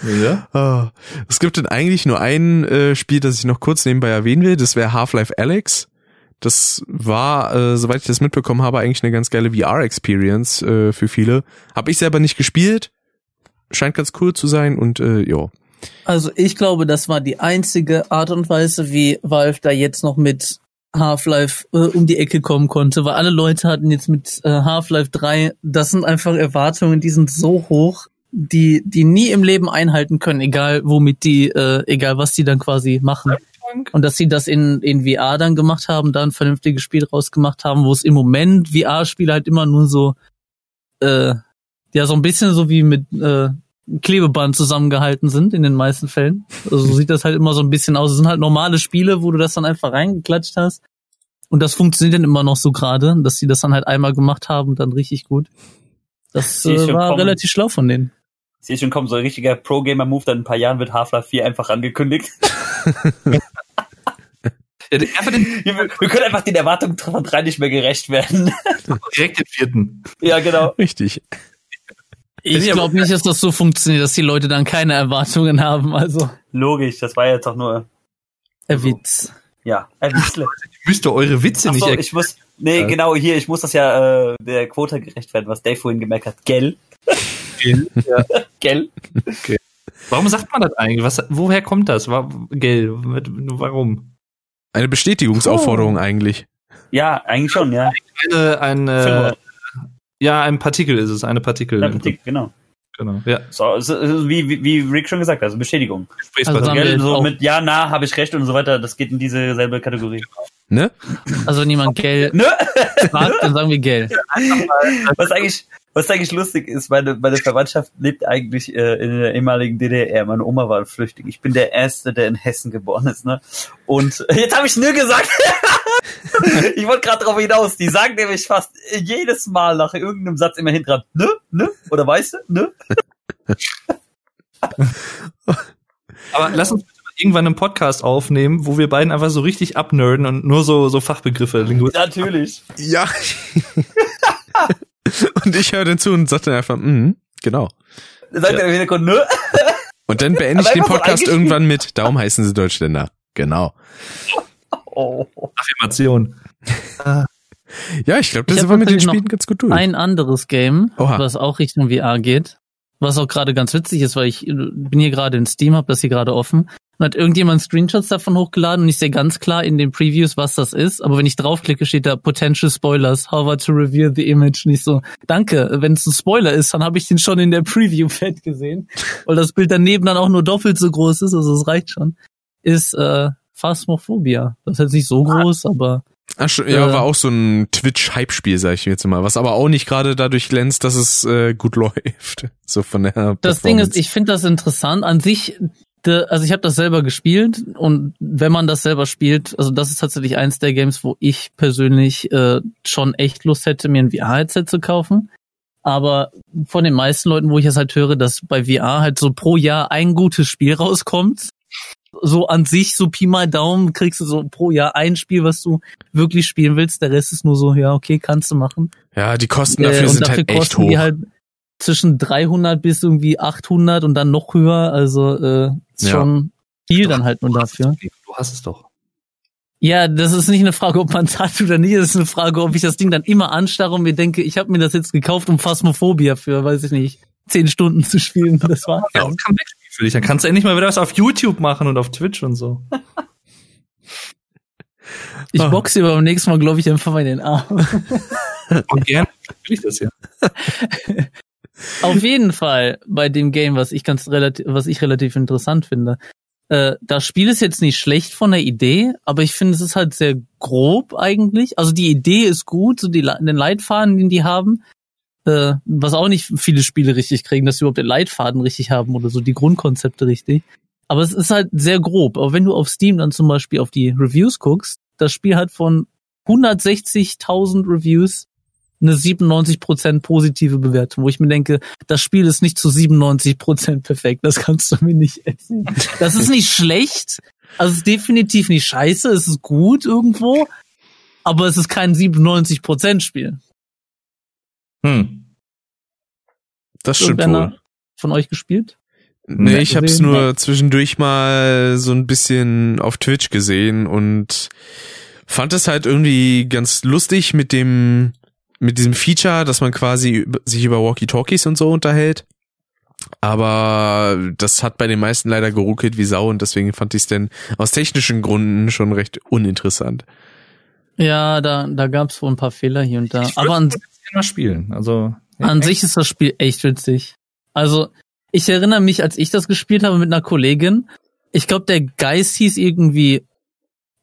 Ja. Oh. Es gibt denn eigentlich nur ein äh, Spiel, das ich noch kurz nebenbei erwähnen will. Das wäre Half-Life Alex. Das war, äh, soweit ich das mitbekommen habe, eigentlich eine ganz geile VR-Experience äh, für viele. Habe ich selber nicht gespielt. Scheint ganz cool zu sein und äh, ja. Also ich glaube, das war die einzige Art und Weise, wie Valve da jetzt noch mit Half-Life äh, um die Ecke kommen konnte, weil alle Leute hatten jetzt mit äh, Half-Life 3, das sind einfach Erwartungen, die sind so hoch, die die nie im Leben einhalten können, egal womit die, äh, egal was die dann quasi machen. Und dass sie das in, in VR dann gemacht haben, da ein vernünftiges Spiel rausgemacht haben, wo es im Moment VR-Spiele halt immer nur so, äh, ja, so ein bisschen so wie mit äh, Klebeband zusammengehalten sind in den meisten Fällen. Also so sieht das halt immer so ein bisschen aus. Es sind halt normale Spiele, wo du das dann einfach reingeklatscht hast. Und das funktioniert dann immer noch so gerade, dass sie das dann halt einmal gemacht haben und dann richtig gut. Das äh, war kommen. relativ schlau von denen. Ich sehe schon kommen, so ein richtiger Pro-Gamer-Move, dann in ein paar Jahren wird Half-Life 4 einfach angekündigt. Ja, wir, wir, können einfach den Erwartungen von drei nicht mehr gerecht werden. Direkt den vierten. Ja, genau. Richtig. Ich glaube nicht, dass das so funktioniert, dass die Leute dann keine Erwartungen haben. Also logisch, das war jetzt doch nur ein Witz. Ja, ein Witzle. Müsst ihr eure Witze Ach so, nicht ich muss, nee, genau hier, ich muss das ja äh, der Quote gerecht werden, was Dave vorhin gemerkt hat. Gell? Gell? Ja. Gell? Okay. Warum sagt man das eigentlich? Was, woher kommt das? Gell? Warum? Eine Bestätigungsaufforderung oh. eigentlich. Ja, eigentlich schon, ja. Eine, eine, ja, ein Partikel ist es, eine Partikel. Ein Partikel, genau. Genau, ja. So, so wie, wie, wie Rick schon gesagt hat, also Bestätigung. Also Gell, so mit ja, na, habe ich recht und so weiter, das geht in diese selbe Kategorie. Ne? Also wenn jemand Geld ne? fragt, dann sagen wir Geld. Was eigentlich, was eigentlich lustig ist, meine, meine Verwandtschaft lebt eigentlich äh, in der ehemaligen DDR. Meine Oma war flüchtig. Ich bin der Erste, der in Hessen geboren ist. Ne? Und jetzt habe ich nö gesagt. ich wollte gerade darauf hinaus. Die sagen nämlich fast jedes Mal nach irgendeinem Satz immer hinten dran, ne, ne? Oder weißt du, ne? Aber lass uns irgendwann einen Podcast aufnehmen, wo wir beiden einfach so richtig abnerden und nur so, so Fachbegriffe. Natürlich. Ja. Und ich höre dann zu und sage dann einfach, mm, genau. Dann sagt ja. der Hintergrund, nö. Und dann beende ich den Podcast so irgendwann mit, darum heißen sie Deutschländer. Genau. Oh. Affirmation. ja, ich glaube, das sind wir mit den Spielen ganz gut durch. Ein anderes Game, Oha. was auch Richtung VR geht, was auch gerade ganz witzig ist, weil ich bin hier gerade in Steam, habe das hier gerade offen. Und hat irgendjemand Screenshots davon hochgeladen und ich sehe ganz klar in den Previews, was das ist. Aber wenn ich draufklicke, steht da Potential Spoilers, how to reveal the image. Nicht so, danke, wenn es ein Spoiler ist, dann habe ich den schon in der Preview fett gesehen. Weil das Bild daneben dann auch nur doppelt so groß ist, also es reicht schon. Ist äh, Phasmophobia. Das ist jetzt nicht so groß, aber Ach, ja, äh, war auch so ein Twitch-Hype-Spiel, sag ich jetzt mal, was aber auch nicht gerade dadurch glänzt, dass es äh, gut läuft. So von der. Das Ding ist, ich finde das interessant. An sich, also ich habe das selber gespielt und wenn man das selber spielt, also das ist tatsächlich eins der Games, wo ich persönlich äh, schon echt Lust hätte, mir ein VR-Headset zu kaufen. Aber von den meisten Leuten, wo ich es halt höre, dass bei VR halt so pro Jahr ein gutes Spiel rauskommt, so an sich, so Pi mal Daumen, kriegst du so pro Jahr ein Spiel, was du wirklich spielen willst. Der Rest ist nur so, ja, okay, kannst du machen. Ja, die Kosten dafür äh, sind dafür halt echt hoch. Die halt zwischen 300 bis irgendwie 800 und dann noch höher. Also äh, ja. schon viel du dann halt nur dafür. Du hast es doch. Ja, das ist nicht eine Frage, ob man es hat oder nicht. Das ist eine Frage, ob ich das Ding dann immer anstarre und mir denke, ich habe mir das jetzt gekauft, um Phasmophobia für, weiß ich nicht, zehn Stunden zu spielen. Das war. Ja, und für dich. Dann kannst du endlich mal wieder was auf YouTube machen und auf Twitch und so. Ich oh. boxe aber beim nächsten Mal, glaube ich, einfach mal in den Arm. Und gerne will ich das ja. Auf jeden Fall bei dem Game, was ich ganz relativ, was ich relativ interessant finde. Äh, das Spiel ist jetzt nicht schlecht von der Idee, aber ich finde, es ist halt sehr grob eigentlich. Also die Idee ist gut, so die, den Leitfaden, den die haben, äh, was auch nicht viele Spiele richtig kriegen, dass sie überhaupt den Leitfaden richtig haben oder so die Grundkonzepte richtig. Aber es ist halt sehr grob. Aber wenn du auf Steam dann zum Beispiel auf die Reviews guckst, das Spiel hat von 160.000 Reviews eine 97% positive Bewertung, wo ich mir denke, das Spiel ist nicht zu 97% perfekt, das kannst du mir nicht erzählen. Das ist nicht schlecht, also es ist definitiv nicht scheiße, es ist gut irgendwo, aber es ist kein 97% Spiel. Hm. Das stimmt wohl. Von euch gespielt? Nee, ich hab's nur zwischendurch mal so ein bisschen auf Twitch gesehen und fand es halt irgendwie ganz lustig mit dem, mit diesem Feature, dass man quasi sich über Walkie-Talkies und so unterhält. Aber das hat bei den meisten leider geruckelt wie Sau und deswegen fand ich es denn aus technischen Gründen schon recht uninteressant. Ja, da, da gab's wohl ein paar Fehler hier und da. Aber an, mal spielen. Also an sich ist das Spiel echt witzig. Also ich erinnere mich, als ich das gespielt habe mit einer Kollegin. Ich glaube, der Geist hieß irgendwie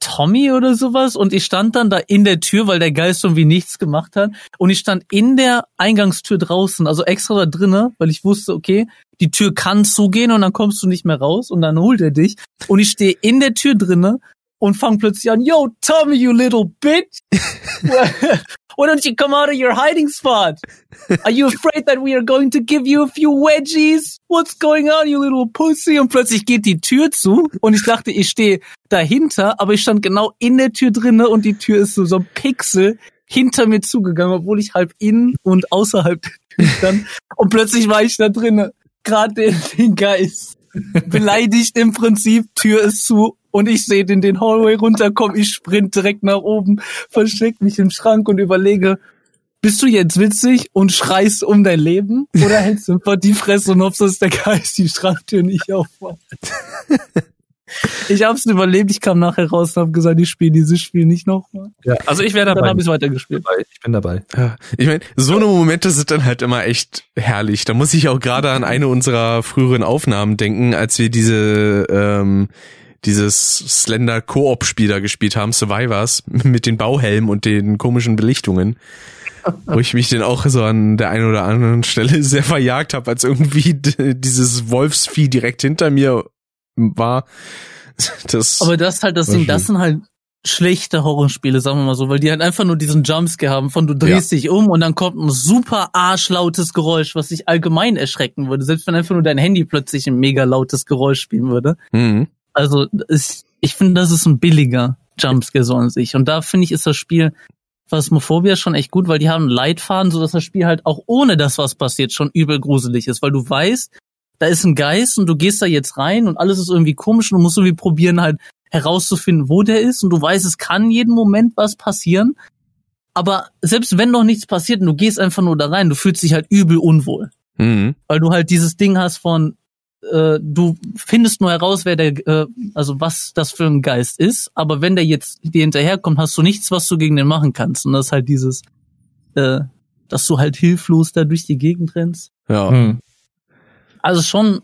Tommy oder sowas und ich stand dann da in der Tür, weil der Geist irgendwie nichts gemacht hat und ich stand in der Eingangstür draußen, also extra da drinnen, weil ich wusste, okay, die Tür kann zugehen und dann kommst du nicht mehr raus und dann holt er dich und ich stehe in der Tür drinnen und fang plötzlich an, yo, Tommy, you little bitch. Why don't you come out of your hiding spot? Are you afraid that we are going to give you a few wedgies? What's going on, you little pussy? Und plötzlich geht die Tür zu und ich dachte, ich stehe dahinter, aber ich stand genau in der Tür drinne und die Tür ist so, so ein Pixel hinter mir zugegangen, obwohl ich halb in und außerhalb der Tür stand. Und plötzlich war ich da drinnen, gerade den, den Geist. Beleidigt im Prinzip, Tür ist zu und ich sehe den den Hallway runterkommen, ich sprint direkt nach oben, versteck mich im Schrank und überlege, bist du jetzt witzig und schreist um dein Leben oder hältst du einfach die Fresse und hoffst, dass der Geist die Schranktür nicht aufmacht? Ich hab's überlebt, ich kam nachher raus und hab gesagt, ich spiele dieses Spiel nicht nochmal. Ja, also ich wäre dabei. Dann hab ich weitergespielt. Ich bin dabei. Ja, ich meine, so eine Momente sind dann halt immer echt herrlich. Da muss ich auch gerade an eine unserer früheren Aufnahmen denken, als wir diese ähm, dieses Slender Koop-Spiel da gespielt haben, Survivors, mit den Bauhelmen und den komischen Belichtungen. wo ich mich dann auch so an der einen oder anderen Stelle sehr verjagt habe, als irgendwie dieses Wolfsvieh direkt hinter mir war. Das Aber das ist halt das Ding, das sind halt schlechte Horrorspiele, sagen wir mal so, weil die halt einfach nur diesen Jumpscare haben von du drehst ja. dich um und dann kommt ein super arschlautes Geräusch, was dich allgemein erschrecken würde, selbst wenn einfach nur dein Handy plötzlich ein mega lautes Geräusch spielen würde. Mhm. Also ist, ich finde, das ist ein billiger Jumpscare so an sich. Und da finde ich, ist das Spiel Phasmophobia schon echt gut, weil die haben einen Leitfaden, so dass das Spiel halt auch ohne das, was passiert, schon übel gruselig ist, weil du weißt, da ist ein Geist und du gehst da jetzt rein und alles ist irgendwie komisch und du musst irgendwie probieren halt herauszufinden, wo der ist und du weißt, es kann jeden Moment was passieren. Aber selbst wenn noch nichts passiert und du gehst einfach nur da rein, du fühlst dich halt übel unwohl. Mhm. Weil du halt dieses Ding hast von, äh, du findest nur heraus, wer der, äh, also was das für ein Geist ist, aber wenn der jetzt dir hinterherkommt, hast du nichts, was du gegen den machen kannst. Und das ist halt dieses, äh, dass du halt hilflos da durch die Gegend rennst. Ja. Hm. Also schon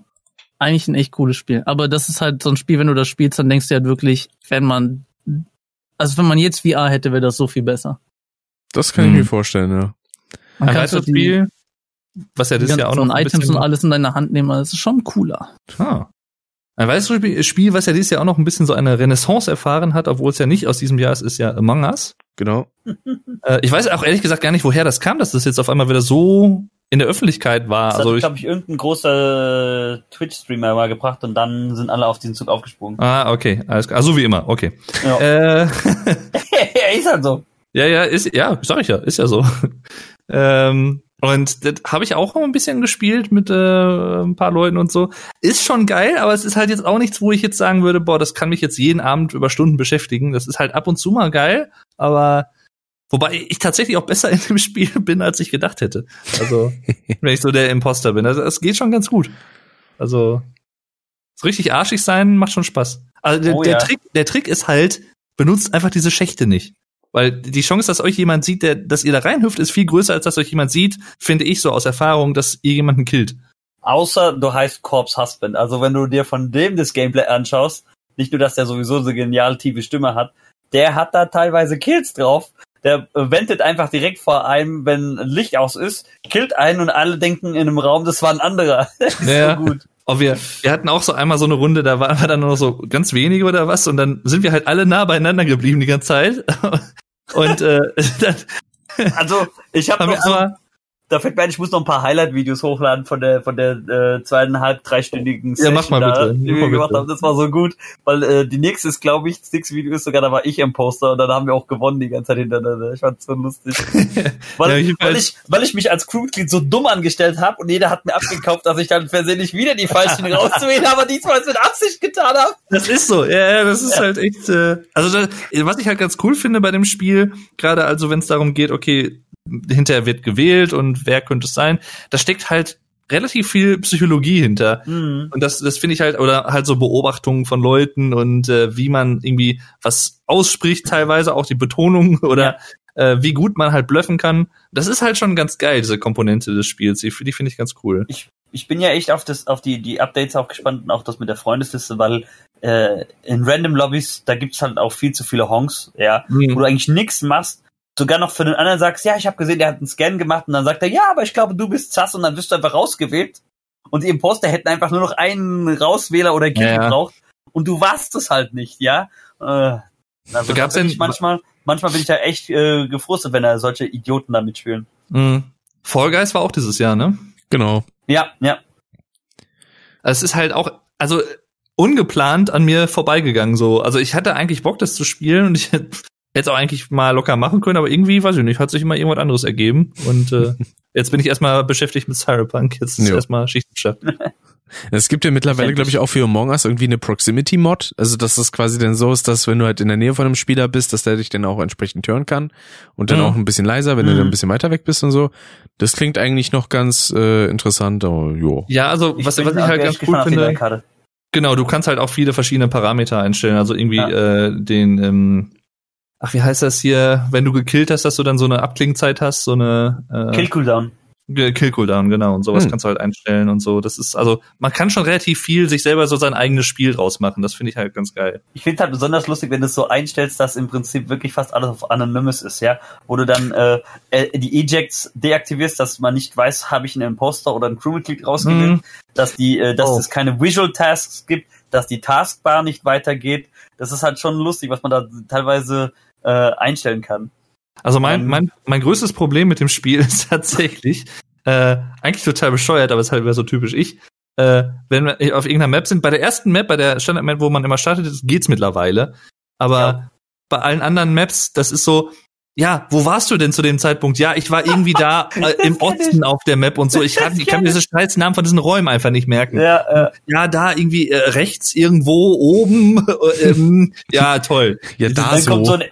eigentlich ein echt cooles Spiel. Aber das ist halt so ein Spiel, wenn du das spielst, dann denkst du halt wirklich, wenn man, also wenn man jetzt VR hätte, wäre das so viel besser. Das kann hm. ich mir vorstellen, ja. Man ein weiteres Spiel, was ja das ja auch noch ein Items und alles in deiner Hand nehmen, das ist schon cooler. Ah. Ein weiteres Spiel, was ja dieses Jahr auch noch ein bisschen so eine Renaissance erfahren hat, obwohl es ja nicht aus diesem Jahr ist, ist ja Among Us. Genau. äh, ich weiß auch ehrlich gesagt gar nicht, woher das kam, dass das jetzt auf einmal wieder so in der Öffentlichkeit war. Das also hat, glaube ich, irgendein großer Twitch-Streamer mal gebracht und dann sind alle auf diesen Zug aufgesprungen. Ah, okay, alles klar. Also wie immer, okay. Ja. Äh, ist halt so. Ja, ja, ist, ja, sag ich ja, ist ja so. ähm, und das habe ich auch ein bisschen gespielt mit äh, ein paar Leuten und so. Ist schon geil, aber es ist halt jetzt auch nichts, wo ich jetzt sagen würde, boah, das kann mich jetzt jeden Abend über Stunden beschäftigen. Das ist halt ab und zu mal geil, aber wobei ich tatsächlich auch besser in dem Spiel bin, als ich gedacht hätte. Also, wenn ich so der Imposter bin. Also, es geht schon ganz gut. Also, so richtig arschig sein macht schon Spaß. Also, der, oh, ja. der Trick, der Trick ist halt, benutzt einfach diese Schächte nicht. Weil die Chance, dass euch jemand sieht, der, dass ihr da reinhüpft, ist viel größer, als dass euch jemand sieht, finde ich so aus Erfahrung, dass ihr jemanden killt. Außer du heißt Corpse Husband. Also wenn du dir von dem das Gameplay anschaust, nicht nur, dass der sowieso so genial tiefe Stimme hat, der hat da teilweise Kills drauf. Der wendet einfach direkt vor einem, wenn Licht aus ist, killt einen und alle denken in einem Raum, das war ein anderer. Das ist ja. so gut. Oh, wir, wir hatten auch so einmal so eine Runde, da waren wir dann nur noch so ganz wenige oder was und dann sind wir halt alle nah beieinander geblieben die ganze Zeit. Und äh, dann, also ich habe noch so, da fällt mir ein, ich muss noch ein paar Highlight-Videos hochladen von der von der äh, zweieinhalb, dreistündigen Session ja, mach mal da, bitte. die wir gemacht haben. Das war so gut, weil äh, die nächste ist, glaube ich, das nächste Video ist sogar, da war ich im Poster und dann haben wir auch gewonnen die ganze Zeit hintereinander. Ich fand's so lustig. weil, ja, ich weil, ich, weil ich mich als Crewmitglied so dumm angestellt habe und jeder hat mir abgekauft, dass ich dann versehentlich wieder die falschen rauszuwählen, aber diesmal mit Absicht getan habe. Das ist so, ja, ja das ist ja. halt echt. Äh, also das, was ich halt ganz cool finde bei dem Spiel, gerade also wenn es darum geht, okay, hinterher wird gewählt und wer könnte es sein. Da steckt halt relativ viel Psychologie hinter. Mhm. Und das, das finde ich halt, oder halt so Beobachtungen von Leuten und äh, wie man irgendwie was ausspricht, teilweise auch die Betonung oder ja. äh, wie gut man halt bluffen kann. Das ist halt schon ganz geil, diese Komponente des Spiels. Die, die finde ich ganz cool. Ich, ich bin ja echt auf das, auf die, die Updates auch gespannt und auch das mit der Freundesliste, weil äh, in Random Lobbys, da gibt's halt auch viel zu viele Honks, ja, mhm. wo du eigentlich nichts machst sogar noch für den anderen sagst, ja, ich habe gesehen, der hat einen Scan gemacht und dann sagt er, ja, aber ich glaube, du bist Zass und dann wirst du einfach rausgewählt. Und die Imposter hätten einfach nur noch einen Rauswähler oder Kill ja. gebraucht und du warst es halt nicht, ja. Äh, also gab's denn manchmal, manchmal bin ich ja echt äh, gefrustet, wenn da solche Idioten da mitspielen. Mhm. Fall Guys war auch dieses Jahr, ne? Genau. Ja, ja. Es ist halt auch, also ungeplant an mir vorbeigegangen so. Also ich hatte eigentlich Bock, das zu spielen und ich Hätte es auch eigentlich mal locker machen können, aber irgendwie, weiß ich nicht, hat sich immer irgendwas anderes ergeben. Und äh, jetzt bin ich erstmal beschäftigt mit Cyberpunk. Jetzt ist jo. erstmal Schicht Es gibt ja mittlerweile, glaube ich, auch für Among Us irgendwie eine Proximity-Mod. Also, dass das quasi dann so ist, dass wenn du halt in der Nähe von einem Spieler bist, dass der dich dann auch entsprechend hören kann. Und dann mhm. auch ein bisschen leiser, wenn mhm. du dann ein bisschen weiter weg bist und so. Das klingt eigentlich noch ganz äh, interessant, aber jo. Ja, also, was, ich was ich halt ganz cool finde. Genau, du kannst halt auch viele verschiedene Parameter einstellen. Also irgendwie ja. äh, den ähm, ach, wie heißt das hier, wenn du gekillt hast, dass du dann so eine Abklingzeit hast, so eine äh, Kill Cooldown. Kill Cooldown, genau. Und sowas hm. kannst du halt einstellen und so. Das ist, also, man kann schon relativ viel sich selber so sein eigenes Spiel rausmachen. Das finde ich halt ganz geil. Ich finde halt besonders lustig, wenn du es so einstellst, dass im Prinzip wirklich fast alles auf Anonymous ist, ja. Wo du dann äh, äh die Ejects deaktivierst, dass man nicht weiß, habe ich einen Imposter oder einen Crewmitglied rausgewählt, hm. dass die, äh, dass oh. es keine Visual Tasks gibt, dass die Taskbar nicht weitergeht. Das ist halt schon lustig, was man da teilweise äh, einstellen kann. Also mein, ähm, mein, mein größtes Problem mit dem Spiel ist tatsächlich, äh, eigentlich total bescheuert, aber es ist halt wieder so typisch ich. Äh, wenn wir auf irgendeiner Map sind, bei der ersten Map, bei der Standard-Map, wo man immer startet, geht's mittlerweile. Aber ja. bei allen anderen Maps, das ist so, ja, wo warst du denn zu dem Zeitpunkt? Ja, ich war irgendwie da äh, im Osten auf der Map und so. Ich kann, ich kann mir diese scheiß Namen von diesen Räumen einfach nicht merken. Ja, äh. ja da irgendwie äh, rechts irgendwo oben. Äh, ähm, ja, toll. Ja, da dann so. Kommt so ein,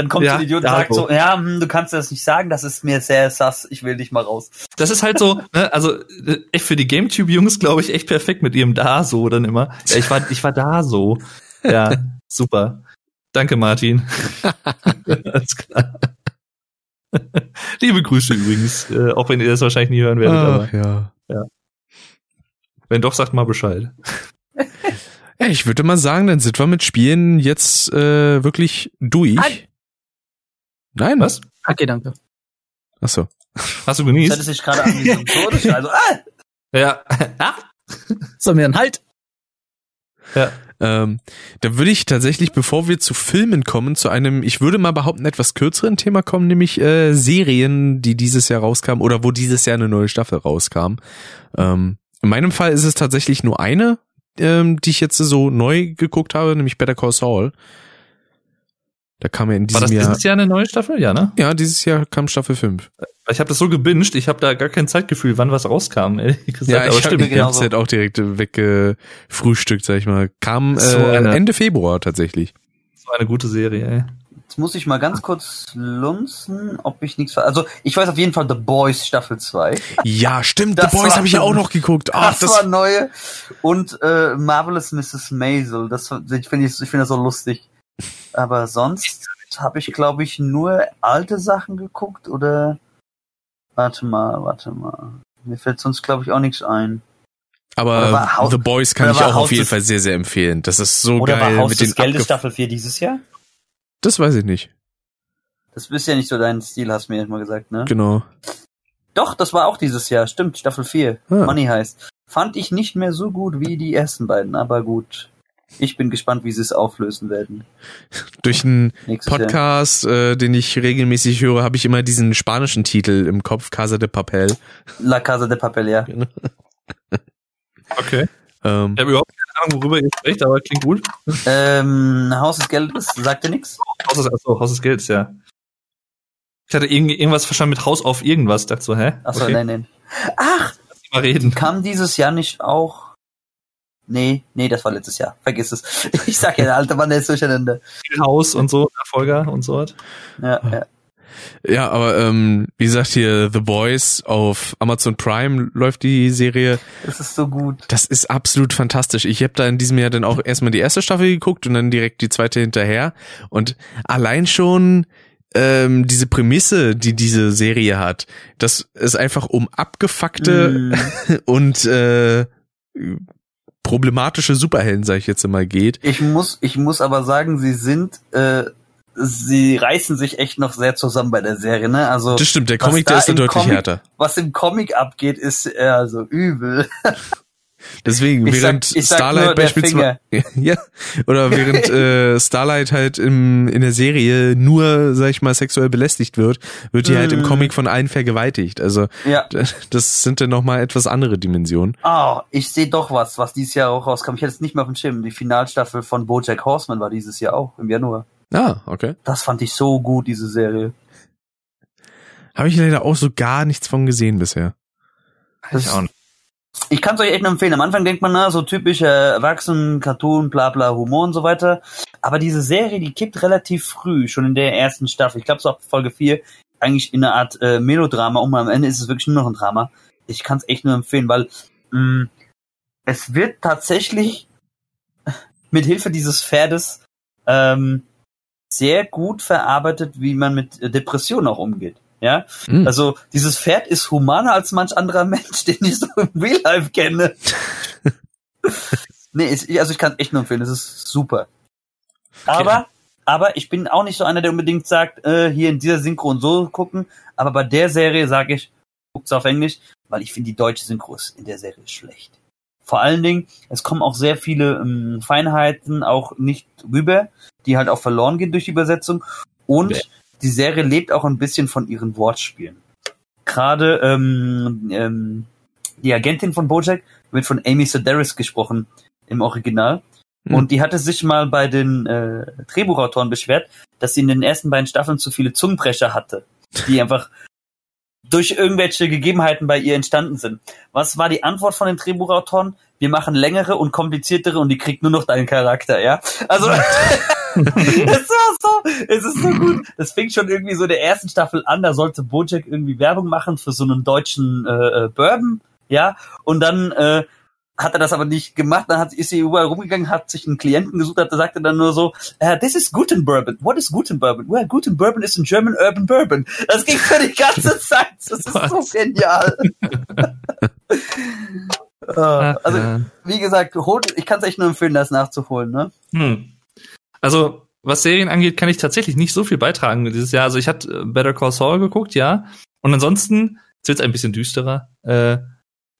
dann kommt ja, so ein Idiot und sagt so, ja, hm, du kannst das nicht sagen, das ist mir sehr sass, ich will dich mal raus. Das ist halt so, ne, also echt für die GameTube-Jungs, glaube ich, echt perfekt mit ihrem da so dann immer. Ja, ich war, ich war da so. Ja, super. Danke, Martin. Alles klar. Liebe Grüße übrigens, äh, auch wenn ihr das wahrscheinlich nie hören werdet. Ach, aber, ja. ja. Wenn doch, sagt mal Bescheid. Ja, ich würde mal sagen, dann sind wir mit Spielen jetzt äh, wirklich durch. Nein. Nein? Was? Okay, danke. Ach so. Hast du genießt? Das hätte sich gerade an also, ah! Ja. Sollen wir einen Halt? Ja. Ähm, da würde ich tatsächlich, bevor wir zu Filmen kommen, zu einem, ich würde mal behaupten, etwas kürzeren Thema kommen, nämlich äh, Serien, die dieses Jahr rauskamen oder wo dieses Jahr eine neue Staffel rauskam. Ähm, in meinem Fall ist es tatsächlich nur eine, ähm, die ich jetzt so neu geguckt habe, nämlich Better Call Saul. Da kam ja in diesem Jahr. War das dieses Jahr eine neue Staffel? Ja, ne? Ja, dieses Jahr kam Staffel 5. Ich habe das so gebinged, ich habe da gar kein Zeitgefühl, wann was rauskam, ehrlich gesagt. Ja, ich habe die ganze Zeit auch direkt weggefrühstückt, sag ich mal. Kam äh, so Ende Februar tatsächlich. So eine gute Serie, ey. Jetzt muss ich mal ganz kurz lunzen, ob ich nichts ver Also, ich weiß auf jeden Fall The Boys Staffel 2. Ja, stimmt, das The Boys habe ich ja auch noch geguckt. Ach, das, das war neue. Und äh, Marvelous Mrs. Maisel, das ich finde ich, ich finde das so lustig. Aber sonst habe ich, glaube ich, nur alte Sachen geguckt oder. Warte mal, warte mal. Mir fällt sonst, glaube ich, auch nichts ein. Aber The Boys kann ich auch Haus auf jeden Fall sehr, sehr empfehlen. Das ist so oder geil. War Haus mit des Geldes Staffel 4 dieses Jahr? Das weiß ich nicht. Das ist ja nicht so dein Stil, hast du mir jetzt mal gesagt, ne? Genau. Doch, das war auch dieses Jahr, stimmt, Staffel 4. Ah. Money heißt. Fand ich nicht mehr so gut wie die ersten beiden, aber gut. Ich bin gespannt, wie sie es auflösen werden. Durch einen Podcast, äh, den ich regelmäßig höre, habe ich immer diesen spanischen Titel im Kopf, Casa de Papel. La Casa de Papel, ja. Genau. Okay. Ähm, ich habe überhaupt keine Ahnung, worüber ihr sprecht, aber klingt gut. Ähm, Haus des Geldes, sagt ihr nichts? Haus des, achso, Haus des Geldes, ja. Ich hatte irgend, irgendwas verstanden mit Haus auf irgendwas, dachte so, hä? Achso, okay. nein, nein. Ach! Mal reden. Kam dieses Jahr nicht auch Nee, nee, das war letztes Jahr. Vergiss es. Ich sag ja, der alte Mann, der ist durcheinander. Haus und so, Erfolger und so. Ja, ja. Ja, aber ähm, wie gesagt hier, The Boys auf Amazon Prime läuft die Serie. Das ist so gut. Das ist absolut fantastisch. Ich habe da in diesem Jahr dann auch erstmal die erste Staffel geguckt und dann direkt die zweite hinterher. Und allein schon ähm, diese Prämisse, die diese Serie hat, dass es einfach um abgefuckte mm. und äh, problematische Superhelden, sag ich jetzt mal, geht. Ich muss, ich muss aber sagen, sie sind, äh, sie reißen sich echt noch sehr zusammen bei der Serie, ne? Also das stimmt, der Comic, der ist ja deutlich Comic, härter. Was im Comic abgeht, ist eher so übel. Deswegen, ich während sag, sag Starlight beispielsweise, ja, oder während äh, Starlight halt im, in der Serie nur, sag ich mal, sexuell belästigt wird, wird die mm. halt im mm. Comic von allen vergewaltigt. Also, ja. das sind dann nochmal etwas andere Dimensionen. Ah, oh, ich sehe doch was, was dieses Jahr auch rauskam. Ich hätte es nicht mehr auf dem Schirm. Die Finalstaffel von BoJack Horseman war dieses Jahr auch, im Januar. Ah, okay. Das fand ich so gut, diese Serie. Habe ich leider auch so gar nichts von gesehen bisher. Das, ich auch nicht ich kann es euch echt nur empfehlen. Am Anfang denkt man, na, so typisch äh, Erwachsenen, Cartoon, bla bla, Humor und so weiter. Aber diese Serie, die kippt relativ früh, schon in der ersten Staffel. Ich glaube, so ab Folge 4, eigentlich in einer Art äh, Melodrama und am Ende ist es wirklich nur noch ein Drama. Ich kann es echt nur empfehlen, weil mh, mm, es wird tatsächlich mit Hilfe dieses Pferdes ähm, sehr gut verarbeitet, wie man mit Depressionen auch umgeht. Ja, mhm. also dieses Pferd ist humaner als manch anderer Mensch, den ich so im Real Life kenne. nee, ist, also ich kann echt nur empfehlen, es ist super. Aber, aber ich bin auch nicht so einer, der unbedingt sagt, äh, hier in dieser Synchro und so gucken. Aber bei der Serie sage ich, guckt's auf Englisch, weil ich finde die deutsche Synchro ist in der Serie schlecht. Vor allen Dingen, es kommen auch sehr viele ähm, Feinheiten auch nicht rüber, die halt auch verloren gehen durch die Übersetzung. Und ja die Serie lebt auch ein bisschen von ihren Wortspielen. Gerade ähm, ähm, die Agentin von Bojack wird von Amy Sedaris gesprochen im Original. Mhm. Und die hatte sich mal bei den äh, Drehbuchautoren beschwert, dass sie in den ersten beiden Staffeln zu viele Zungenbrecher hatte, die einfach durch irgendwelche Gegebenheiten bei ihr entstanden sind. Was war die Antwort von den Drehbuchautoren? Wir machen längere und kompliziertere und die kriegt nur noch deinen Charakter, ja? Also es war so, es ist so gut. Das fing schon irgendwie so der ersten Staffel an, da sollte Bojack irgendwie Werbung machen für so einen deutschen äh, äh Bourbon, ja? Und dann äh, hat er das aber nicht gemacht, dann hat, ist sie überall rumgegangen, hat sich einen Klienten gesucht, hat, sagte dann nur so, uh, this is Guten Bourbon. What is Guten Bourbon? Well, Guten Bourbon is in German Urban Bourbon. Das ging für die ganze Zeit. Das ist so genial. uh, also, wie gesagt, ich kann es echt nur empfehlen, das nachzuholen, ne? Hm. Also, was Serien angeht, kann ich tatsächlich nicht so viel beitragen dieses Jahr. Also ich hatte äh, Better Call Saul geguckt, ja. Und ansonsten, jetzt wird's ein bisschen düsterer, äh,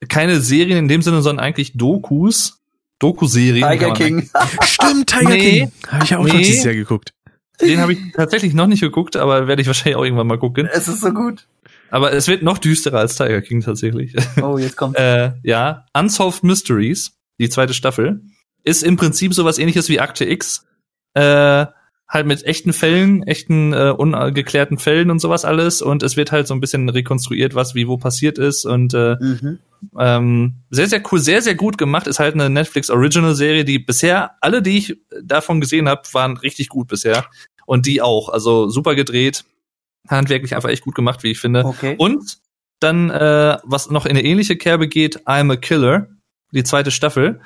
keine Serien in dem Sinne, sondern eigentlich Dokus. Doku-Serien. Tiger King. Stimmt, Tiger nee, King. Habe ich auch nee. dieses Jahr geguckt. Den habe ich tatsächlich noch nicht geguckt, aber werde ich wahrscheinlich auch irgendwann mal gucken. Es ist so gut. Aber es wird noch düsterer als Tiger King tatsächlich. Oh, jetzt kommt. äh, ja, Unsolved Mysteries, die zweite Staffel, ist im Prinzip sowas ähnliches wie Akte X. Äh, halt mit echten Fällen, echten äh, ungeklärten Fällen und sowas alles und es wird halt so ein bisschen rekonstruiert, was wie wo passiert ist und äh, mhm. ähm, sehr sehr cool, sehr sehr gut gemacht. Ist halt eine Netflix Original Serie, die bisher alle, die ich davon gesehen habe, waren richtig gut bisher und die auch, also super gedreht, handwerklich einfach echt gut gemacht, wie ich finde. Okay. Und dann äh, was noch in eine ähnliche Kerbe geht, I'm a Killer, die zweite Staffel.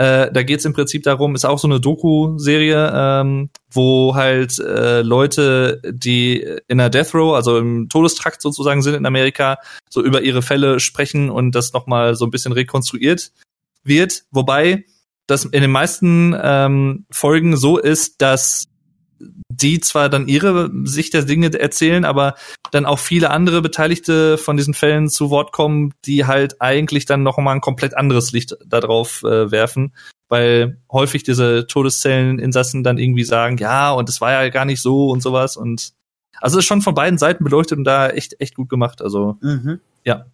Äh, da geht es im Prinzip darum, ist auch so eine Doku-Serie, ähm, wo halt äh, Leute, die in der Death Row, also im Todestrakt sozusagen sind in Amerika, so über ihre Fälle sprechen und das nochmal so ein bisschen rekonstruiert wird. Wobei das in den meisten ähm, Folgen so ist, dass die zwar dann ihre Sicht der Dinge erzählen, aber dann auch viele andere Beteiligte von diesen Fällen zu Wort kommen, die halt eigentlich dann noch mal ein komplett anderes Licht darauf äh, werfen, weil häufig diese Todeszelleninsassen dann irgendwie sagen, ja, und es war ja gar nicht so und sowas und also ist schon von beiden Seiten beleuchtet und da echt echt gut gemacht, also mhm. ja.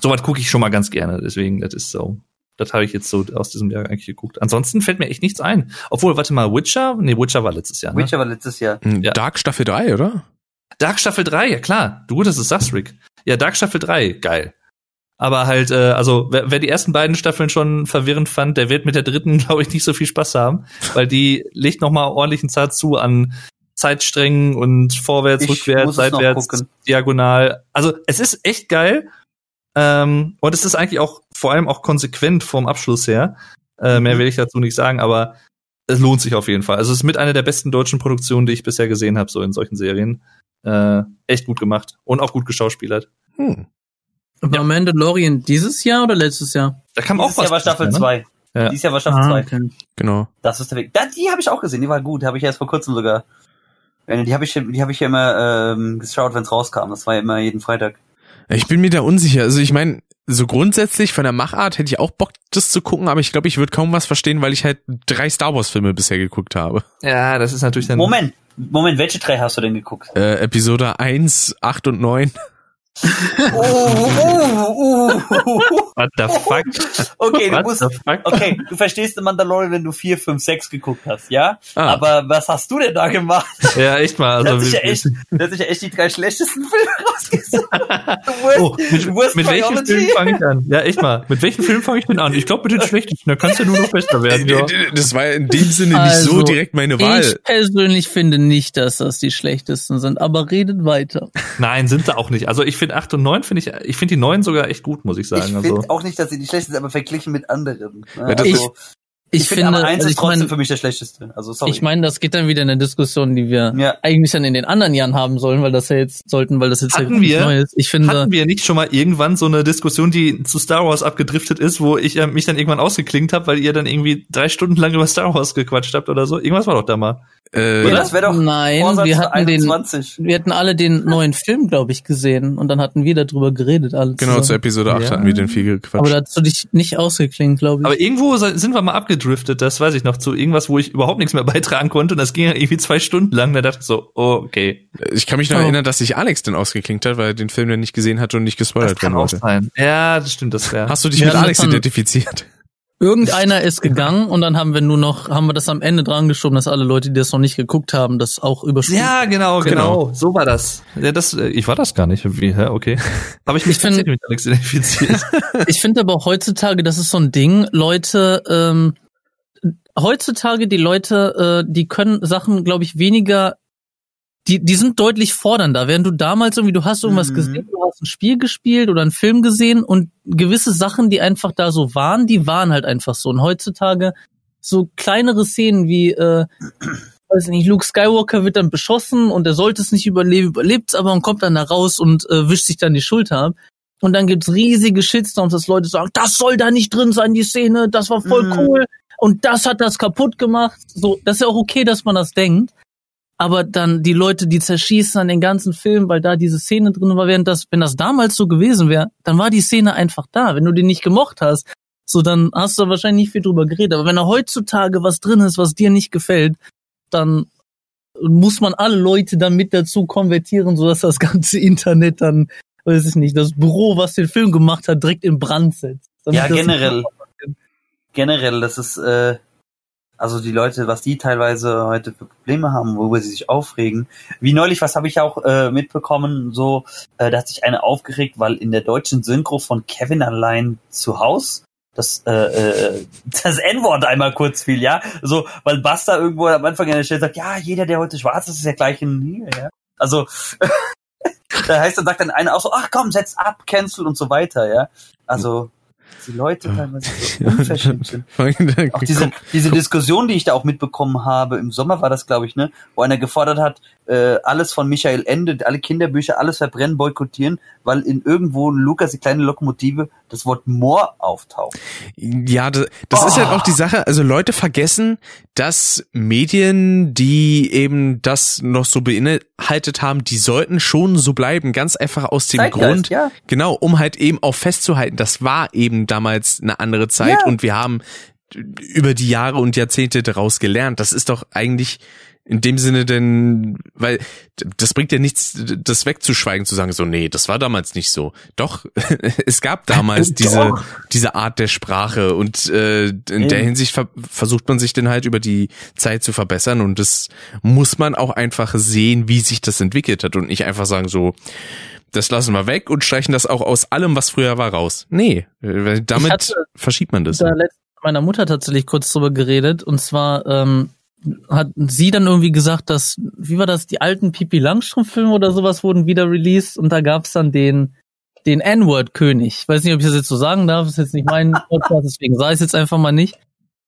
Soweit gucke ich schon mal ganz gerne, deswegen das ist so das habe ich jetzt so aus diesem Jahr eigentlich geguckt. Ansonsten fällt mir echt nichts ein. Obwohl, warte mal, Witcher? Nee, Witcher war letztes Jahr. Ne? Witcher war letztes Jahr. Hm, ja. Dark Staffel 3, oder? Dark Staffel 3, ja klar. Du gut, dass du sagst, Rick. Ja, Dark Staffel 3, geil. Aber halt, äh, also wer, wer die ersten beiden Staffeln schon verwirrend fand, der wird mit der dritten, glaube ich, nicht so viel Spaß haben, weil die legt noch mal ordentlichen Zart zu an Zeitsträngen und vorwärts, ich rückwärts, seitwärts, diagonal. Also es ist echt geil ähm, und es ist eigentlich auch vor allem auch konsequent vom Abschluss her. Äh, mehr mhm. will ich dazu nicht sagen, aber es lohnt sich auf jeden Fall. Also es ist mit einer der besten deutschen Produktionen, die ich bisher gesehen habe, so in solchen Serien. Äh, echt gut gemacht und auch gut geschauspielert. Hm. War ja. Mandalorian dieses Jahr oder letztes Jahr? Da kam dieses auch was. Jahr war Staffel 2. Ne? Ja. Dieses Jahr war Staffel 2. Ah, okay. Genau. Das ist der Weg. Da, die habe ich auch gesehen, die war gut. Die habe ich erst vor kurzem sogar. Äh, die habe ich, die habe ich ja immer ähm, geschaut, wenn es rauskam. Das war ja immer jeden Freitag. Ich bin mir da unsicher. Also ich meine, so grundsätzlich von der Machart hätte ich auch Bock, das zu gucken, aber ich glaube, ich würde kaum was verstehen, weil ich halt drei Star Wars Filme bisher geguckt habe. Ja, das ist natürlich dann. Moment, Moment, welche drei hast du denn geguckt? Äh, Episode 1, 8 und 9. Oh, oh, oh, oh. What the fuck? Okay, du musst, okay, du verstehst den Mandalorian, wenn du 4, 5, 6 geguckt hast, ja? Ah. Aber was hast du denn da gemacht? Ja, echt mal. Also das ja echt, das sich ja echt die drei schlechtesten Filme rausgesucht. oh, mit, mit welchem Film fange ich an? Ja, echt mal. Mit welchem Film fange ich denn an? Ich glaube mit den schlechtesten. Da kannst du nur noch besser werden. Ja. Das war in dem Sinne also, nicht so also, direkt meine Wahl. Ich persönlich finde nicht, dass das die schlechtesten sind, aber redet weiter. Nein, sind sie auch nicht. Also ich finde 8 und 9 finde ich, ich finde die 9 sogar echt gut, muss ich sagen. Ich finde also. auch nicht, dass sie die schlecht sind, aber verglichen mit anderen. Ne? Also, ich, ich, ich finde, aber eins also ist trotzdem mein, für mich der schlechteste. Also sorry. Ich meine, das geht dann wieder in eine Diskussion, die wir ja. eigentlich dann in den anderen Jahren haben sollen, weil das ja jetzt sollten, weil das jetzt hatten ja wir, neu ist. Ich finde, hatten wir nicht schon mal irgendwann so eine Diskussion, die zu Star Wars abgedriftet ist, wo ich äh, mich dann irgendwann ausgeklingt habe, weil ihr dann irgendwie drei Stunden lang über Star Wars gequatscht habt oder so. Irgendwas war doch da mal. Äh, ja, das wäre doch Nein, wir hatten 21. den, wir hatten alle den neuen Film, glaube ich, gesehen und dann hatten wir darüber geredet. Alles genau, zusammen. zur Episode 8 ja. hatten wir den viel gequatscht. Aber da hast du dich nicht ausgeklingt, glaube ich. Aber irgendwo sind wir mal abgedriftet, das weiß ich noch, zu irgendwas, wo ich überhaupt nichts mehr beitragen konnte und das ging ja irgendwie zwei Stunden lang. Da dachte ich so, oh, okay. Ich kann mich noch oh. erinnern, dass sich Alex dann ausgeklinkt hat, weil er den Film dann nicht gesehen hat und nicht gespoilert werden wollte. Ja, das stimmt, das wäre. Hast du dich ja, mit Alex identifiziert? Irgendeiner ist gegangen und dann haben wir nur noch, haben wir das am Ende dran geschoben, dass alle Leute, die das noch nicht geguckt haben, das auch überspringen. Ja, genau, genau, genau. So war das. Ja, das. Äh, ich war das gar nicht. Wie, hä? Okay. Habe ich mich ich find, mit Alex identifiziert. ich finde aber heutzutage, das ist so ein Ding, Leute, ähm, heutzutage die Leute, äh, die können Sachen, glaube ich, weniger die, die sind deutlich fordernder. Während du damals irgendwie, du hast irgendwas mhm. gesehen, du hast ein Spiel gespielt oder einen Film gesehen und gewisse Sachen, die einfach da so waren, die waren halt einfach so. Und heutzutage so kleinere Szenen wie, äh, weiß nicht, Luke Skywalker wird dann beschossen und er sollte es nicht überleben, überlebt's aber und kommt dann da raus und äh, wischt sich dann die Schulter ab. Und dann gibt's riesige Shitstorms, dass Leute sagen, das soll da nicht drin sein, die Szene, das war voll mhm. cool und das hat das kaputt gemacht. So, das ist ja auch okay, dass man das denkt aber dann die Leute, die zerschießen an den ganzen Film, weil da diese Szene drin war, während das, wenn das damals so gewesen wäre, dann war die Szene einfach da. Wenn du die nicht gemocht hast, so dann hast du wahrscheinlich nicht viel drüber geredet. Aber wenn da heutzutage was drin ist, was dir nicht gefällt, dann muss man alle Leute dann mit dazu konvertieren, sodass das ganze Internet dann, weiß ich nicht, das Büro, was den Film gemacht hat, direkt in Brand setzt. Ja, generell. Generell, das ist, äh, also die Leute, was die teilweise heute für Probleme haben, worüber sie sich aufregen. Wie neulich, was habe ich auch äh, mitbekommen, so, äh, da hat sich eine aufgeregt, weil in der deutschen Synchro von Kevin allein zu Haus das, äh, äh, das N-Wort einmal kurz fiel, ja. So, weil Basta irgendwo am Anfang in der Stelle sagt, ja, jeder, der heute schwarz ist, ist ja gleich ein Nier, ja. Also, da heißt dann, sagt dann einer auch so, ach komm, setz ab, cancel und so weiter, ja. Also, die Leute teilweise so unverschämt sind. auch diese, diese Diskussion, die ich da auch mitbekommen habe, im Sommer war das, glaube ich, ne, wo einer gefordert hat, äh, alles von Michael Ende, alle Kinderbücher, alles verbrennen, boykottieren, weil in irgendwo Lukas, die kleine Lokomotive, das Wort Moor auftaucht. Ja, das, das oh. ist halt auch die Sache. Also Leute vergessen, dass Medien, die eben das noch so beinhaltet haben, die sollten schon so bleiben, ganz einfach aus dem Zeitgeist, Grund, ja. genau, um halt eben auch festzuhalten, das war eben damals eine andere Zeit ja. und wir haben über die Jahre und Jahrzehnte daraus gelernt. Das ist doch eigentlich in dem Sinne denn, weil das bringt ja nichts, das wegzuschweigen, zu sagen, so, nee, das war damals nicht so. Doch, es gab damals diese, diese Art der Sprache und äh, in Eben. der Hinsicht ver versucht man sich dann halt über die Zeit zu verbessern und das muss man auch einfach sehen, wie sich das entwickelt hat und nicht einfach sagen, so, das lassen wir weg und streichen das auch aus allem, was früher war, raus. Nee, damit verschiebt man das. Da letztens meiner Mutter tatsächlich kurz drüber geredet und zwar ähm, hat sie dann irgendwie gesagt, dass, wie war das, die alten Pipi Langstrumpf-Filme oder sowas wurden wieder released und da gab's dann den, den N-Word-König. Ich weiß nicht, ob ich das jetzt so sagen darf, das ist jetzt nicht mein Podcast, deswegen sage ich es jetzt einfach mal nicht.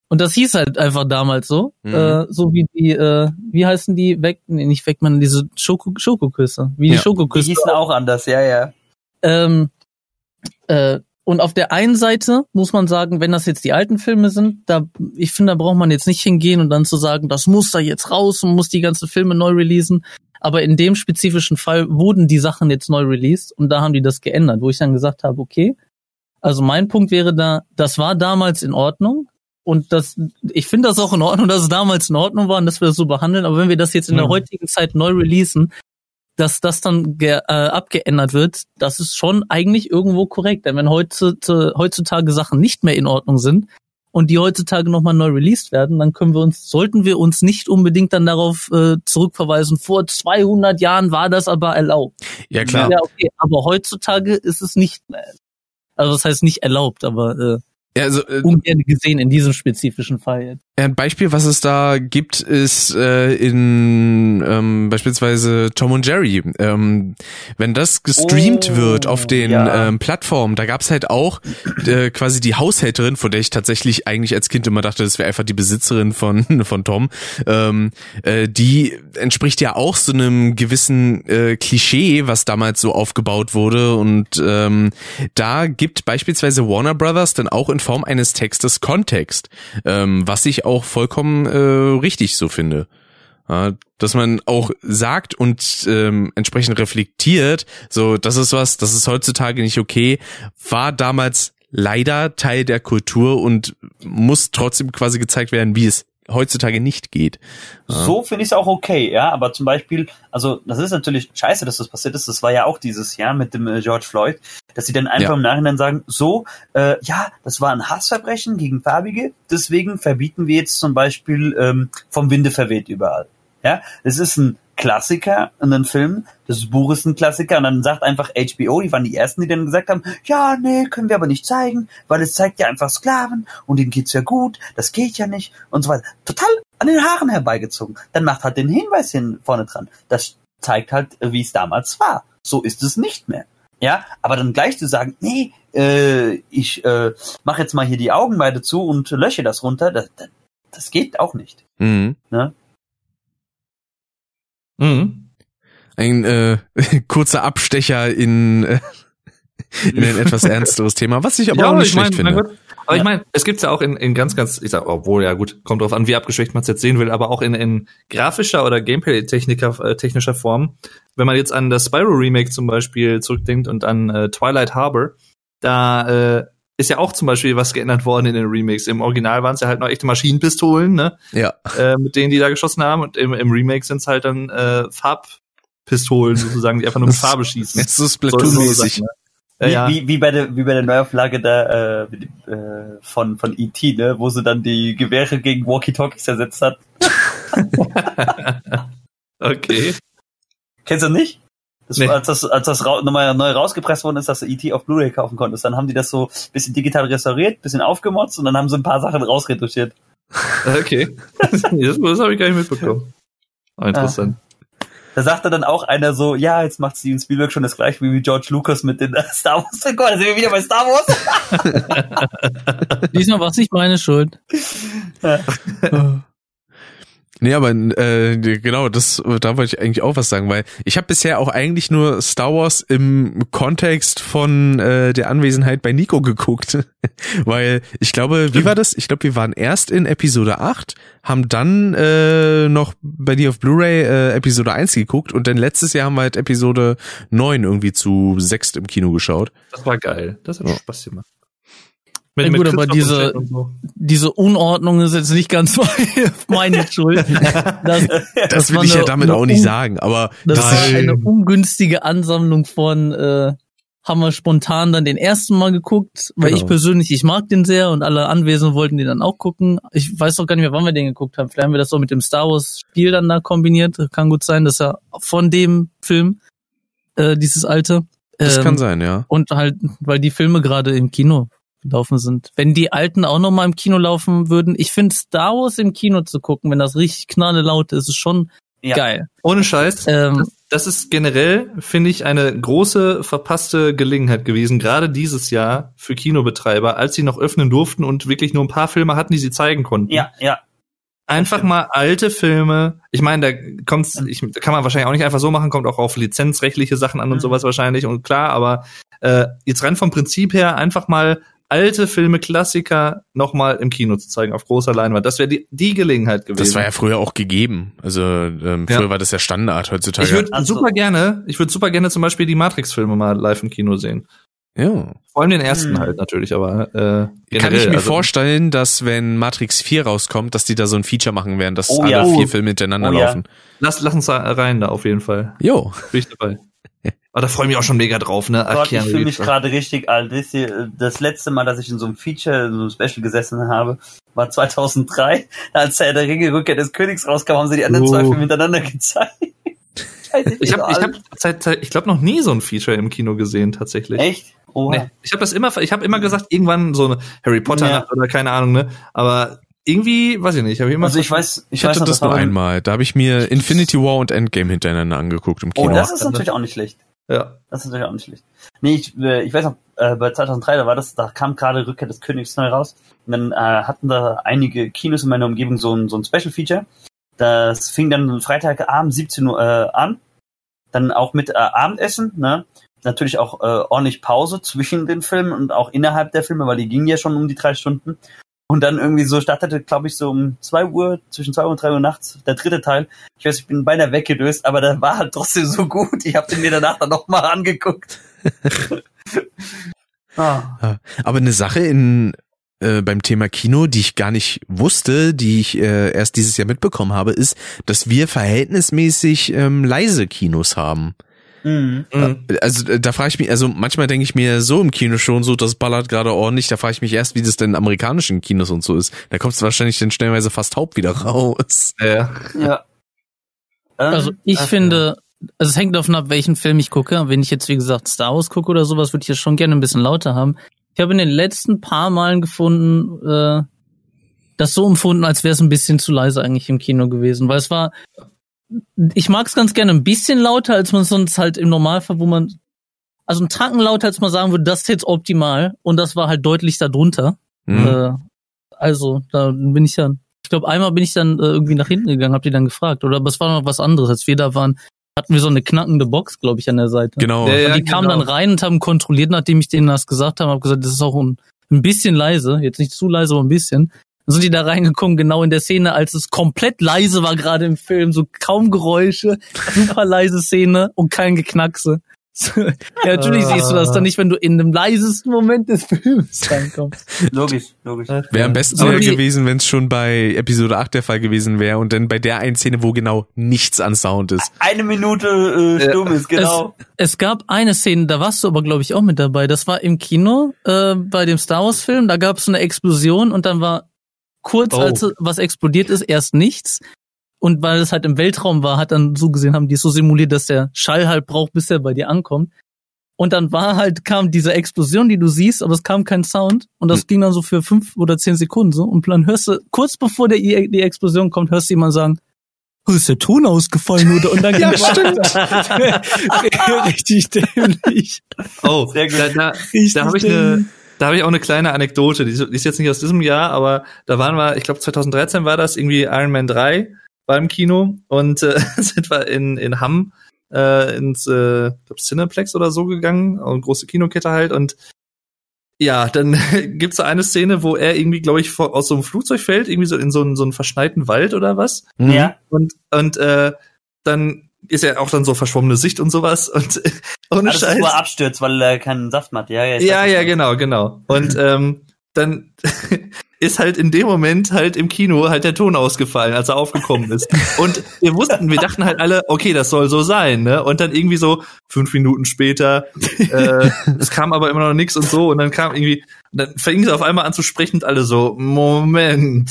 Und das hieß halt einfach damals so, mhm. äh, so wie die, äh, wie heißen die weg, nee, nicht weg, man diese Schoko Schokoküsse, wie die ja. Schokoküsse. Die hießen auch anders, ja, ja. Ähm, äh, und auf der einen Seite muss man sagen, wenn das jetzt die alten Filme sind, da, ich finde, da braucht man jetzt nicht hingehen und dann zu sagen, das muss da jetzt raus und muss die ganzen Filme neu releasen. Aber in dem spezifischen Fall wurden die Sachen jetzt neu released und da haben die das geändert, wo ich dann gesagt habe, okay, also mein Punkt wäre da, das war damals in Ordnung und das, ich finde das auch in Ordnung, dass es damals in Ordnung war und dass wir das so behandeln. Aber wenn wir das jetzt in der heutigen Zeit neu releasen, dass das dann ge, äh, abgeändert wird, das ist schon eigentlich irgendwo korrekt. Denn wenn heutzutage, heutzutage Sachen nicht mehr in Ordnung sind und die heutzutage nochmal neu released werden, dann können wir uns, sollten wir uns nicht unbedingt dann darauf äh, zurückverweisen, vor 200 Jahren war das aber erlaubt. Ja, klar. Ja, okay, aber heutzutage ist es nicht mehr. Also das heißt nicht erlaubt, aber äh, ja, also, äh, ungern gesehen in diesem spezifischen Fall jetzt. Ein Beispiel, was es da gibt, ist äh, in ähm, beispielsweise Tom und Jerry. Ähm, wenn das gestreamt oh, wird auf den ja. ähm, Plattformen, da gab's halt auch äh, quasi die Haushälterin, von der ich tatsächlich eigentlich als Kind immer dachte, das wäre einfach die Besitzerin von von Tom. Ähm, äh, die entspricht ja auch so einem gewissen äh, Klischee, was damals so aufgebaut wurde. Und ähm, da gibt beispielsweise Warner Brothers dann auch in Form eines Textes Kontext, ähm, was ich auch vollkommen äh, richtig so finde. Ja, dass man auch sagt und ähm, entsprechend reflektiert, so das ist was, das ist heutzutage nicht okay, war damals leider Teil der Kultur und muss trotzdem quasi gezeigt werden, wie es heutzutage nicht geht. So finde ich es auch okay, ja, aber zum Beispiel, also das ist natürlich scheiße, dass das passiert ist. Das war ja auch dieses Jahr mit dem äh, George Floyd, dass sie dann einfach ja. im Nachhinein sagen, so, äh, ja, das war ein Hassverbrechen gegen Farbige, deswegen verbieten wir jetzt zum Beispiel ähm, vom Winde verweht überall. Ja, es ist ein Klassiker in den Film. Das Buch ist ein Klassiker und dann sagt einfach HBO, die waren die ersten, die dann gesagt haben, ja, nee, können wir aber nicht zeigen, weil es zeigt ja einfach Sklaven und denen geht's ja gut, das geht ja nicht und so weiter. Total an den Haaren herbeigezogen. Dann macht halt den Hinweis hin vorne dran. Das zeigt halt, wie es damals war. So ist es nicht mehr. Ja, aber dann gleich zu sagen, nee, äh, ich äh, mache jetzt mal hier die Augen beide zu und lösche das runter, das, das geht auch nicht. Mhm. Ne? Mhm. Ein äh, kurzer Abstecher in, äh, in ein etwas ernsteres Thema, was ich aber ja, auch nicht schlecht mein, finde. Aber ja. ich meine, es gibt's ja auch in, in ganz, ganz, ich sag, obwohl, ja gut, kommt drauf an, wie abgeschwächt man es jetzt sehen will, aber auch in, in grafischer oder Gameplay-technischer äh, technischer Form. Wenn man jetzt an das Spyro Remake zum Beispiel zurückdenkt und an äh, Twilight Harbor, da äh, ist ja auch zum Beispiel was geändert worden in den Remakes. Im Original waren es ja halt noch echte Maschinenpistolen, ne? Ja. Äh, mit denen die da geschossen haben. Und im, im Remake sind es halt dann äh, Farbpistolen sozusagen, die einfach nur mit Farbe schießen. Das ist Splatoon-mäßig. So wie, ja. wie, wie, bei der, wie bei der Neuauflage da, äh, äh, von, von E.T., ne? wo sie dann die Gewehre gegen Walkie-Talkies ersetzt hat. okay. Kennst du nicht? Das, nee. Als das, als das nochmal neu rausgepresst worden ist, dass du E.T. auf Blu-ray kaufen konntest, dann haben die das so bisschen digital restauriert, bisschen aufgemotzt und dann haben sie ein paar Sachen rausretuschiert. Okay. das, das habe ich gar nicht mitbekommen. Ah, interessant. Ja. Da sagte dann auch einer so, ja, jetzt macht Steven Spielberg schon das gleiche wie George Lucas mit den Star Wars. Oh Gott, da sind wir wieder bei Star Wars. Diesmal war es nicht meine Schuld. Ja. Nee, aber äh, genau, das da wollte ich eigentlich auch was sagen, weil ich habe bisher auch eigentlich nur Star Wars im Kontext von äh, der Anwesenheit bei Nico geguckt. weil ich glaube, wie war das? Ich glaube, wir waren erst in Episode 8, haben dann äh, noch bei dir auf Blu-ray äh, Episode 1 geguckt und dann letztes Jahr haben wir halt Episode 9 irgendwie zu sechst im Kino geschaut. Das war geil. Das hat ja. Spaß gemacht. Mit, ja, gut, aber diese, so. diese Unordnung ist jetzt nicht ganz meine Schuld. Das, das, das will ich eine, ja damit auch nicht sagen, aber das, das ist eine ungünstige Ansammlung von äh, haben wir spontan dann den ersten Mal geguckt, weil genau. ich persönlich, ich mag den sehr und alle Anwesenden wollten den dann auch gucken. Ich weiß doch gar nicht mehr, wann wir den geguckt haben. Vielleicht haben wir das so mit dem Star Wars Spiel dann da kombiniert. Kann gut sein, dass er von dem Film, äh, dieses alte. Das ähm, kann sein, ja. Und halt, weil die Filme gerade im Kino gelaufen sind. Wenn die alten auch noch mal im Kino laufen würden, ich finde Star Wars im Kino zu gucken, wenn das richtig knalle laut ist, ist schon ja. geil. Ohne Scheiß. Ähm, das, ist generell, finde ich, eine große verpasste Gelegenheit gewesen, gerade dieses Jahr für Kinobetreiber, als sie noch öffnen durften und wirklich nur ein paar Filme hatten, die sie zeigen konnten. Ja, ja. Einfach mal alte Filme. Ich meine, da kommt's, ich, da kann man wahrscheinlich auch nicht einfach so machen, kommt auch auf lizenzrechtliche Sachen an und mhm. sowas wahrscheinlich und klar, aber äh, jetzt rein vom Prinzip her einfach mal alte Filme, Klassiker nochmal im Kino zu zeigen, auf großer Leinwand. Das wäre die, die Gelegenheit gewesen. Das war ja früher auch gegeben. Also ähm, früher ja. war das ja Standard heutzutage. Ich würde also, super gerne, ich würde super gerne zum Beispiel die Matrix-Filme mal live im Kino sehen. Ja. Vor allem den ersten hm. halt natürlich, aber äh, generell, Kann ich mir also, vorstellen, dass wenn Matrix 4 rauskommt, dass die da so ein Feature machen werden, dass oh, alle ja. vier Filme hintereinander oh, laufen. Ja. Lass, lass uns da rein da auf jeden Fall. Jo. Bin ich dabei. Aber da freue ich mich auch schon mega drauf, ne? Gott, ich fühle mich gerade richtig alt. Das letzte Mal, dass ich in so einem Feature, in so einem Special gesessen habe, war 2003. Als der Ringe Rückkehr des Königs rauskam, haben sie die anderen oh. zwei Filme miteinander gezeigt. Scheiße, ich habe ich hab seit, ich glaube noch nie so ein Feature im Kino gesehen tatsächlich. Echt? Oh. Nee, ich habe das immer ich habe immer gesagt irgendwann so eine Harry Potter ja. oder keine Ahnung, ne? Aber irgendwie, weiß ich nicht, habe ich immer Also ich weiß, ich, ich hatte weiß, das nur einmal, da habe ich mir Infinity War und Endgame hintereinander angeguckt im Kino. Oh, das ist natürlich auch nicht schlecht. Ja. Das ist natürlich auch nicht schlecht. Nee, ich, äh, ich weiß noch, äh, bei 2003, da war das, da kam gerade Rückkehr des Königs neu raus. Und dann äh, hatten da einige Kinos in meiner Umgebung so ein, so ein Special Feature. Das fing dann Freitagabend 17 Uhr äh, an. Dann auch mit äh, Abendessen, ne? Natürlich auch äh, ordentlich Pause zwischen den Filmen und auch innerhalb der Filme, weil die gingen ja schon um die drei Stunden. Und dann irgendwie so startete, glaube ich, so um zwei Uhr, zwischen zwei Uhr und drei Uhr nachts, der dritte Teil. Ich weiß, ich bin beinahe weggedöst, aber der war halt trotzdem so gut. Ich habe den mir danach dann nochmal angeguckt. ah. Aber eine Sache in äh, beim Thema Kino, die ich gar nicht wusste, die ich äh, erst dieses Jahr mitbekommen habe, ist, dass wir verhältnismäßig ähm, leise Kinos haben. Mhm. Also äh, da frage ich mich, also manchmal denke ich mir so im Kino schon so, das ballert gerade ordentlich, da frage ich mich erst, wie das denn in amerikanischen Kinos und so ist. Da kommt es wahrscheinlich dann schnellweise fast taub wieder raus. Ja. ja. Also ähm, ich Ach, finde, also es hängt davon ab, welchen Film ich gucke. Wenn ich jetzt, wie gesagt, Star Wars gucke oder sowas, würde ich ja schon gerne ein bisschen lauter haben. Ich habe in den letzten paar Malen gefunden, äh, das so empfunden, als wäre es ein bisschen zu leise eigentlich im Kino gewesen, weil es war, ich mag es ganz gerne ein bisschen lauter, als man sonst halt im Normalfall, wo man, also ein Tanken lauter, als man sagen würde, das ist jetzt optimal und das war halt deutlich darunter. Mhm. Äh, also, da bin ich ja, ich glaube, einmal bin ich dann äh, irgendwie nach hinten gegangen, hab die dann gefragt, oder aber es war noch was anderes, als wir da waren, hatten wir so eine knackende Box, glaube ich, an der Seite. Genau. Ja, ja, die kamen genau. dann rein und haben kontrolliert, nachdem ich denen das gesagt habe, habe gesagt, das ist auch ein, ein bisschen leise, jetzt nicht zu leise, aber ein bisschen. Dann sind die da reingekommen, genau in der Szene, als es komplett leise war gerade im Film, so kaum Geräusche, super leise Szene und kein Geknackse ja, natürlich siehst du das dann nicht, wenn du in dem leisesten Moment des Films reinkommst. Logisch, logisch. Wäre am besten wäre gewesen, wenn es schon bei Episode 8 der Fall gewesen wäre und dann bei der einen Szene, wo genau nichts an Sound ist. Eine Minute äh, stumm ist, genau. Es, es, gab eine Szene, da warst du aber, glaube ich, auch mit dabei. Das war im Kino, äh, bei dem Star Wars Film, da gab es so eine Explosion und dann war kurz, oh. als was explodiert ist, erst nichts. Und weil es halt im Weltraum war, hat dann so gesehen, haben die so simuliert, dass der Schall halt braucht, bis er bei dir ankommt. Und dann war halt, kam diese Explosion, die du siehst, aber es kam kein Sound. Und das hm. ging dann so für fünf oder zehn Sekunden so. Und dann hörst du, kurz bevor der, die Explosion kommt, hörst du jemand sagen, ist der Ton ausgefallen oder? Und dann ging ja, stimmt. Richtig dämlich. Oh, sehr gut. Da, da, da habe ich eine, da habe ich auch eine kleine Anekdote. Die ist jetzt nicht aus diesem Jahr, aber da waren wir, ich glaube 2013 war das, irgendwie Iron Man 3 beim Kino und äh, sind wir in, in Hamm äh, ins äh, glaub Cineplex oder so gegangen, eine große Kinokette halt und ja, dann gibt's da eine Szene, wo er irgendwie, glaube ich, vor, aus so einem Flugzeug fällt, irgendwie so in so einen, so einen verschneiten Wald oder was. Mhm. Ja. Und, und äh, dann ist er auch dann so verschwommene Sicht und sowas und ohne Alles Scheiß. abstürzt, weil er keinen Saft hat. Ja, ja, ja, ja genau, genau. Und ähm, dann ist halt in dem Moment halt im Kino halt der Ton ausgefallen, als er aufgekommen ist. Und wir wussten, wir dachten halt alle, okay, das soll so sein, ne? Und dann irgendwie so fünf Minuten später, äh, es kam aber immer noch nichts und so, und dann kam irgendwie, dann fing es auf einmal an zu sprechen und alle so, Moment,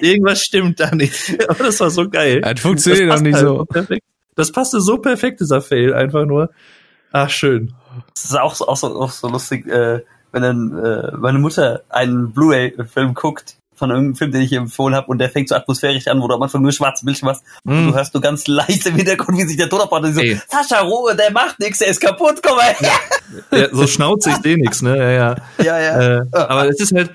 irgendwas stimmt da nicht. Aber das war so geil. Das funktioniert doch nicht halt so. Perfekt. Das passte so perfekt, dieser Fail, einfach nur. Ach, schön. Das ist auch so, auch so, auch so lustig, äh, wenn dann äh, meine Mutter einen Blu-ray-Film guckt von irgendeinem Film, den ich ihr empfohlen habe und der fängt so atmosphärisch an, wo du am Anfang nur schwarze Bildschirm hast mm. und du hörst nur ganz leise im Hintergrund, wie sich der und so, yeah. Sascha, Ruhe, der macht nichts, der ist kaputt, komm mal her. Ja, so schnauzig ich eh nix, ne? Ja, ja. Ja, ja. Äh, aber es ist halt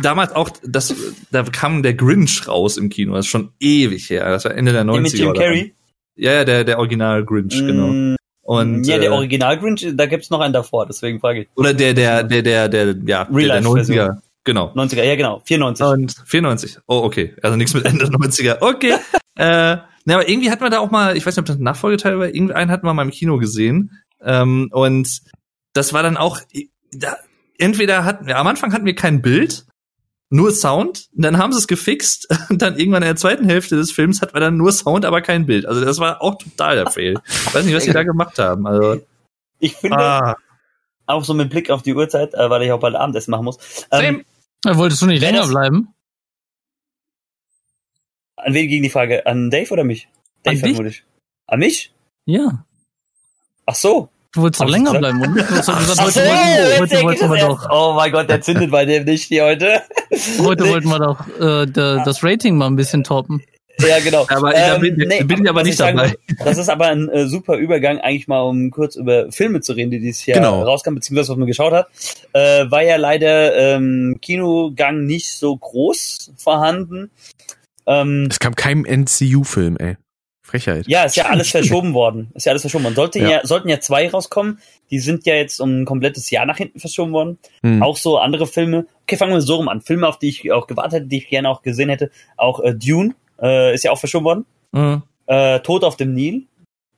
damals auch, das, da kam der Grinch raus im Kino, das ist schon ewig her, das war Ende der 90er. Mit Jim Carrey? Ja, ja, der, der Original Grinch, mm. genau. Und, ja, der äh, Original Grinch, da gibt's noch einen davor, deswegen frage ich. Oder der, der, der, der, der, ja, Real der, der 90er. Genau. 90er, ja genau, 94. Und 94. Oh, okay. Also nichts mit Ende 90er. Okay. äh, na, aber irgendwie hat man da auch mal, ich weiß nicht, ob das ein Nachfolgeteil war, irgendeinen hat man mal im Kino gesehen. Ähm, und das war dann auch, da, entweder hatten wir, am Anfang hatten wir kein Bild nur Sound. Dann haben sie es gefixt und dann irgendwann in der zweiten Hälfte des Films hat man dann nur Sound, aber kein Bild. Also das war auch total der Fail. Ich weiß nicht, was sie da gemacht haben. Also ich finde ah. auch so mit Blick auf die Uhrzeit, äh, weil ich auch bald Abendessen machen muss. Ähm, wolltest du nicht länger bleiben? An wen ging die Frage? An Dave oder mich? Dave An vermutlich. An mich? Ja. Ach so. Du wolltest doch länger bleiben, oder? Du hast gesagt, heute, wollten, heute wollten wir doch. Oh mein Gott, der zündet bei dem nicht hier heute. Heute wollten wir doch äh, das Rating mal ein bisschen toppen. Ja, genau. Aber ähm, da bin, nee, bin ich aber nicht dabei. Sagen, das ist aber ein äh, super Übergang, eigentlich mal um kurz über Filme zu reden, die dieses Jahr genau. rauskamen, beziehungsweise was man geschaut hat. Äh, war ja leider ähm, Kinogang nicht so groß vorhanden. Ähm, es kam kein MCU-Film, ey. Frechheit. Ja, ist ja alles verschoben worden. Ist ja alles verschoben worden. Sollte ja. ja. sollten ja zwei rauskommen. Die sind ja jetzt um ein komplettes Jahr nach hinten verschoben worden. Hm. Auch so andere Filme. Okay, fangen wir so rum an. Filme, auf die ich auch gewartet hätte, die ich gerne auch gesehen hätte. Auch äh, Dune äh, ist ja auch verschoben worden. Mhm. Äh, Tod auf dem Nil,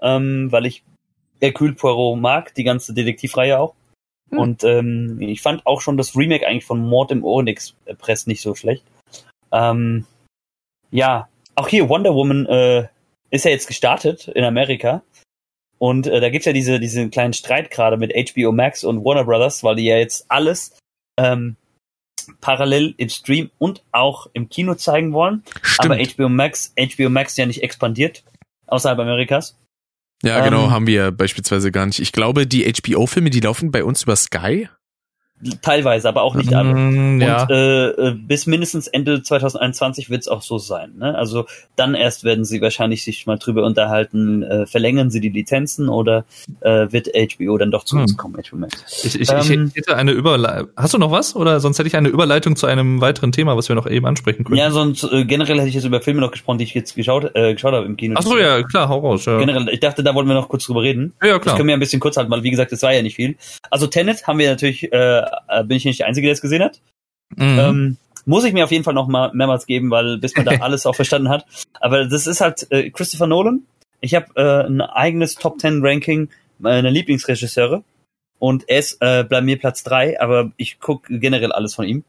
ähm, weil ich Hercule Poirot mag, die ganze Detektivreihe auch. Hm. Und ähm, ich fand auch schon das Remake eigentlich von Mord im Orient Express nicht so schlecht. Ähm, ja, auch hier Wonder Woman äh, ist ja jetzt gestartet in Amerika. Und äh, da gibt's ja diese, diesen kleinen Streit gerade mit HBO Max und Warner Brothers, weil die ja jetzt alles ähm, parallel im Stream und auch im Kino zeigen wollen. Stimmt. Aber HBO Max, HBO Max ja nicht expandiert außerhalb Amerikas. Ja, genau, ähm, haben wir beispielsweise gar nicht. Ich glaube, die HBO-Filme, die laufen bei uns über Sky. Teilweise, aber auch nicht alle. Mm, ja. Und äh, äh, bis mindestens Ende 2021 wird es auch so sein. Ne? Also dann erst werden sie wahrscheinlich sich mal drüber unterhalten, äh, verlängern sie die Lizenzen oder äh, wird HBO dann doch zu uns hm. kommen, HBO Max. Ich, ich, ähm, ich hätte eine Überleitung. Hast du noch was? Oder sonst hätte ich eine Überleitung zu einem weiteren Thema, was wir noch eben ansprechen können. Ja, sonst äh, generell hätte ich jetzt über Filme noch gesprochen, die ich jetzt geschaut, äh, geschaut habe im Kino. Ach so, ja, klar, hau raus. Ja. Generell, ich dachte, da wollten wir noch kurz drüber reden. Ja, klar. Das können wir ein bisschen kurz halten, weil wie gesagt, es war ja nicht viel. Also Tenet haben wir natürlich äh, äh, bin ich nicht der Einzige, der es gesehen hat. Mhm. Ähm, muss ich mir auf jeden Fall noch mal mehrmals geben, weil bis man da alles auch verstanden hat. Aber das ist halt äh, Christopher Nolan. Ich habe äh, ein eigenes Top 10 Ranking meiner Lieblingsregisseure und er ist äh, bei mir Platz drei, aber ich gucke generell alles von ihm.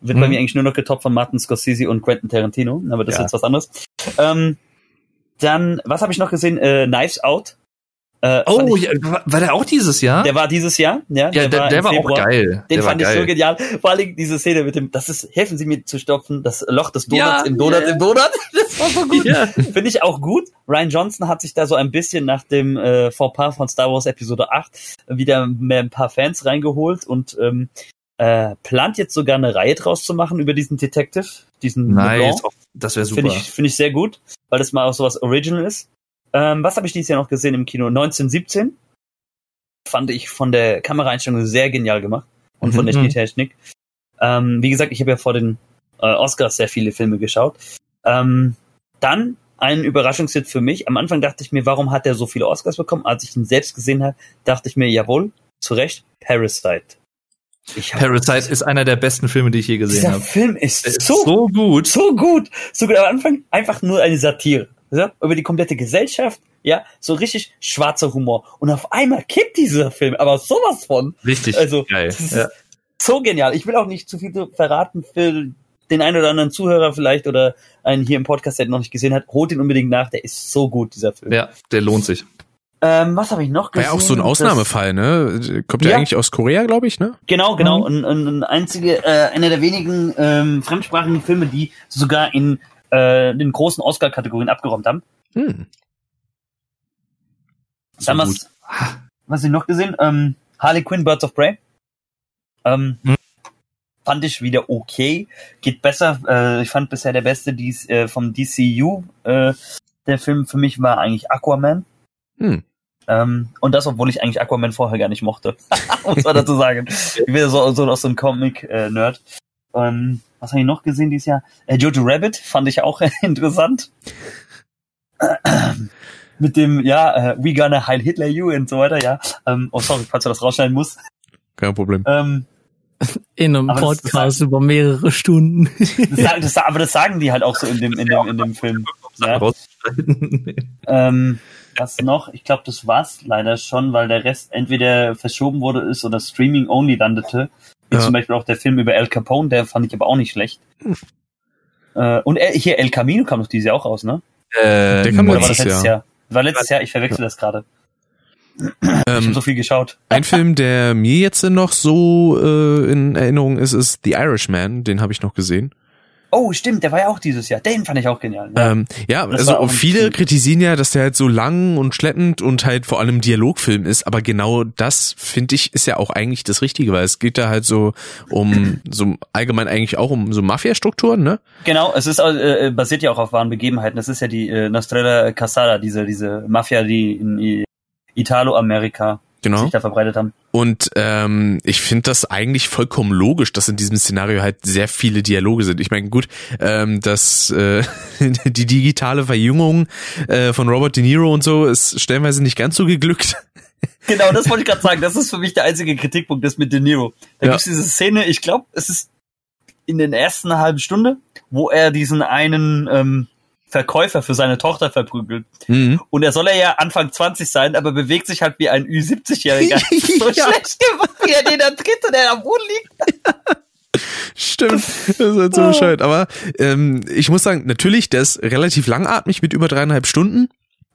Wird mhm. bei mir eigentlich nur noch getoppt von Martin Scorsese und Quentin Tarantino, aber das ja. ist jetzt was anderes. Ähm, dann, was habe ich noch gesehen? Äh, Knives Out äh, oh, ich, ja, war der auch dieses Jahr? Der war dieses Jahr, ja. Ja, der, war, der war auch geil. Den der fand ich geil. so genial. Vor allem diese Szene mit dem, das ist, helfen Sie mir zu stopfen, das Loch des Donuts ja, im Donut yeah. im Donut. Das war so gut. Ja. Finde ich auch gut. Ryan Johnson hat sich da so ein bisschen nach dem äh, Fauxpas von Star Wars Episode 8 wieder mehr ein paar Fans reingeholt und ähm, äh, plant jetzt sogar eine Reihe draus zu machen über diesen Detective, diesen nice. Leblanc. Das wäre super. Finde ich, finde ich sehr gut, weil das mal auch sowas Original ist. Ähm, was habe ich dieses Jahr noch gesehen im Kino? 1917 fand ich von der Kameraeinstellung sehr genial gemacht und von der mhm. Spieltechnik. Ähm, wie gesagt, ich habe ja vor den äh, Oscars sehr viele Filme geschaut. Ähm, dann ein Überraschungshit für mich. Am Anfang dachte ich mir, warum hat er so viele Oscars bekommen? Als ich ihn selbst gesehen habe, dachte ich mir, jawohl, zu Recht, Parasite. Parasite ist einer der besten Filme, die ich je gesehen habe. Dieser Film ist, ist so, so gut, so gut, so gut. Am Anfang einfach nur eine Satire ja, über die komplette Gesellschaft, ja, so richtig schwarzer Humor. Und auf einmal kippt dieser Film, aber sowas von. Richtig. Also, geil. Ja. so genial. Ich will auch nicht zu viel verraten für den einen oder anderen Zuhörer vielleicht oder einen hier im Podcast, der noch nicht gesehen hat. Holt ihn unbedingt nach, der ist so gut, dieser Film. Ja, der lohnt sich. Ähm, was habe ich noch gesehen? War ja auch so ein Ausnahmefall, ne? Kommt ja, eigentlich aus Korea, glaube ich, ne? Genau, genau. Mhm. Und, und, einzige, äh, einer der wenigen ähm, fremdsprachigen Filme, die sogar in äh, den großen Oscar-Kategorien abgeräumt haben. Hm. So Dann was, was ich noch gesehen? Ähm, Harley Quinn, Birds of Prey. Ähm, hm. Fand ich wieder okay. Geht besser. Äh, ich fand bisher der beste dies, äh, vom DCU. Äh, der Film für mich war eigentlich Aquaman. Hm. Ähm, und das, obwohl ich eigentlich Aquaman vorher gar nicht mochte. Muss man dazu sagen. Ich bin ja so, so aus so einem Comic-Nerd. Äh, ähm, was habe ich noch gesehen dieses Jahr? Äh, Jojo Rabbit fand ich auch interessant. Mit dem, ja, äh, We Gonna Heil Hitler You und so weiter, ja. Ähm, oh, sorry, falls du das rausschneiden musst. Kein Problem. Ähm, in einem Podcast das, das über mehrere Stunden. Das, das, aber das sagen die halt auch so in dem, in dem, in dem Film. Ja. ähm, was noch? Ich glaube, das war's leider schon, weil der Rest entweder verschoben wurde ist oder Streaming only landete. Wie ja. zum Beispiel auch der Film über El Capone, der fand ich aber auch nicht schlecht. Hm. Äh, und hier El Camino kam doch dieses Jahr auch raus, ne? Äh, der kam letztes, letztes Jahr. Jahr. War letztes Jahr, ich verwechsel das gerade. Ähm, ich habe so viel geschaut. Ein Film, der mir jetzt noch so äh, in Erinnerung ist, ist The Irishman. Den habe ich noch gesehen. Oh, stimmt, der war ja auch dieses Jahr. Den fand ich auch genial. Ja, ähm, ja also viele kritisieren ja, dass der halt so lang und schleppend und halt vor allem Dialogfilm ist, aber genau das finde ich ist ja auch eigentlich das Richtige, weil es geht da halt so um so allgemein eigentlich auch um so Mafia-Strukturen, ne? Genau, es ist äh, basiert ja auch auf wahren Begebenheiten. Das ist ja die äh, Nostrella Casada, diese diese Mafia, die in Italo-Amerika genau. sich da verbreitet haben. Und ähm, ich finde das eigentlich vollkommen logisch, dass in diesem Szenario halt sehr viele Dialoge sind. Ich meine, gut, ähm, dass äh, die digitale Verjüngung äh, von Robert De Niro und so ist stellenweise nicht ganz so geglückt. Genau, das wollte ich gerade sagen. Das ist für mich der einzige Kritikpunkt, das mit De Niro. Da ja. gibt's diese Szene, ich glaube, es ist in den ersten halben Stunde, wo er diesen einen ähm, Verkäufer für seine Tochter verprügelt. Mhm. Und er soll ja Anfang 20 sein, aber bewegt sich halt wie ein Ü70-Jähriger. so ja. schlecht gemacht, wie er den da tritt und er am Boden liegt. Stimmt, das ist halt so oh. bescheuert. Aber ähm, ich muss sagen, natürlich, der ist relativ langatmig mit über dreieinhalb Stunden.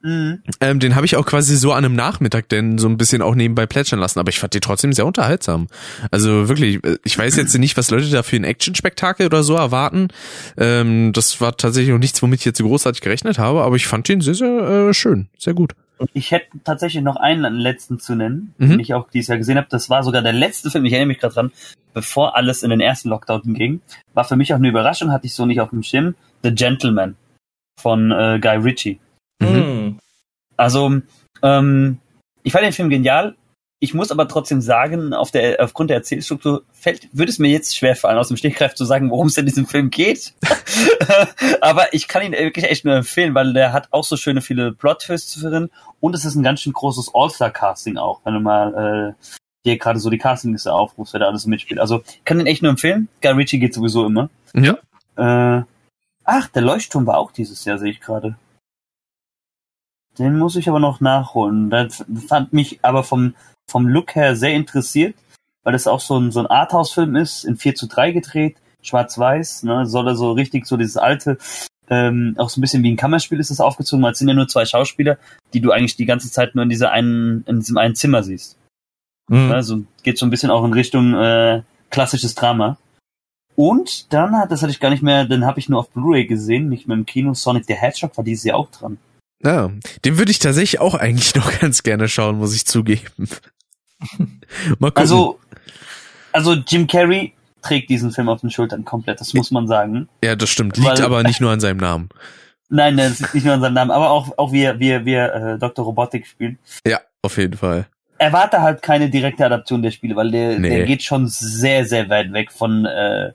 Mhm. Ähm, den habe ich auch quasi so an einem Nachmittag denn so ein bisschen auch nebenbei plätschern lassen, aber ich fand den trotzdem sehr unterhaltsam. Also wirklich, äh, ich weiß jetzt nicht, was Leute da für ein Action-Spektakel oder so erwarten. Ähm, das war tatsächlich noch nichts, womit ich jetzt so großartig gerechnet habe, aber ich fand den sehr, sehr äh, schön, sehr gut. Ich hätte tatsächlich noch einen letzten zu nennen, mhm. den ich auch dieses Jahr gesehen habe. Das war sogar der letzte Film, ich erinnere mich gerade dran, bevor alles in den ersten Lockdown ging. War für mich auch eine Überraschung, hatte ich so nicht auf dem Schirm. The Gentleman von äh, Guy Ritchie. Mhm. Also, ähm, ich fand den Film genial. Ich muss aber trotzdem sagen, auf der, aufgrund der Erzählstruktur fällt, würde es mir jetzt schwer fallen, aus dem Stegreif zu sagen, worum es in diesem Film geht. aber ich kann ihn wirklich echt nur empfehlen, weil der hat auch so schöne viele Plot-Twists drin und es ist ein ganz schön großes All-Star-Casting auch, wenn du mal äh, hier gerade so die Castingliste aufrufst, wer da alles mitspielt. Also kann den echt nur empfehlen. Guy Ritchie geht sowieso immer. Ja. Äh, ach, der Leuchtturm war auch dieses Jahr, sehe ich gerade. Den muss ich aber noch nachholen. Das fand mich aber vom, vom Look her sehr interessiert, weil das auch so ein, so ein Arthouse-Film ist, in 4 zu 3 gedreht, schwarz-weiß, ne, soll er so richtig so dieses alte, ähm, auch so ein bisschen wie ein Kammerspiel ist das aufgezogen, weil es sind ja nur zwei Schauspieler, die du eigentlich die ganze Zeit nur in dieser einen, in diesem einen Zimmer siehst. Mhm. Also geht so ein bisschen auch in Richtung äh, klassisches Drama. Und dann hat, das hatte ich gar nicht mehr, den habe ich nur auf Blu-ray gesehen, nicht mehr im Kino. Sonic the Hedgehog war dieses Jahr auch dran. Ja, den würde ich tatsächlich auch eigentlich noch ganz gerne schauen, muss ich zugeben. Mal gucken. Also, also Jim Carrey trägt diesen Film auf den Schultern komplett, das muss man sagen. Ja, das stimmt. Liegt Weil, aber nicht nur an seinem Namen. Nein, das liegt nicht nur an seinem Namen, aber auch, auch wie er, wie er, wie er äh, Dr. Robotik spielt. Ja, auf jeden Fall. Erwarte halt keine direkte Adaption der Spiele, weil der, nee. der geht schon sehr, sehr weit weg von äh,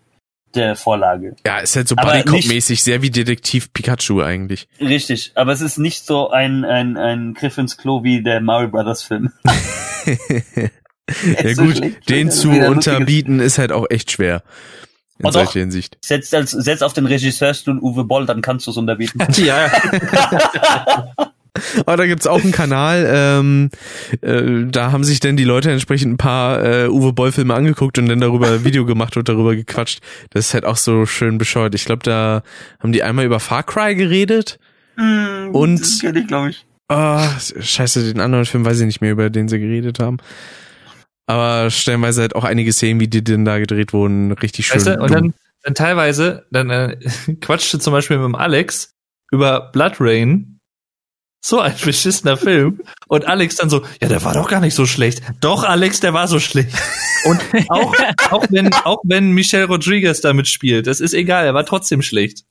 der Vorlage. Ja, ist halt so Bodycop-mäßig, sehr wie Detektiv Pikachu eigentlich. Richtig, aber es ist nicht so ein, ein, ein Griff ins Klo wie der Mario Brothers Film. ja gut, den zu unterbieten ist halt auch echt schwer. In solcher Hinsicht. Setz, als, setz auf den Regisseurstuhl Uwe Boll, dann kannst du es unterbieten. ja. Aber da gibt's auch einen Kanal, ähm, äh, da haben sich dann die Leute entsprechend ein paar äh, Uwe Boll-Filme angeguckt und dann darüber ein Video gemacht und darüber gequatscht. Das ist halt auch so schön bescheuert. Ich glaube, da haben die einmal über Far Cry geredet. Mm, und das kenn ich, glaube ich. Oh, scheiße, den anderen Film weiß ich nicht mehr, über den sie geredet haben. Aber stellenweise halt auch einige Szenen, wie die denn da gedreht wurden, richtig schön. Weißt du, und dann, dann teilweise, dann äh, quatschte zum Beispiel mit dem Alex über Blood Rain so ein beschissener Film. Und Alex dann so, ja, der war doch gar nicht so schlecht. Doch, Alex, der war so schlecht. Und auch, auch wenn, auch wenn Michelle Rodriguez damit spielt, das ist egal, er war trotzdem schlecht.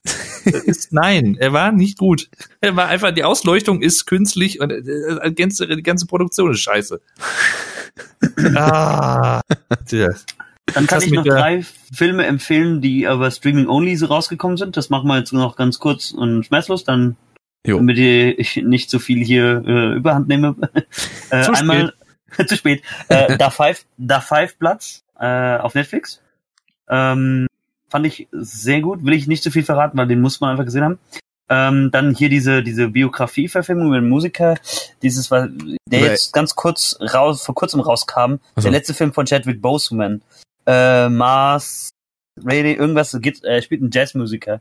Ist, nein, er war nicht gut. Er war einfach, die Ausleuchtung ist künstlich und äh, die ganze, die ganze Produktion ist scheiße. ah, ja. Dann kann ich noch drei Filme empfehlen, die aber Streaming Only so rausgekommen sind. Das machen wir jetzt noch ganz kurz und schmerzlos, dann Jo. damit ich nicht so viel hier äh, Überhand nehme. äh, zu einmal spät. zu spät. Äh, da Five, da Five Platz äh, auf Netflix. Ähm, fand ich sehr gut. Will ich nicht zu viel verraten, weil den muss man einfach gesehen haben. Ähm, dann hier diese diese Biografie-Verfilmung über den Musiker, dieses der jetzt ganz kurz raus vor kurzem rauskam, also. der letzte Film von Chadwick Boseman, äh, Mars, Rayleigh, irgendwas geht, er spielt einen Jazzmusiker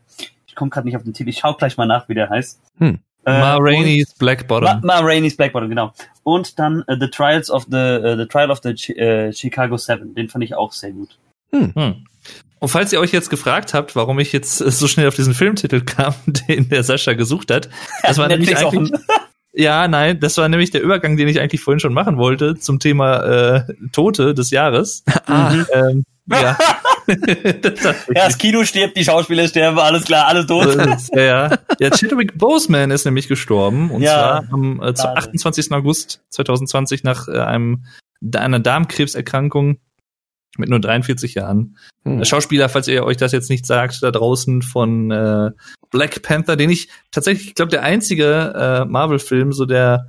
ich komme gerade nicht auf den Titel, ich schau gleich mal nach, wie der heißt. Hm. Äh, Ma Rainey's Black Bottom. Ma, Ma Rainey's Black Bottom, genau. Und dann uh, The Trials of the uh, The Trial of the Ch uh, Chicago Seven, den fand ich auch sehr gut. Hm. Hm. Und falls ihr euch jetzt gefragt habt, warum ich jetzt so schnell auf diesen Filmtitel kam, den der Sascha gesucht hat, das war nämlich eigentlich ja, nein, das war nämlich der Übergang, den ich eigentlich vorhin schon machen wollte zum Thema äh, Tote des Jahres. Ah. Ähm, ja. ja, das Kino stirbt, die Schauspieler sterben, alles klar, alles tot. ja, ja. ja, Chadwick Boseman ist nämlich gestorben und ja, zwar am äh, 28. August 2020 nach äh, einem einer Darmkrebserkrankung mit nur 43 Jahren. Hm. Schauspieler, falls ihr euch das jetzt nicht sagt, da draußen von äh, Black Panther, den ich tatsächlich, ich glaube, der einzige äh, Marvel-Film, so der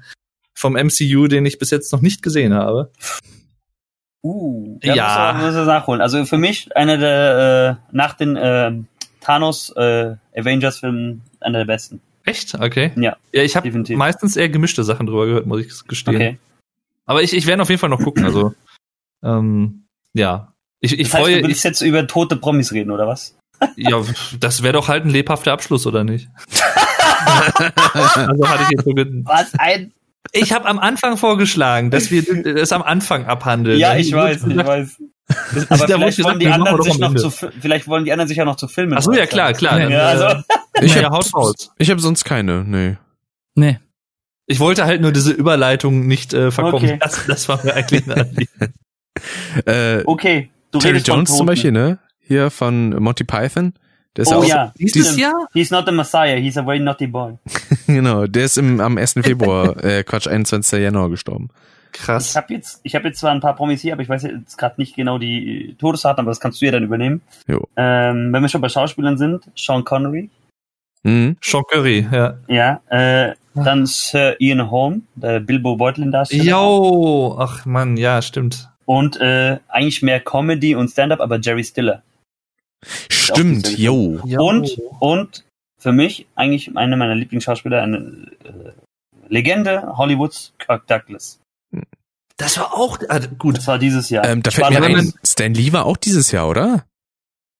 vom MCU, den ich bis jetzt noch nicht gesehen habe. Uh, ja. Muss, muss nachholen. Also für mich einer der äh, nach den äh, Thanos, äh, Avengers-Film, einer der besten. Echt? Okay. Ja. Ja, ich habe meistens eher gemischte Sachen drüber gehört, muss ich gestehen. Okay. Aber ich, ich werde auf jeden Fall noch gucken. Also, ähm, ja. Ich, ich das heißt, freue. Du willst jetzt über tote Promis reden, oder was? Ja, das wäre doch halt ein lebhafter Abschluss, oder nicht? also hatte ich jetzt so Was ein ich habe am Anfang vorgeschlagen, dass wir das am Anfang abhandeln. Ja, ich weiß, ich weiß. Aber vielleicht, wollen die anderen sich noch zu, vielleicht wollen die anderen sich ja noch zu filmen. Ach so, ja klar, klar. Ja, also. Ich habe ich hab sonst keine, nee. Nee. Ich wollte halt nur diese Überleitung nicht äh, verkommen. Okay. Das, das war mir eigentlich ein Anliegen. äh, okay. Du Terry Jones zum Beispiel, ne? Hier von Monty Python. Der ist oh auch ja, so, dieses Jahr? He's not a Messiah, he's a very naughty boy. genau, der ist im, am 1. Februar, äh, Quatsch, 21. Januar gestorben. Krass. Ich habe jetzt, ich habe jetzt zwar ein paar Promis hier, aber ich weiß jetzt gerade nicht genau die Todesdaten, aber das kannst du ja dann übernehmen. Jo. Ähm, wenn wir schon bei Schauspielern sind, Sean Connery. Mhm. Sean Curry, ja. Ja, äh, dann Sir Ian Holm, der Bilbo Beutlin Darsteller. Jo, ach man, ja, stimmt. Und äh, eigentlich mehr Comedy und Stand-up, aber Jerry Stiller. Stimmt, yo. Und, und für mich eigentlich einer meiner Lieblingsschauspieler, eine äh, Legende Hollywoods, Kirk Douglas. Das war auch ah, gut. Das war dieses Jahr. Ähm, da fällt mir ein, Stan Lee war auch dieses Jahr, oder?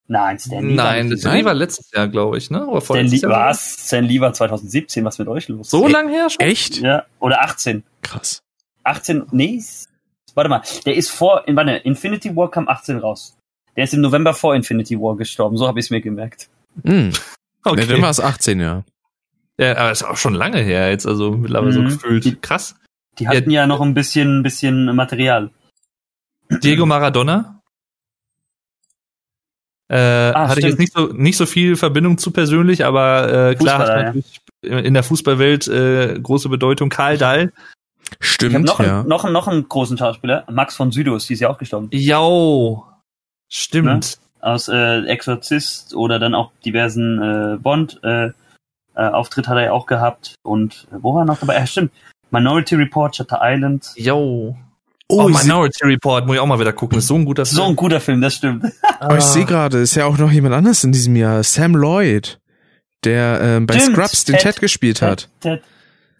Nein, Stan Lee Nein, war Stan Lee war letztes Jahr, glaube ich, ne? Oder Stan Lee war Stan Lee war 2017, was mit euch los? So lang her schon? Echt? Ja, oder 18. Krass. 18, nee, warte mal, der ist vor, in, warte, Infinity War kam 18 raus. Der ist im November vor Infinity War gestorben, so habe ich es mir gemerkt. Mm. Okay. Ja, dann war es 18, ja. Ja, aber ist auch schon lange her jetzt, also mittlerweile mhm. so gefühlt. Krass. Die hatten ja, ja noch ein bisschen, bisschen Material. Diego Maradona? Äh, ah, hatte stimmt. ich jetzt nicht so, nicht so viel Verbindung zu persönlich, aber äh, klar hat natürlich ja. in der Fußballwelt äh, große Bedeutung. Karl Dahl. Stimmt, noch, ja. Einen, noch, noch einen großen Schauspieler, Max von Sydow, die ist ja auch gestorben. Jo, Stimmt. Ne? Aus äh, Exorzist oder dann auch diversen äh, Bond äh, äh, Auftritt hat er ja auch gehabt. Und äh, wo war er noch dabei? Ja, stimmt. Minority Report, Shutter Island. Yo. Oh, oh Minority Report, muss ich auch mal wieder gucken. Ist so ein guter Film. So ein guter Film, das stimmt. Aber ich sehe gerade, ist ja auch noch jemand anders in diesem Jahr. Sam Lloyd, der ähm, bei stimmt. Scrubs den Ted, Ted gespielt Ted, hat. Ted.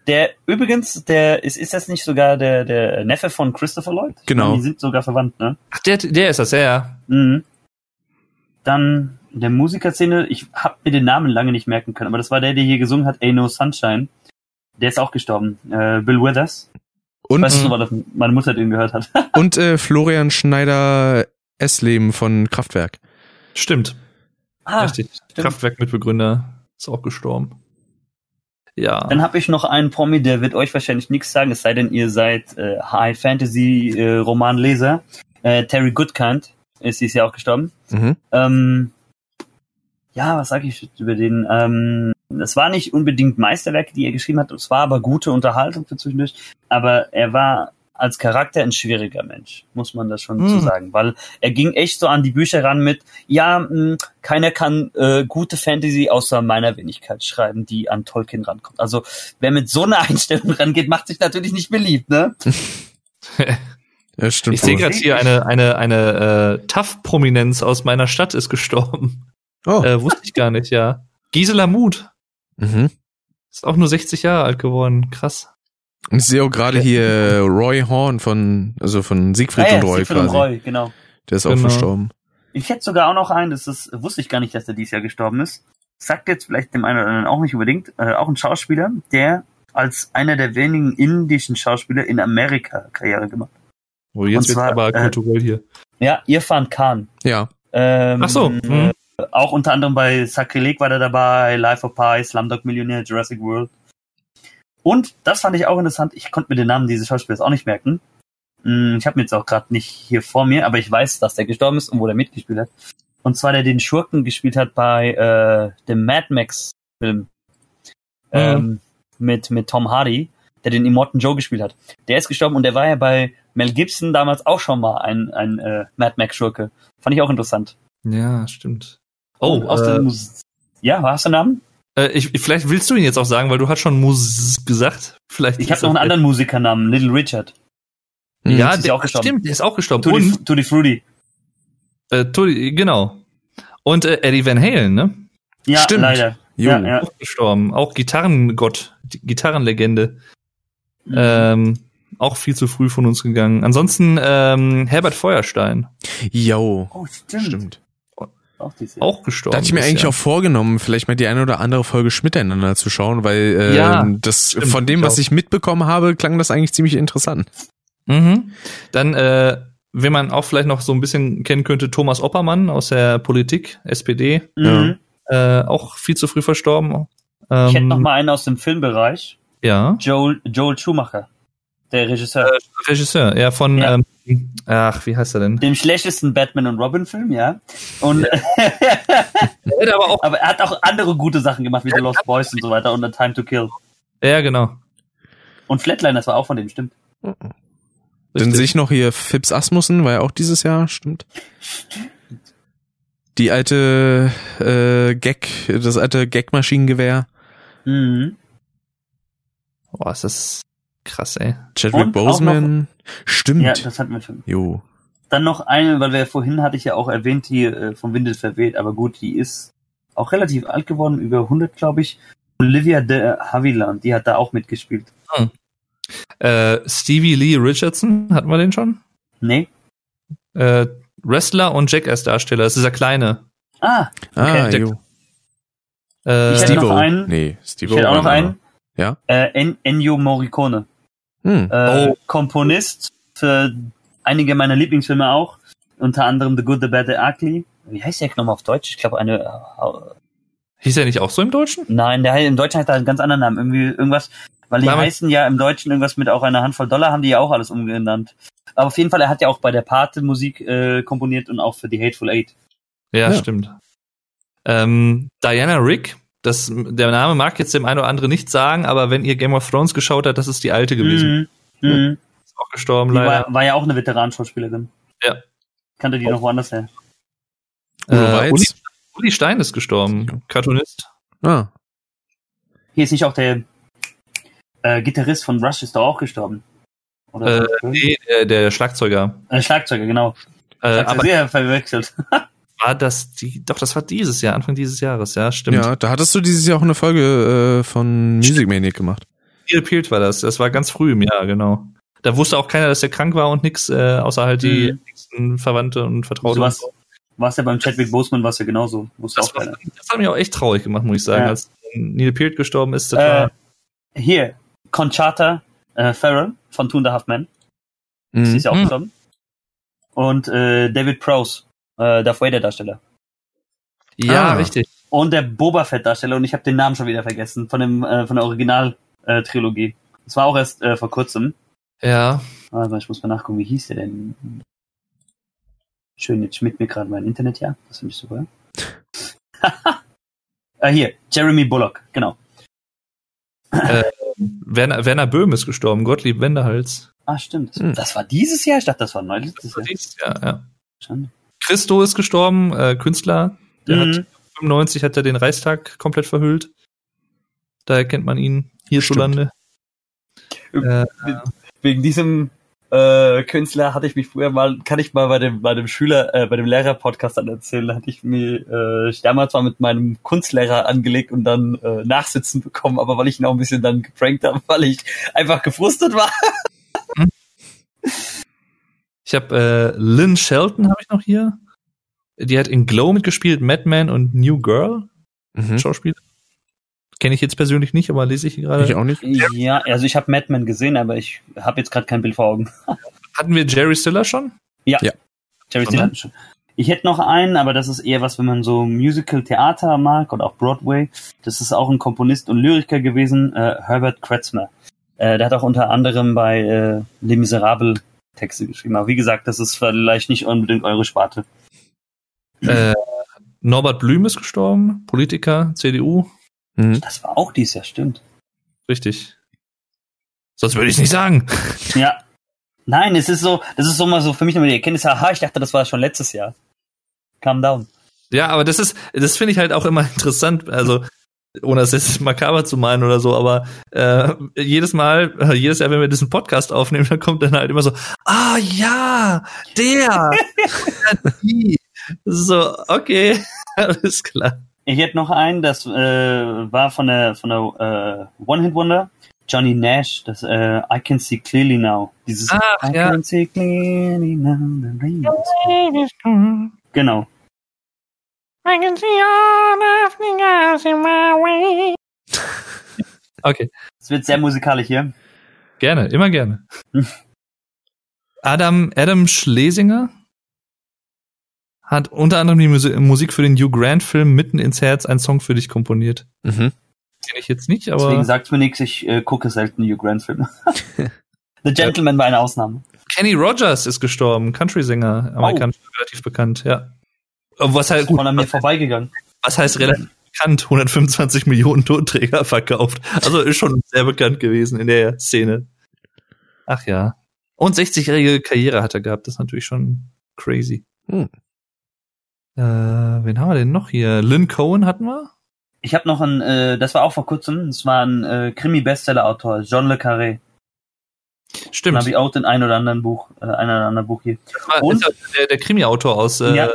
Der übrigens, der ist, ist das nicht sogar der, der Neffe von Christopher Lloyd? Genau. Die sind sogar verwandt, ne? Ach, der, der ist das, ja, ja. Mhm. Dann in der Musikerszene, ich hab mir den Namen lange nicht merken können, aber das war der, der hier gesungen hat, Ain't No Sunshine. Der ist auch gestorben. Äh, Bill Withers. Und, weißt du, weil das meine Mutter den gehört hat. und äh, Florian Schneider Essleben von Kraftwerk. Stimmt. Ah, Richtig. Stimmt. Kraftwerk-Mitbegründer ist auch gestorben. Ja. Dann habe ich noch einen Promi, der wird euch wahrscheinlich nichts sagen, es sei denn, ihr seid äh, High Fantasy äh, Romanleser. Äh, Terry Goodkind ist dieses Jahr auch gestorben. Mhm. Ähm, ja, was sage ich über den? Ähm, es war nicht unbedingt Meisterwerke, die er geschrieben hat, es war aber gute Unterhaltung für zwischendurch. Aber er war als Charakter ein schwieriger Mensch, muss man das schon mhm. so sagen, weil er ging echt so an die Bücher ran mit, ja, mh, hm, keiner kann äh, gute Fantasy außer meiner Wenigkeit schreiben, die an Tolkien rankommt. Also wer mit so einer Einstellung rangeht, macht sich natürlich nicht beliebt, ne? ja, stimmt. Ich sehe gerade hier eine eine eine äh, Tough-Prominenz aus meiner Stadt ist gestorben. Oh. Äh, wusste ich gar nicht, ja. Gisela Muth. Mhm. Ist auch nur 60 Jahre alt geworden. Krass. Ich sehe auch gerade hier Roy Horn von, also von Siegfried ah, und Roy Siegfried quasi. Und Roy, genau. Der ist auch genau. verstorben. Ich hätte sogar auch noch einen, das ist, wusste ich gar nicht, dass der dieses Jahr gestorben ist. Sagt jetzt vielleicht dem einen oder anderen auch nicht unbedingt, äh, auch ein Schauspieler, der als einer der wenigen indischen Schauspieler in Amerika Karriere gemacht hat. Oh, jetzt wird aber äh, kulturell hier. Ja, Irfan Khan. Ja. Ähm, Ach so. Mhm. Äh, auch unter anderem bei Sakrileg war der dabei, Life of Pi, Slumdog Millionaire, Jurassic World. Und das fand ich auch interessant. Ich konnte mir den Namen dieses Schauspielers auch nicht merken. Hm, ich habe ihn jetzt auch gerade nicht hier vor mir, aber ich weiß, dass der gestorben ist und wo der mitgespielt hat. Und zwar der den Schurken gespielt hat bei äh, dem Mad Max Film mhm. ähm, mit mit Tom Hardy, der den Immortan Joe gespielt hat. Der ist gestorben und der war ja bei Mel Gibson damals auch schon mal ein ein äh, Mad Max Schurke. Fand ich auch interessant. Ja, stimmt. Oh, aus äh, ja, hast du einen Namen? Äh, ich, vielleicht willst du ihn jetzt auch sagen, weil du hast schon Mus gesagt. Vielleicht ich habe noch einen anderen Musikernamen, Little Richard. Ja, der, auch stimmt, der ist auch gestorben. Tutti, und, Tutti Frutti. Äh, Tutti, genau. Und äh, Eddie Van Halen, ne? Ja, Stimmt. leider. Jo. Ja, ja. Auch gestorben. Auch Gitarrengott, Gitarrenlegende. Mhm. Ähm, auch viel zu früh von uns gegangen. Ansonsten ähm, Herbert Feuerstein, Jo. Oh, stimmt. Stimmt. Auch auch gestorben. Da hatte ich mir ist, eigentlich ja. auch vorgenommen, vielleicht mal die eine oder andere Folge miteinander zu schauen, weil äh, Ja, das stimmt, von dem, ich was ich mitbekommen habe, klang das eigentlich ziemlich interessant. Mhm. Dann, äh, wenn man auch vielleicht noch so ein bisschen kennen könnte, Thomas Oppermann aus der Politik, SPD, Mhm. äh, auch viel zu früh verstorben. Ähm, Ich hätte noch mal einen aus dem Filmbereich. Ja. Joel, Joel Schumacher. Der Regisseur. Regisseur, ja, von, Ja. Ähm, ach, wie heißt er denn? dem schlechtesten Batman und Robin Film, ja. Und Der aber auch, aber er hat auch andere gute Sachen gemacht, wie The Lost Boys und so weiter und The Time to Kill. ja, genau. Und Flatliners war auch von dem, stimmt. Dann sehe ich noch hier Phipps Asmussen, war ja auch dieses Jahr, stimmt. Die alte äh, Gag, das alte Gag-Maschinengewehr. Mhm. Boah, ist das krass, ey. Chadwick Boseman. Stimmt. Ja, das hatten wir schon. jo. Dann noch eine, weil wir vorhin hatte ich ja auch erwähnt, die äh, vom Winde verweht, aber gut, die ist auch relativ alt geworden, über 100, glaube ich. Olivia de Havilland, die hat da auch mitgespielt. Äh, Stevie Lee Richardson, hatten wir den schon? Nee? Äh, Wrestler und Jackass-Darsteller, das ist der Kleine. Ah, Ah, Okay. jo. Äh, Ich hätte Steve noch einen. Nee, ich Steve hätte auch noch einen. Ja. Äh, En Ennio Morricone. Hm. Äh, Oh. Komponist für einige meiner Lieblingsfilme auch. Unter anderem The Good, The Bad, The Ugly. Wie heißt der nochmal auf Deutsch? Ich glaube eine... Äh, hieß er nicht auch so im Deutschen? nein, der im Deutschen hat er einen ganz anderen Namen. Irgendwie irgendwas... Weil die War heißen ja im Deutschen irgendwas mit auch einer Handvoll Dollar, haben die ja auch alles umgenannt. Aber auf jeden Fall, er hat ja auch bei der Pate Musik äh, komponiert und auch für die Hateful Eight. Ja, Ja. stimmt. Ähm, Diana Rick, das, der Name mag jetzt dem einen oder anderen nicht sagen, aber wenn ihr Game of Thrones geschaut habt, das ist die alte gewesen. Mhm. Mhm. Ist auch gestorben, Die leider. war, war ja auch eine Veteranschauspielerin. Ja. Kannte die noch woanders her. Äh. Uli, Uli Stein ist gestorben, Cartoonist. Ah. Hier ist nicht auch der äh, Gitarrist von Rush ist doch auch gestorben. Oder Äh, nee, der, der Schlagzeuger. äh, Schlagzeuger, genau. Äh, aber sehr verwechselt. war das die, doch, das war dieses Jahr, Anfang dieses Jahres, ja, stimmt. Ja, da hattest du dieses Jahr auch eine Folge äh, von Music Maniac gemacht. Neil Peart war das, das war ganz früh im Jahr, genau. Da wusste auch keiner, dass er krank war und nix, äh, außer halt die Mhm. nächsten Verwandte und Vertraute. So und was so. war es ja beim Chadwick Boseman war es ja genauso. Wusste Das, auch war, keiner. das hat mich auch echt traurig gemacht, muss ich sagen, Ja. als Neil Peart gestorben ist. Das Äh, war, hier, Conchata äh, Farrell von Two and a Half Men. Sie Mhm. ist ja auch Mhm. gestorben. Und äh, David Prowse, äh, Darth Vader Darsteller. ja, ah. richtig. Und der Boba Fett Darsteller, und ich habe den Namen schon wieder vergessen, von dem äh, von der Original-Trilogie. das war auch erst äh, vor kurzem. Ja. Also ich muss mal nachgucken, wie hieß der denn? Schön, jetzt schmeckt mir gerade mein Internet, ja. Das finde ich super. ah, hier, Jeremy Bullock, genau. Werner, Werner Böhm ist gestorben, Gottlieb Wenderhals. Ah, stimmt. Hm. Das war dieses Jahr? Ich dachte, das war neulich letztes Jahr. Ja, ja. Christo ist gestorben, äh, Künstler. Der hat Mhm. 95 hat er den Reichstag komplett verhüllt. Daher kennt man ihn hierzulande. Äh, Wegen diesem äh, Künstler hatte ich mich früher mal, kann ich mal bei dem, bei dem Schüler, äh, bei dem Lehrer-Podcast dann erzählen, da hatte ich mir äh, ich damals mal mit meinem Kunstlehrer angelegt und dann äh, Nachsitzen bekommen, aber weil ich ihn auch ein bisschen dann geprankt habe, weil ich einfach gefrustet war. Ich habe äh, Lynn Shelton habe ich noch hier. Die hat in Glow mitgespielt, Madman und New Girl, Mhm. Schauspieler. Kenne ich jetzt persönlich nicht, aber lese ich hier gerade. Ich auch nicht. Ja, also ich habe Mad Men gesehen, aber ich habe jetzt gerade kein Bild vor Augen. Hatten wir Jerry Stiller schon? Ja. Ja. Jerry Stiller schon. Ich hätte noch einen, aber das ist eher was, wenn man so Musical-Theater mag oder auch Broadway. Das ist auch ein Komponist und Lyriker gewesen, äh, Herbert Kretzmer. Äh, der hat auch unter anderem bei äh, Les Miserables Texte geschrieben. Aber wie gesagt, das ist vielleicht nicht unbedingt eure Sparte. Äh, Norbert Blüm ist gestorben, Politiker, CDU. Mhm. Das war auch dies Jahr, stimmt. Richtig. Sonst würde ich nicht sagen. Ja. Nein, es ist so, das ist so mal so für mich nochmal die Erkenntnis, aha, ich dachte, das war schon letztes Jahr. Calm down. Ja, aber das ist, das finde ich halt auch immer interessant. Also, ohne das jetzt makaber zu meinen oder so, aber äh, jedes Mal, äh, jedes Jahr, wenn wir diesen Podcast aufnehmen, dann kommt dann halt immer so, ah ja, der, die. Das ist so, okay, alles klar. ich hätte noch einen, das äh, war von der von der äh, One Hit Wonder, Johnny Nash, das äh, I Can See Clearly Now. Dieses Ach, I ja. Can See Clearly Now. The rain is Genau. I can see all of the girls in my way. Okay, Es wird sehr musikalisch hier. gerne, immer gerne. Adam, Adam Schlesinger hat unter anderem die Musi- Musik für den Hugh Grant Film Mitten ins Herz ein Song für dich komponiert. Mhm. Kenn ich jetzt nicht, Deswegen aber sagt's mir nichts, ich äh, gucke selten Hugh Grant Filme. The Gentleman war eine Ausnahme. Kenny Rogers ist gestorben, Country-Sänger, amerikanisch relativ bekannt, ja. Was halt gut, Von an mir vorbeigegangen. was heißt relativ bekannt? 125 Millionen Tonträger verkauft. Also ist schon sehr bekannt gewesen in der Szene. Ach ja. Und 60-jährige Karriere hat er gehabt, das ist natürlich schon crazy. Hm. Äh, wen haben wir denn noch hier? Lynn Cohen hatten wir? Ich habe noch ein, äh, das war auch vor kurzem, das war ein äh, Krimi-Bestseller-Autor, John Le Carré. Stimmt. habe ich auch den ein oder anderen Buch, äh, ein oder anderen Buch hier. Und- ist der, der Krimi-Autor aus äh, Ja.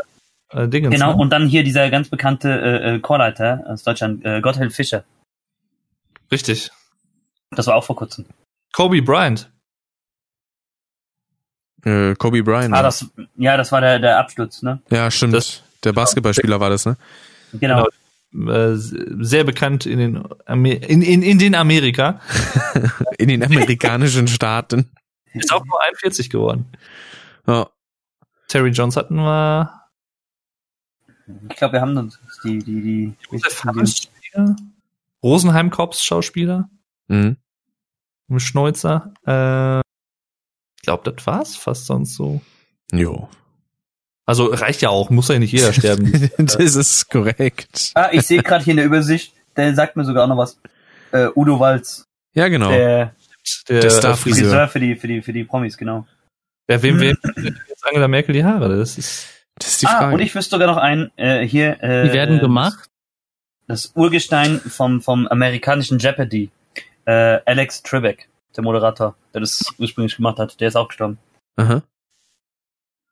Äh, Dingens. Genau, ne? und dann hier dieser ganz bekannte äh, äh, Chorleiter aus Deutschland, äh, Gotthelf Fischer. Richtig. Das war auch vor kurzem. Kobe Bryant. Äh, Kobe Bryant. Ah, das, ja, das war der, der Absturz, ne? ja, stimmt. Das- der Basketballspieler war das, ne? Genau. Äh, sehr bekannt in den, Amer in, in, in den Amerika. In den amerikanischen Staaten. Ist auch nur 41 geworden. Ja. Terry Jones hatten wir. Ich glaube, wir haben uns die, die, die, Josef die Hammerschläger. Rosenheim Cops Schauspieler. Mhm. Mit Schneuzer. Äh, ich glaube, das war's fast sonst so. Jo. Also reicht ja auch, muss ja nicht jeder sterben. das ist korrekt. Ah, ich sehe gerade hier in der Übersicht, der sagt mir sogar auch noch was. Äh, Udo Walz, Ja, genau. der Der, Der Starfriseur. Friseur für die, für die, für die Promis, genau. Ja, wem wem jetzt Angela Merkel die Haare? Das ist. Das ist die ah, Frage. und ich wüsste sogar noch einen, äh, hier, äh, Die werden gemacht. Das Urgestein vom, vom amerikanischen Jeopardy. Äh, Alex Trebek, der Moderator, der das ursprünglich gemacht hat, der ist auch gestorben. Aha.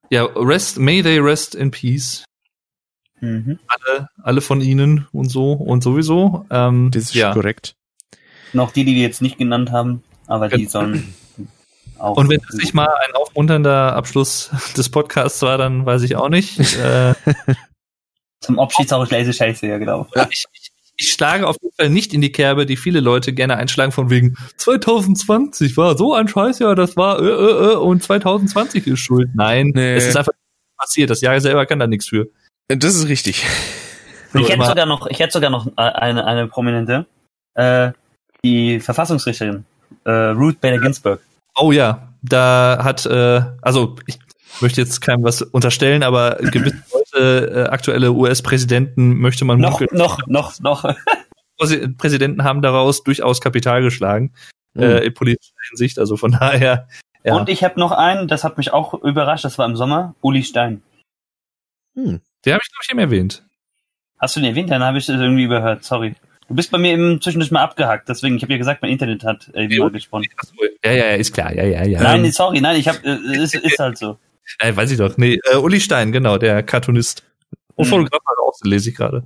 Ja, rest, may they rest in peace. Mhm. Alle, alle von ihnen und so und sowieso. Ähm, Das ist ja. korrekt. Noch die, die wir jetzt nicht genannt haben, aber die sollen auch. Und wenn das nicht mal ein aufmunternder Abschluss des Podcasts war, dann weiß ich auch nicht. äh, Zum Abschied auch leise Scheiße, ja, genau. ich, ich, ich schlage auf jeden Fall nicht in die Kerbe, die viele Leute gerne einschlagen von wegen 2020 war so ein Scheißjahr, das war äh, äh, äh, und 2020 ist schuld. Nein, Nee. es ist einfach passiert. Das Jahr selber kann da nichts für. Das ist richtig. Ich hätte sogar noch, ich hätte sogar noch äh, eine, eine prominente, äh, die Verfassungsrichterin, äh, Ruth Bader Ginsburg. Oh ja, da hat, äh, also ich möchte jetzt keinem was unterstellen, aber gewisse Leute, äh, aktuelle US-Präsidenten möchte man Noch, munkeln, noch, noch, noch. Präsi- Präsidenten haben daraus durchaus Kapital geschlagen, Mhm. äh, in politischer Hinsicht. Also von daher, ja. Und ich habe noch einen, das hat mich auch überrascht, das war im Sommer, Uli Stein. Hm. den habe ich glaube ich eben erwähnt. Hast du den erwähnt? Dann habe ich das irgendwie überhört, sorry. Du bist bei mir eben zwischendurch mal abgehackt, deswegen, ich habe ja gesagt, mein Internet hat äh, mal gesponnen. Ja, ja, ja, ist klar, ja, ja, ja. Nein, sorry, nein, ich habe, äh, ist, ist halt so. Nein, weiß ich doch. Nee, äh, Uli Stein, genau, der Cartoonist. Und Mhm. Fotograf halt auch, lese ich gerade.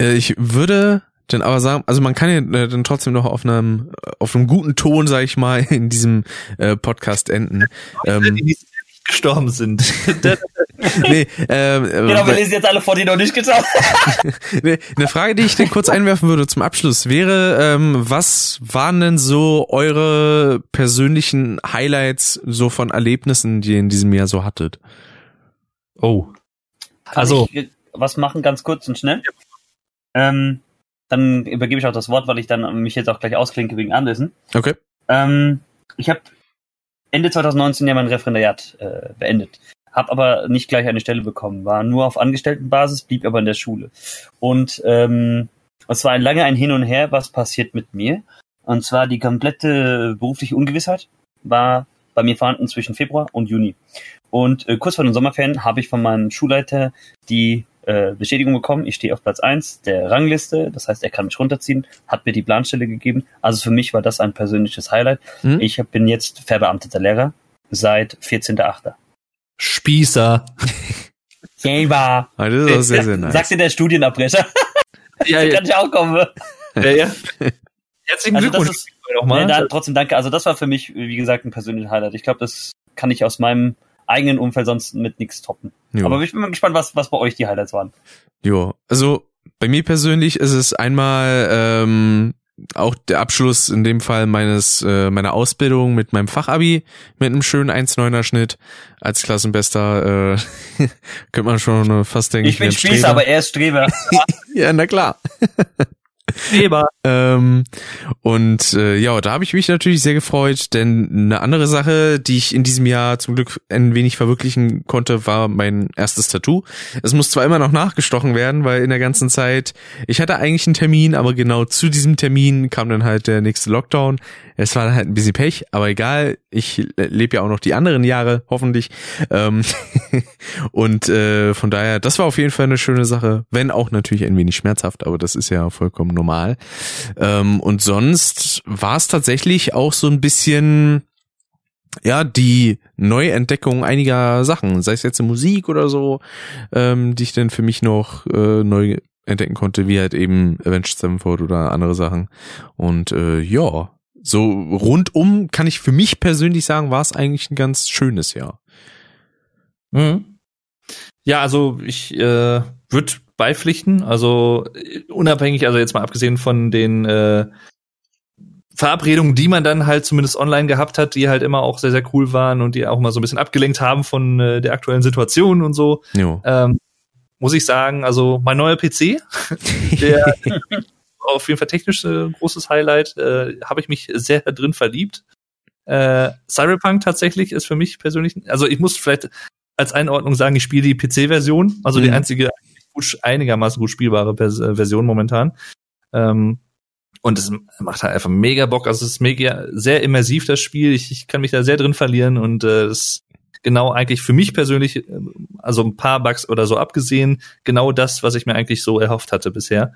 Äh, Ich würde dann aber sagen, also man kann ja äh, dann trotzdem noch auf einem auf einem guten Ton, sag ich mal, in diesem äh, Podcast enden. Ähm, die gestorben sind. nee, ähm, äh, Genau, wir lesen jetzt alle vor, die noch nicht getan Nee, Eine Frage, die ich dir kurz einwerfen würde zum Abschluss, wäre, ähm, was waren denn so eure persönlichen Highlights so von Erlebnissen, die ihr in diesem Jahr so hattet? oh. Kann Also- ich was machen, ganz kurz und schnell? Ähm, dann übergebe ich auch das Wort, weil ich dann mich jetzt auch gleich ausklinke wegen Anlässen. Okay. Ähm, ich habe Ende 2019 ja mein Referendariat äh, beendet, habe aber nicht gleich eine Stelle bekommen, war nur auf Angestelltenbasis, blieb aber in der Schule. Und ähm, es war ein lange ein Hin und Her, was passiert mit mir. Und zwar die komplette berufliche Ungewissheit war bei mir vorhanden zwischen Februar und Juni. Und äh, kurz vor den Sommerferien habe ich von meinem Schulleiter die äh, Bestätigung bekommen, ich stehe auf Platz eins der Rangliste, das heißt, er kann mich runterziehen, hat mir die Planstelle gegeben. Also für mich war das ein persönliches Highlight. Mhm. Ich hab- bin jetzt verbeamteter Lehrer seit 14.8. Spießer. Java. Ah, das ist auch sehr, sehr nice. Sagte der Studienabbrecher. ja, ja. kann ich auch kommen. Ja, ja. Herzlichen also Glückwunsch. Ist, nochmal. Ja, da, trotzdem danke. Also das war für mich, wie gesagt, ein persönliches Highlight. Ich glaube, das kann ich aus meinem eigenen Umfeld sonst mit nichts toppen. Jo. Aber ich bin mal gespannt, was, was bei euch die Highlights waren. Jo, also bei mir persönlich ist es einmal ähm, auch der Abschluss in dem Fall meines äh, meiner Ausbildung mit meinem Fachabi mit einem schönen 1,9er Schnitt als Klassenbester äh, könnte man schon fast denken. Ich bin Spießer, aber er ist Streber. ja, na klar. Streber. ähm, und äh, ja, da habe ich mich natürlich sehr gefreut, denn eine andere Sache, die ich in diesem Jahr zum Glück ein wenig verwirklichen konnte, war mein erstes Tattoo. Es muss zwar immer noch nachgestochen werden, weil in der ganzen Zeit, ich hatte eigentlich einen Termin, aber genau zu diesem Termin kam dann halt der nächste Lockdown. Es war halt ein bisschen Pech, aber egal, ich lebe ja auch noch die anderen Jahre, hoffentlich. Ähm und äh, von daher, das war auf jeden Fall eine schöne Sache, wenn auch natürlich ein wenig schmerzhaft, aber das ist ja vollkommen normal. Ähm, und sonst war es tatsächlich auch so ein bisschen ja, die Neuentdeckung einiger Sachen, sei es jetzt in Musik oder so, ähm, die ich dann für mich noch äh, neu entdecken konnte, wie halt eben Avenged Sevenfold oder andere Sachen. Und äh, ja, so rundum kann ich für mich persönlich sagen, war es eigentlich ein ganz schönes Jahr. Mhm. Ja, also ich äh, würde beipflichten. Also unabhängig, also jetzt mal abgesehen von den äh, Verabredungen, die man dann halt zumindest online gehabt hat, die halt immer auch sehr, sehr cool waren und die auch mal so ein bisschen abgelenkt haben von äh, der aktuellen Situation und so. Ähm, muss ich sagen, also mein neuer PC, der auf jeden Fall technisch äh, großes Highlight, äh, habe ich mich sehr drin verliebt. Äh, Cyberpunk tatsächlich ist für mich persönlich, also ich muss vielleicht als Einordnung sagen, ich spiele die PC-Version, also mhm. die einzige gut, einigermaßen gut spielbare Pers äh, Version momentan. Ähm, und es macht halt einfach mega Bock. Also es ist mega sehr immersiv das Spiel. Ich, ich kann mich da sehr drin verlieren und äh, es genau eigentlich für mich persönlich, äh, also ein paar Bugs oder so abgesehen, genau das, was ich mir eigentlich so erhofft hatte bisher.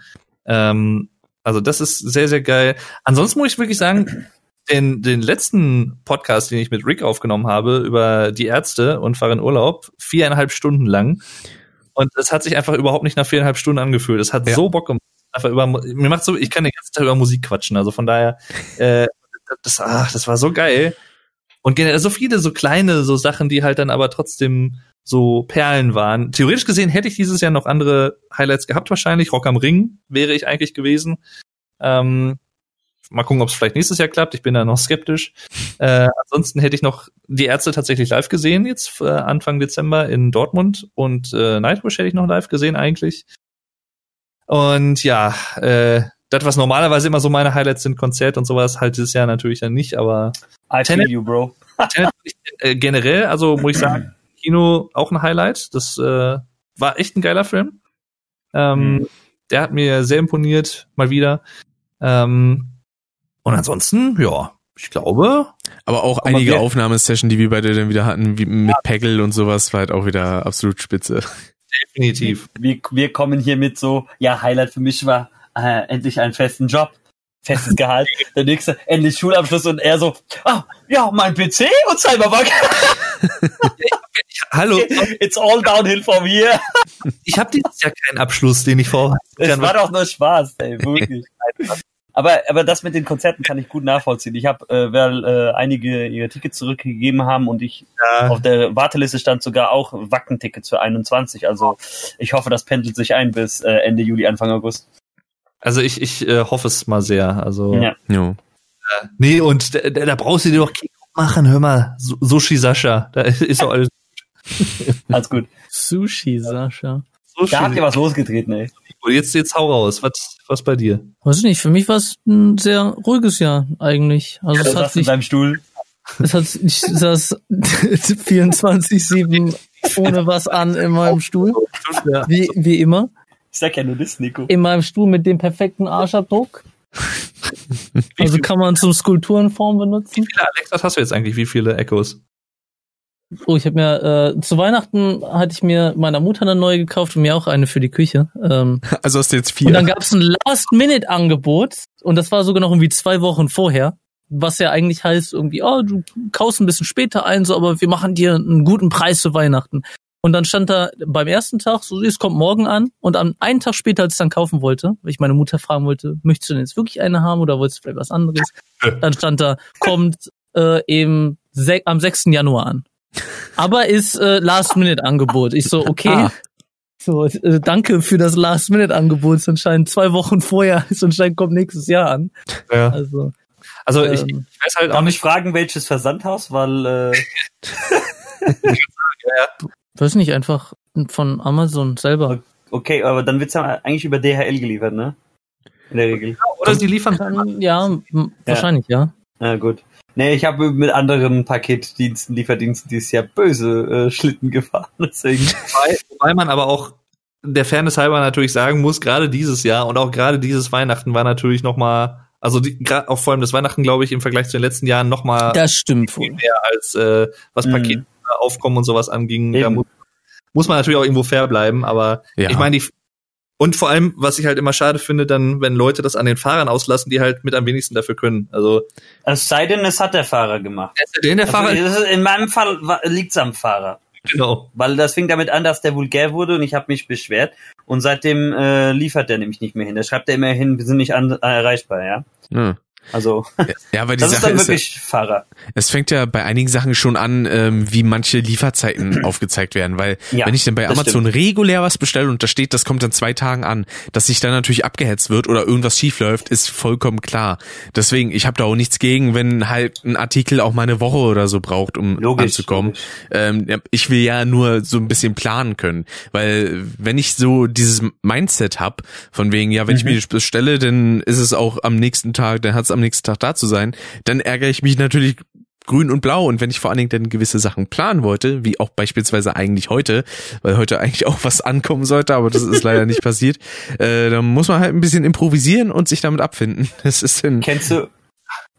Ähm, also das ist sehr, sehr geil. Ansonsten muss ich wirklich sagen, den, den letzten Podcast, den ich mit Rick aufgenommen habe über die Ärzte und fahre in Urlaub, viereinhalb Stunden lang. Und es hat sich einfach überhaupt nicht nach viereinhalb Stunden angefühlt. Es hat ja. so Bock gemacht. Einfach über, mir macht so, ich kann den ganzen Tag über Musik quatschen. Also von daher, äh, das, ach, das war so geil. Und generell so viele so kleine so Sachen, die halt dann aber trotzdem so Perlen waren. Theoretisch gesehen hätte ich dieses Jahr noch andere Highlights gehabt wahrscheinlich. Rock am Ring wäre ich eigentlich gewesen. Ähm, mal gucken, ob es vielleicht nächstes Jahr klappt. Ich bin da noch skeptisch. Äh, ansonsten hätte ich noch die Ärzte tatsächlich live gesehen, jetzt äh, Anfang Dezember in Dortmund. Und äh, Nightwish hätte ich noch live gesehen eigentlich. Und ja, äh, das, was normalerweise immer so meine Highlights sind, Konzert und sowas, halt dieses Jahr natürlich dann nicht, aber I feel you, bro. äh, generell, also muss ich sagen, Kino auch ein Highlight. Das äh, war echt ein geiler Film. Ähm, mhm. Der hat mir sehr imponiert, mal wieder. Ähm, und ansonsten, ja, ich glaube. Aber auch einige Aufnahmesession, die wir beide dann wieder hatten, wie mit ja. Peggle und sowas, war halt auch wieder absolut spitze. Definitiv. Wir, wir kommen hier mit so, ja, Highlight für mich war äh, endlich einen festen Job. Festes Gehalt. Der nächste, endlich Schulabschluss und er so, ah, ja, mein PC und Cyberpunk. Hallo. It's all downhill from here. Ich habe dieses Jahr keinen Abschluss, den ich vor. Es war doch nur Spaß, ey, wirklich. Aber, aber das mit den Konzerten kann ich gut nachvollziehen. Ich habe, äh, weil äh, einige ihre Tickets zurückgegeben haben und ich ja. auf der Warteliste stand sogar auch Wacken-Tickets für 21. Also ich hoffe, das pendelt sich ein bis äh, Ende Juli, Anfang August. Also ich, ich äh, hoffe es mal sehr. Also ja. ja. Äh, nee, und da, da brauchst du dir doch machen, hör mal, Sushi Sascha, da ist doch alles gut. alles gut. Sushi Sascha. Sushi. Da habt ihr was losgetreten, ey. Jetzt, jetzt hau raus. Was, was bei dir? Weiß ich nicht. Für mich war es ein sehr ruhiges Jahr eigentlich. Also ja, es hat sich, in deinem Stuhl. Es hat, ich saß 24-7 ohne was an in meinem Stuhl. Wie, wie immer. Ich sag ja nur das, Nico. In meinem Stuhl mit dem perfekten Arschabdruck. also kann man zum Skulpturenform benutzen. Wie viele Alexas hast du jetzt eigentlich? Wie viele Echos? Oh, ich habe mir äh, zu Weihnachten hatte ich mir meiner Mutter eine neue gekauft und mir auch eine für die Küche. Ähm, also hast du jetzt vier. Und dann gab es ein Last-Minute-Angebot und das war sogar noch irgendwie zwei Wochen vorher, was ja eigentlich heißt irgendwie, oh, du kaufst ein bisschen später ein, so, aber wir machen dir einen guten Preis zu Weihnachten. Und dann stand da beim ersten Tag, so, es kommt morgen an. Und am einen Tag später, als ich dann kaufen wollte, weil ich meine Mutter fragen wollte, möchtest du denn jetzt wirklich eine haben oder wolltest du vielleicht was anderes? Dann stand da, kommt äh, eben am 6. Januar an. Aber ist äh, Last-Minute-Angebot. Ich so, okay. Ah. So, äh, danke für das Last-Minute-Angebot. Es anscheinend zwei Wochen vorher, es anscheinend kommt nächstes Jahr an. Ja. Also, also ähm, ich, ich weiß halt auch nicht fragen, welches Versandhaus, weil äh ja. Weiß nicht, einfach von Amazon selber. Okay, aber dann wird's ja eigentlich über DHL geliefert, ne? In der Regel. Oder sie liefern dann, ja, wahrscheinlich, ja. Ja, gut. Nee, ich habe mit anderen Paketdiensten, Lieferdiensten dieses Jahr böse äh, Schlitten gefahren, deswegen. Wobei, wobei man aber auch der Fairness halber natürlich sagen muss, gerade dieses Jahr und auch gerade dieses Weihnachten war natürlich noch mal, also gerade auch vor allem das Weihnachten, glaube ich, im Vergleich zu den letzten Jahren noch mal das stimmt viel mehr als äh, was mhm. Paketaufkommen und sowas anging. Da muss, muss man natürlich auch irgendwo fair bleiben, aber ja. ich meine, die und vor allem, was ich halt immer schade finde, dann, wenn Leute das an den Fahrern auslassen, die halt mit am wenigsten dafür können. Also es sei denn, es hat der Fahrer gemacht. Es sei denn, der also, Fahrer. In meinem Fall liegt es am Fahrer. Genau. Weil das fing damit an, dass der vulgär wurde und ich habe mich beschwert. Und seitdem äh, liefert der nämlich nicht mehr hin. Da schreibt er immer hin, wir sind nicht an, erreichbar, ja. Hm. Also, ja, aber die das Sache ist dann wirklich ist, Fahrer. Es fängt ja bei einigen Sachen schon an, ähm, wie manche Lieferzeiten aufgezeigt werden, weil ja, wenn ich dann bei Amazon stimmt. regulär was bestelle und da steht, das kommt dann zwei Tagen an, dass sich dann natürlich abgehetzt wird oder irgendwas schief läuft, ist vollkommen klar. Deswegen, ich habe da auch nichts gegen, wenn halt ein Artikel auch mal eine Woche oder so braucht, um logisch, anzukommen. Ähm, ich will ja nur so ein bisschen planen können, weil wenn ich so dieses Mindset hab, von wegen, ja, wenn mhm. ich mir das bestelle, dann ist es auch am nächsten Tag, dann hat am nächsten Tag da zu sein, dann ärgere ich mich natürlich grün und blau. Und wenn ich vor allen Dingen dann gewisse Sachen planen wollte, wie auch beispielsweise eigentlich heute, weil heute eigentlich auch was ankommen sollte, aber das ist leider nicht passiert, äh, dann muss man halt ein bisschen improvisieren und sich damit abfinden. Das ist ein Kennst du,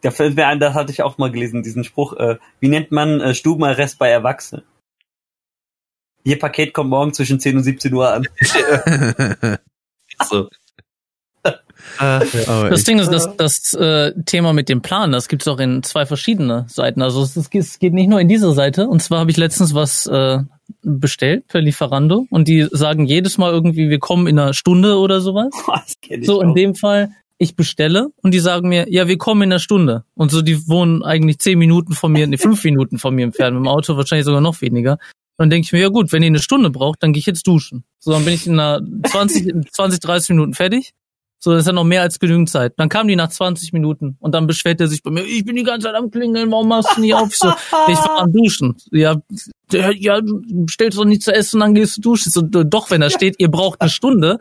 da fällt mir ein, das hatte ich auch mal gelesen, diesen Spruch, äh, wie nennt man äh, Stubenarrest bei Erwachsenen? Ihr Paket kommt morgen zwischen 10 und 17 Uhr an. so. Äh, das Ding ist, das, das äh, Thema mit dem Plan, das gibt's auch in zwei verschiedene Seiten. Also es, es geht nicht nur in diese Seite. Und zwar habe ich letztens was äh, bestellt per Lieferando und die sagen jedes Mal irgendwie, wir kommen in einer Stunde oder sowas. so in dem Fall, ich bestelle und die sagen mir, ja, wir kommen in einer Stunde. Und so, die wohnen eigentlich zehn Minuten von mir, nee, fünf Minuten von mir entfernt, mit dem Auto wahrscheinlich sogar noch weniger. dann denke ich mir, ja gut, wenn ihr eine Stunde braucht, dann gehe ich jetzt duschen. So, dann bin ich in einer 20, 20, 30 Minuten fertig. So, das ist ja noch mehr als genügend Zeit. Dann kam die nach 20 Minuten und dann beschwert er sich bei mir, ich bin die ganze Zeit am Klingeln, warum machst du nicht auf? Ich so, ich war am Duschen. Ja, ja, du stellst doch nichts zu essen und dann gehst du duschen. So, doch, wenn da steht, ihr braucht eine Stunde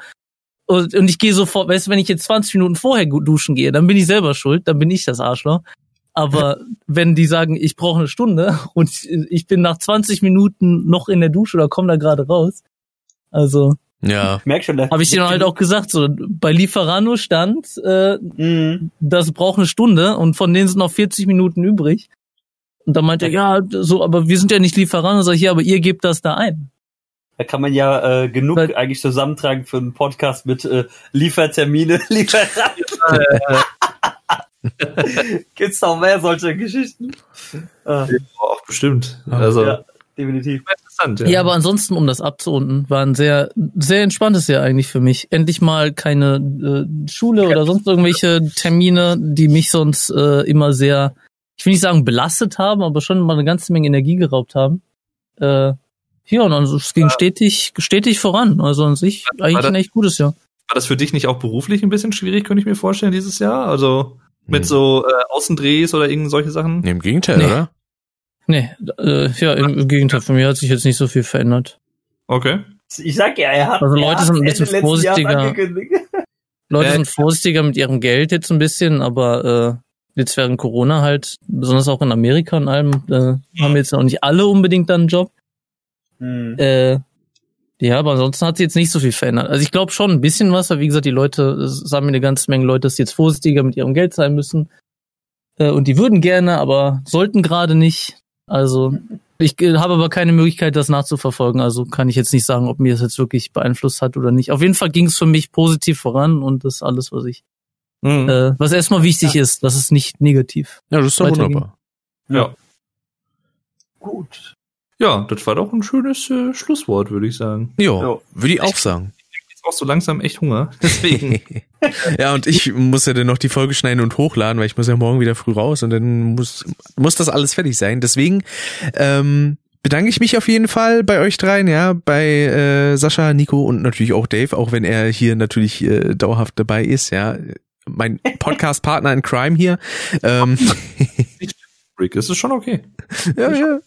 und, und ich gehe sofort, weißt du, wenn ich jetzt 20 Minuten vorher duschen gehe, dann bin ich selber schuld, dann bin ich das Arschloch. Aber wenn die sagen, ich brauche eine Stunde und ich bin nach 20 Minuten noch in der Dusche oder komme da gerade raus, also ja. Ich merk schon, Habe ich dir halt auch gesagt, so bei Lieferano stand, äh, mhm. das braucht eine Stunde und von denen sind noch 40 Minuten übrig. Und dann meinte er, ja, so, aber wir sind ja nicht Lieferando, sag ich, ja, aber ihr gebt das da ein. Da kann man ja äh, genug Weil, eigentlich zusammentragen für einen Podcast mit äh, Liefertermine, Lieferanten. Gibt's noch mehr solche Geschichten? Ja, auch bestimmt. Also ja, definitiv interessant. Ja. ja, aber ansonsten, um das abzurunden, war ein sehr, sehr entspanntes Jahr eigentlich für mich. Endlich mal keine äh, Schule oder sonst irgendwelche Termine, die mich sonst äh, immer sehr, ich will nicht sagen belastet haben, aber schon mal eine ganze Menge Energie geraubt haben. Äh, ja, und also es ging stetig, stetig voran. Also an sich eigentlich das, ein echt gutes Jahr. War das für dich nicht auch beruflich ein bisschen schwierig, könnte ich mir vorstellen, dieses Jahr? Also mit hm. so äh, Außendrehs oder irgend solche Sachen? Nee, Im Gegenteil, nee. oder? Nee, äh, ja, im Gegenteil, von mir hat sich jetzt nicht so viel verändert. Okay. Ich sag ja, er hat. Also Leute sind ein bisschen vorsichtiger. Leute sind vorsichtiger mit ihrem Geld jetzt ein bisschen, aber äh, jetzt während Corona halt, besonders auch in Amerika und allem, äh, haben jetzt auch nicht alle unbedingt dann einen Job. Hm. Äh, ja, aber ansonsten hat sich jetzt nicht so viel verändert. Also ich glaube schon ein bisschen was, aber wie gesagt, die Leute, sagen mir eine ganze Menge Leute, dass sie jetzt vorsichtiger mit ihrem Geld sein müssen. Äh, und die würden gerne, aber sollten gerade nicht. Also ich habe aber keine Möglichkeit, das nachzuverfolgen. Also kann ich jetzt nicht sagen, ob mir das jetzt wirklich beeinflusst hat oder nicht. Auf jeden Fall ging es für mich positiv voran und das ist alles, was ich, mhm. äh, was erstmal wichtig ja. ist, das ist nicht negativ. Ja, das ist doch wunderbar. Ja. Gut. ja, das war doch ein schönes äh, Schlusswort, würde ich sagen. Ja, würde ich auch sagen. Auch so langsam echt Hunger, deswegen. ja, und ich muss ja dann noch die Folge schneiden und hochladen, weil ich muss ja morgen wieder früh raus und dann muss, muss das alles fertig sein. Deswegen ähm, bedanke ich mich auf jeden Fall bei euch dreien, ja, bei äh, Sascha, Nico und natürlich auch Dave, auch wenn er hier natürlich äh, dauerhaft dabei ist, ja. Mein Podcast-Partner in Crime hier. Ähm, Rick, ist es schon okay. ja, ja.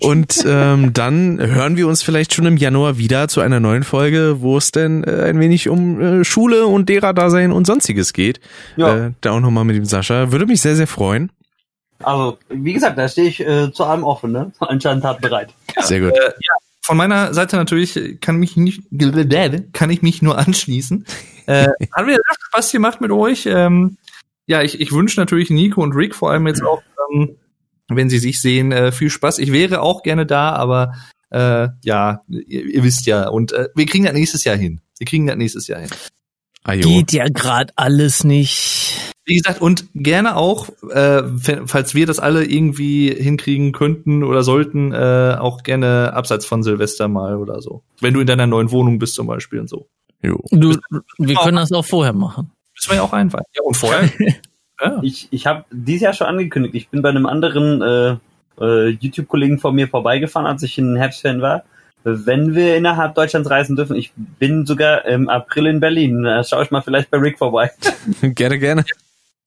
Und ähm, dann hören wir uns vielleicht schon im Januar wieder zu einer neuen Folge, wo es denn äh, ein wenig um äh, Schule und Lehrer-Dasein und sonstiges geht. Ja. Äh, da auch nochmal mit dem Sascha. Würde mich sehr, sehr freuen. Also, wie gesagt, da stehe ich äh, zu allem offen, ne? Anscheinend hat bereit. Sehr gut. Äh, ja, von meiner Seite natürlich kann mich nicht, kann ich mich nur anschließen. Äh, hat mir Spaß gemacht mit euch. Ähm, ja, ich, ich wünsche natürlich Nico und Rick vor allem jetzt auch, ähm, wenn sie sich sehen, äh, viel Spaß. Ich wäre auch gerne da, aber äh, ja, ihr, ihr wisst ja. Und äh, wir kriegen das nächstes Jahr hin. Wir kriegen das nächstes Jahr hin. Ajo. Geht ja gerade alles nicht. Wie gesagt, und gerne auch, äh, falls wir das alle irgendwie hinkriegen könnten oder sollten, äh, auch gerne abseits von Silvester mal oder so. Wenn du in deiner neuen Wohnung bist zum Beispiel und so. Jo. Du, wir können das auch vorher machen. Müssen wir ja auch einweihen. Ja, und vorher? ja. Ich, ich habe dieses Jahr schon angekündigt, ich bin bei einem anderen äh, äh, YouTube-Kollegen von mir vorbeigefahren, als ich in Herbstferien war. Wenn wir innerhalb Deutschlands reisen dürfen, ich bin sogar im April in Berlin. Da schaue ich mal vielleicht bei Rick vorbei. gerne, gerne.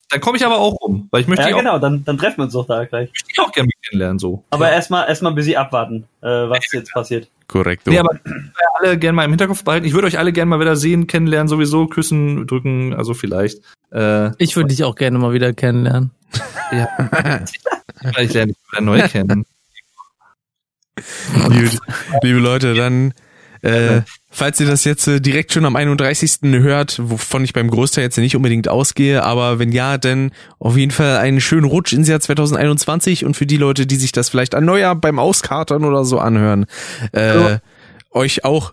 Dann komme ich aber auch rum, weil ich möchte ja, genau, dann, dann treffen wir uns doch da gleich. Ich möchte auch gerne kennenlernen, so. Aber ja. erstmal erstmal bis sie abwarten, äh, was ja, jetzt passiert. Korrekt. Nee, aber alle gerne mal im Hinterkopf behalten. Ich würde euch alle gerne mal wieder sehen, kennenlernen, sowieso, küssen, drücken, also vielleicht. Äh, ich würde dich auch gerne mal wieder kennenlernen. ja. vielleicht lerne ich wieder neu kennen. Gut. Liebe Leute, dann äh, falls ihr das jetzt äh, direkt schon am 31. hört, wovon ich beim Großteil jetzt nicht unbedingt ausgehe, aber wenn ja, dann auf jeden Fall einen schönen Rutsch ins Jahr 2021 und für die Leute, die sich das vielleicht an Neujahr beim Auskatern oder so anhören, äh, euch auch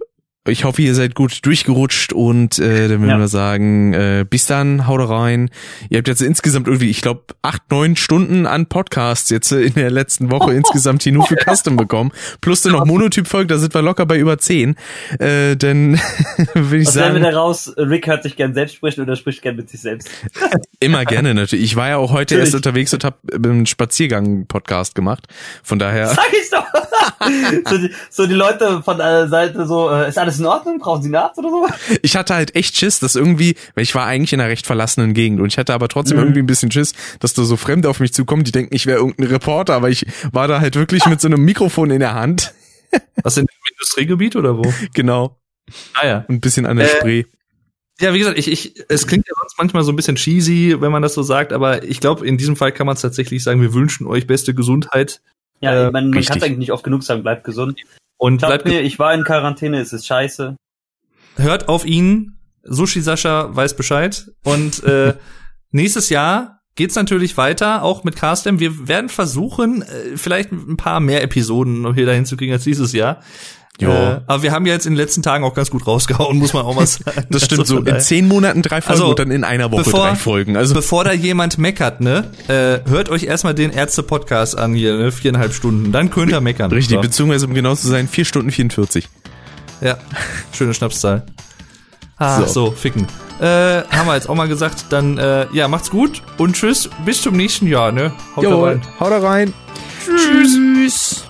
ich hoffe, ihr seid gut durchgerutscht und äh, dann würden ja. wir sagen, äh, bis dann, haut rein. Ihr habt jetzt insgesamt irgendwie, ich glaube, acht, neun Stunden an Podcasts jetzt äh, in der letzten Woche oh. insgesamt hier nur für Custom bekommen. Plus dann noch Monotyp-Folge, da sind wir locker bei über zehn. Äh, dann würde ich Was sagen. wir da raus, Rick hört sich gern selbst sprechen oder spricht gern mit sich selbst. Immer gerne natürlich. Ich war ja auch heute natürlich. erst unterwegs und habe einen Spaziergang-Podcast gemacht. Von daher. Sag ich doch! so, die, so die Leute von der Seite so, äh, ist alles alles in Ordnung? Brauchen Sie einen Arzt oder so? Ich hatte halt echt Schiss, dass irgendwie, weil ich war eigentlich in einer recht verlassenen Gegend und ich hatte aber trotzdem mhm. irgendwie ein bisschen Schiss, dass da so Fremde auf mich zukommen, die denken, ich wäre irgendein Reporter, aber ich war da halt wirklich mit so einem Mikrofon in der Hand. Was in dem Industriegebiet oder wo? Genau. Ah ja. Ein bisschen an der äh, Spree. Ja, wie gesagt, ich, ich, es klingt ja sonst manchmal so ein bisschen cheesy, wenn man das so sagt, aber ich glaube, in diesem Fall kann man es tatsächlich sagen, wir wünschen euch beste Gesundheit. Ja, äh, man, man kann es eigentlich nicht oft genug sagen, bleibt gesund. Und Glaubt mir, ich war in Quarantäne, es ist scheiße. Hört auf ihn. Sushi Sascha weiß Bescheid. Und äh, nächstes Jahr geht's natürlich weiter, auch mit Carstem. Wir werden versuchen, äh, vielleicht ein paar mehr Episoden noch hier dahin zu kriegen als dieses Jahr. Jo. Äh, aber wir haben ja jetzt in den letzten Tagen auch ganz gut rausgehauen, muss man auch mal sagen. Das stimmt also, so. In zehn Monaten drei Folgen also, und dann in einer Woche bevor, drei Folgen. Also bevor da jemand meckert, ne, äh, hört euch erstmal den Ärzte-Podcast an hier, ne, viereinhalb Stunden. Dann könnt ihr meckern. Richtig, so. beziehungsweise um genau zu sein, vier Stunden 44. Ja, schöne Schnapszahl. Ah, so. so, ficken. Äh, haben wir jetzt auch mal gesagt. Dann, äh, ja, macht's gut und tschüss. Bis zum nächsten Jahr, ne? Haut Jawohl, da rein. Haut da rein. Tschüss. tschüss.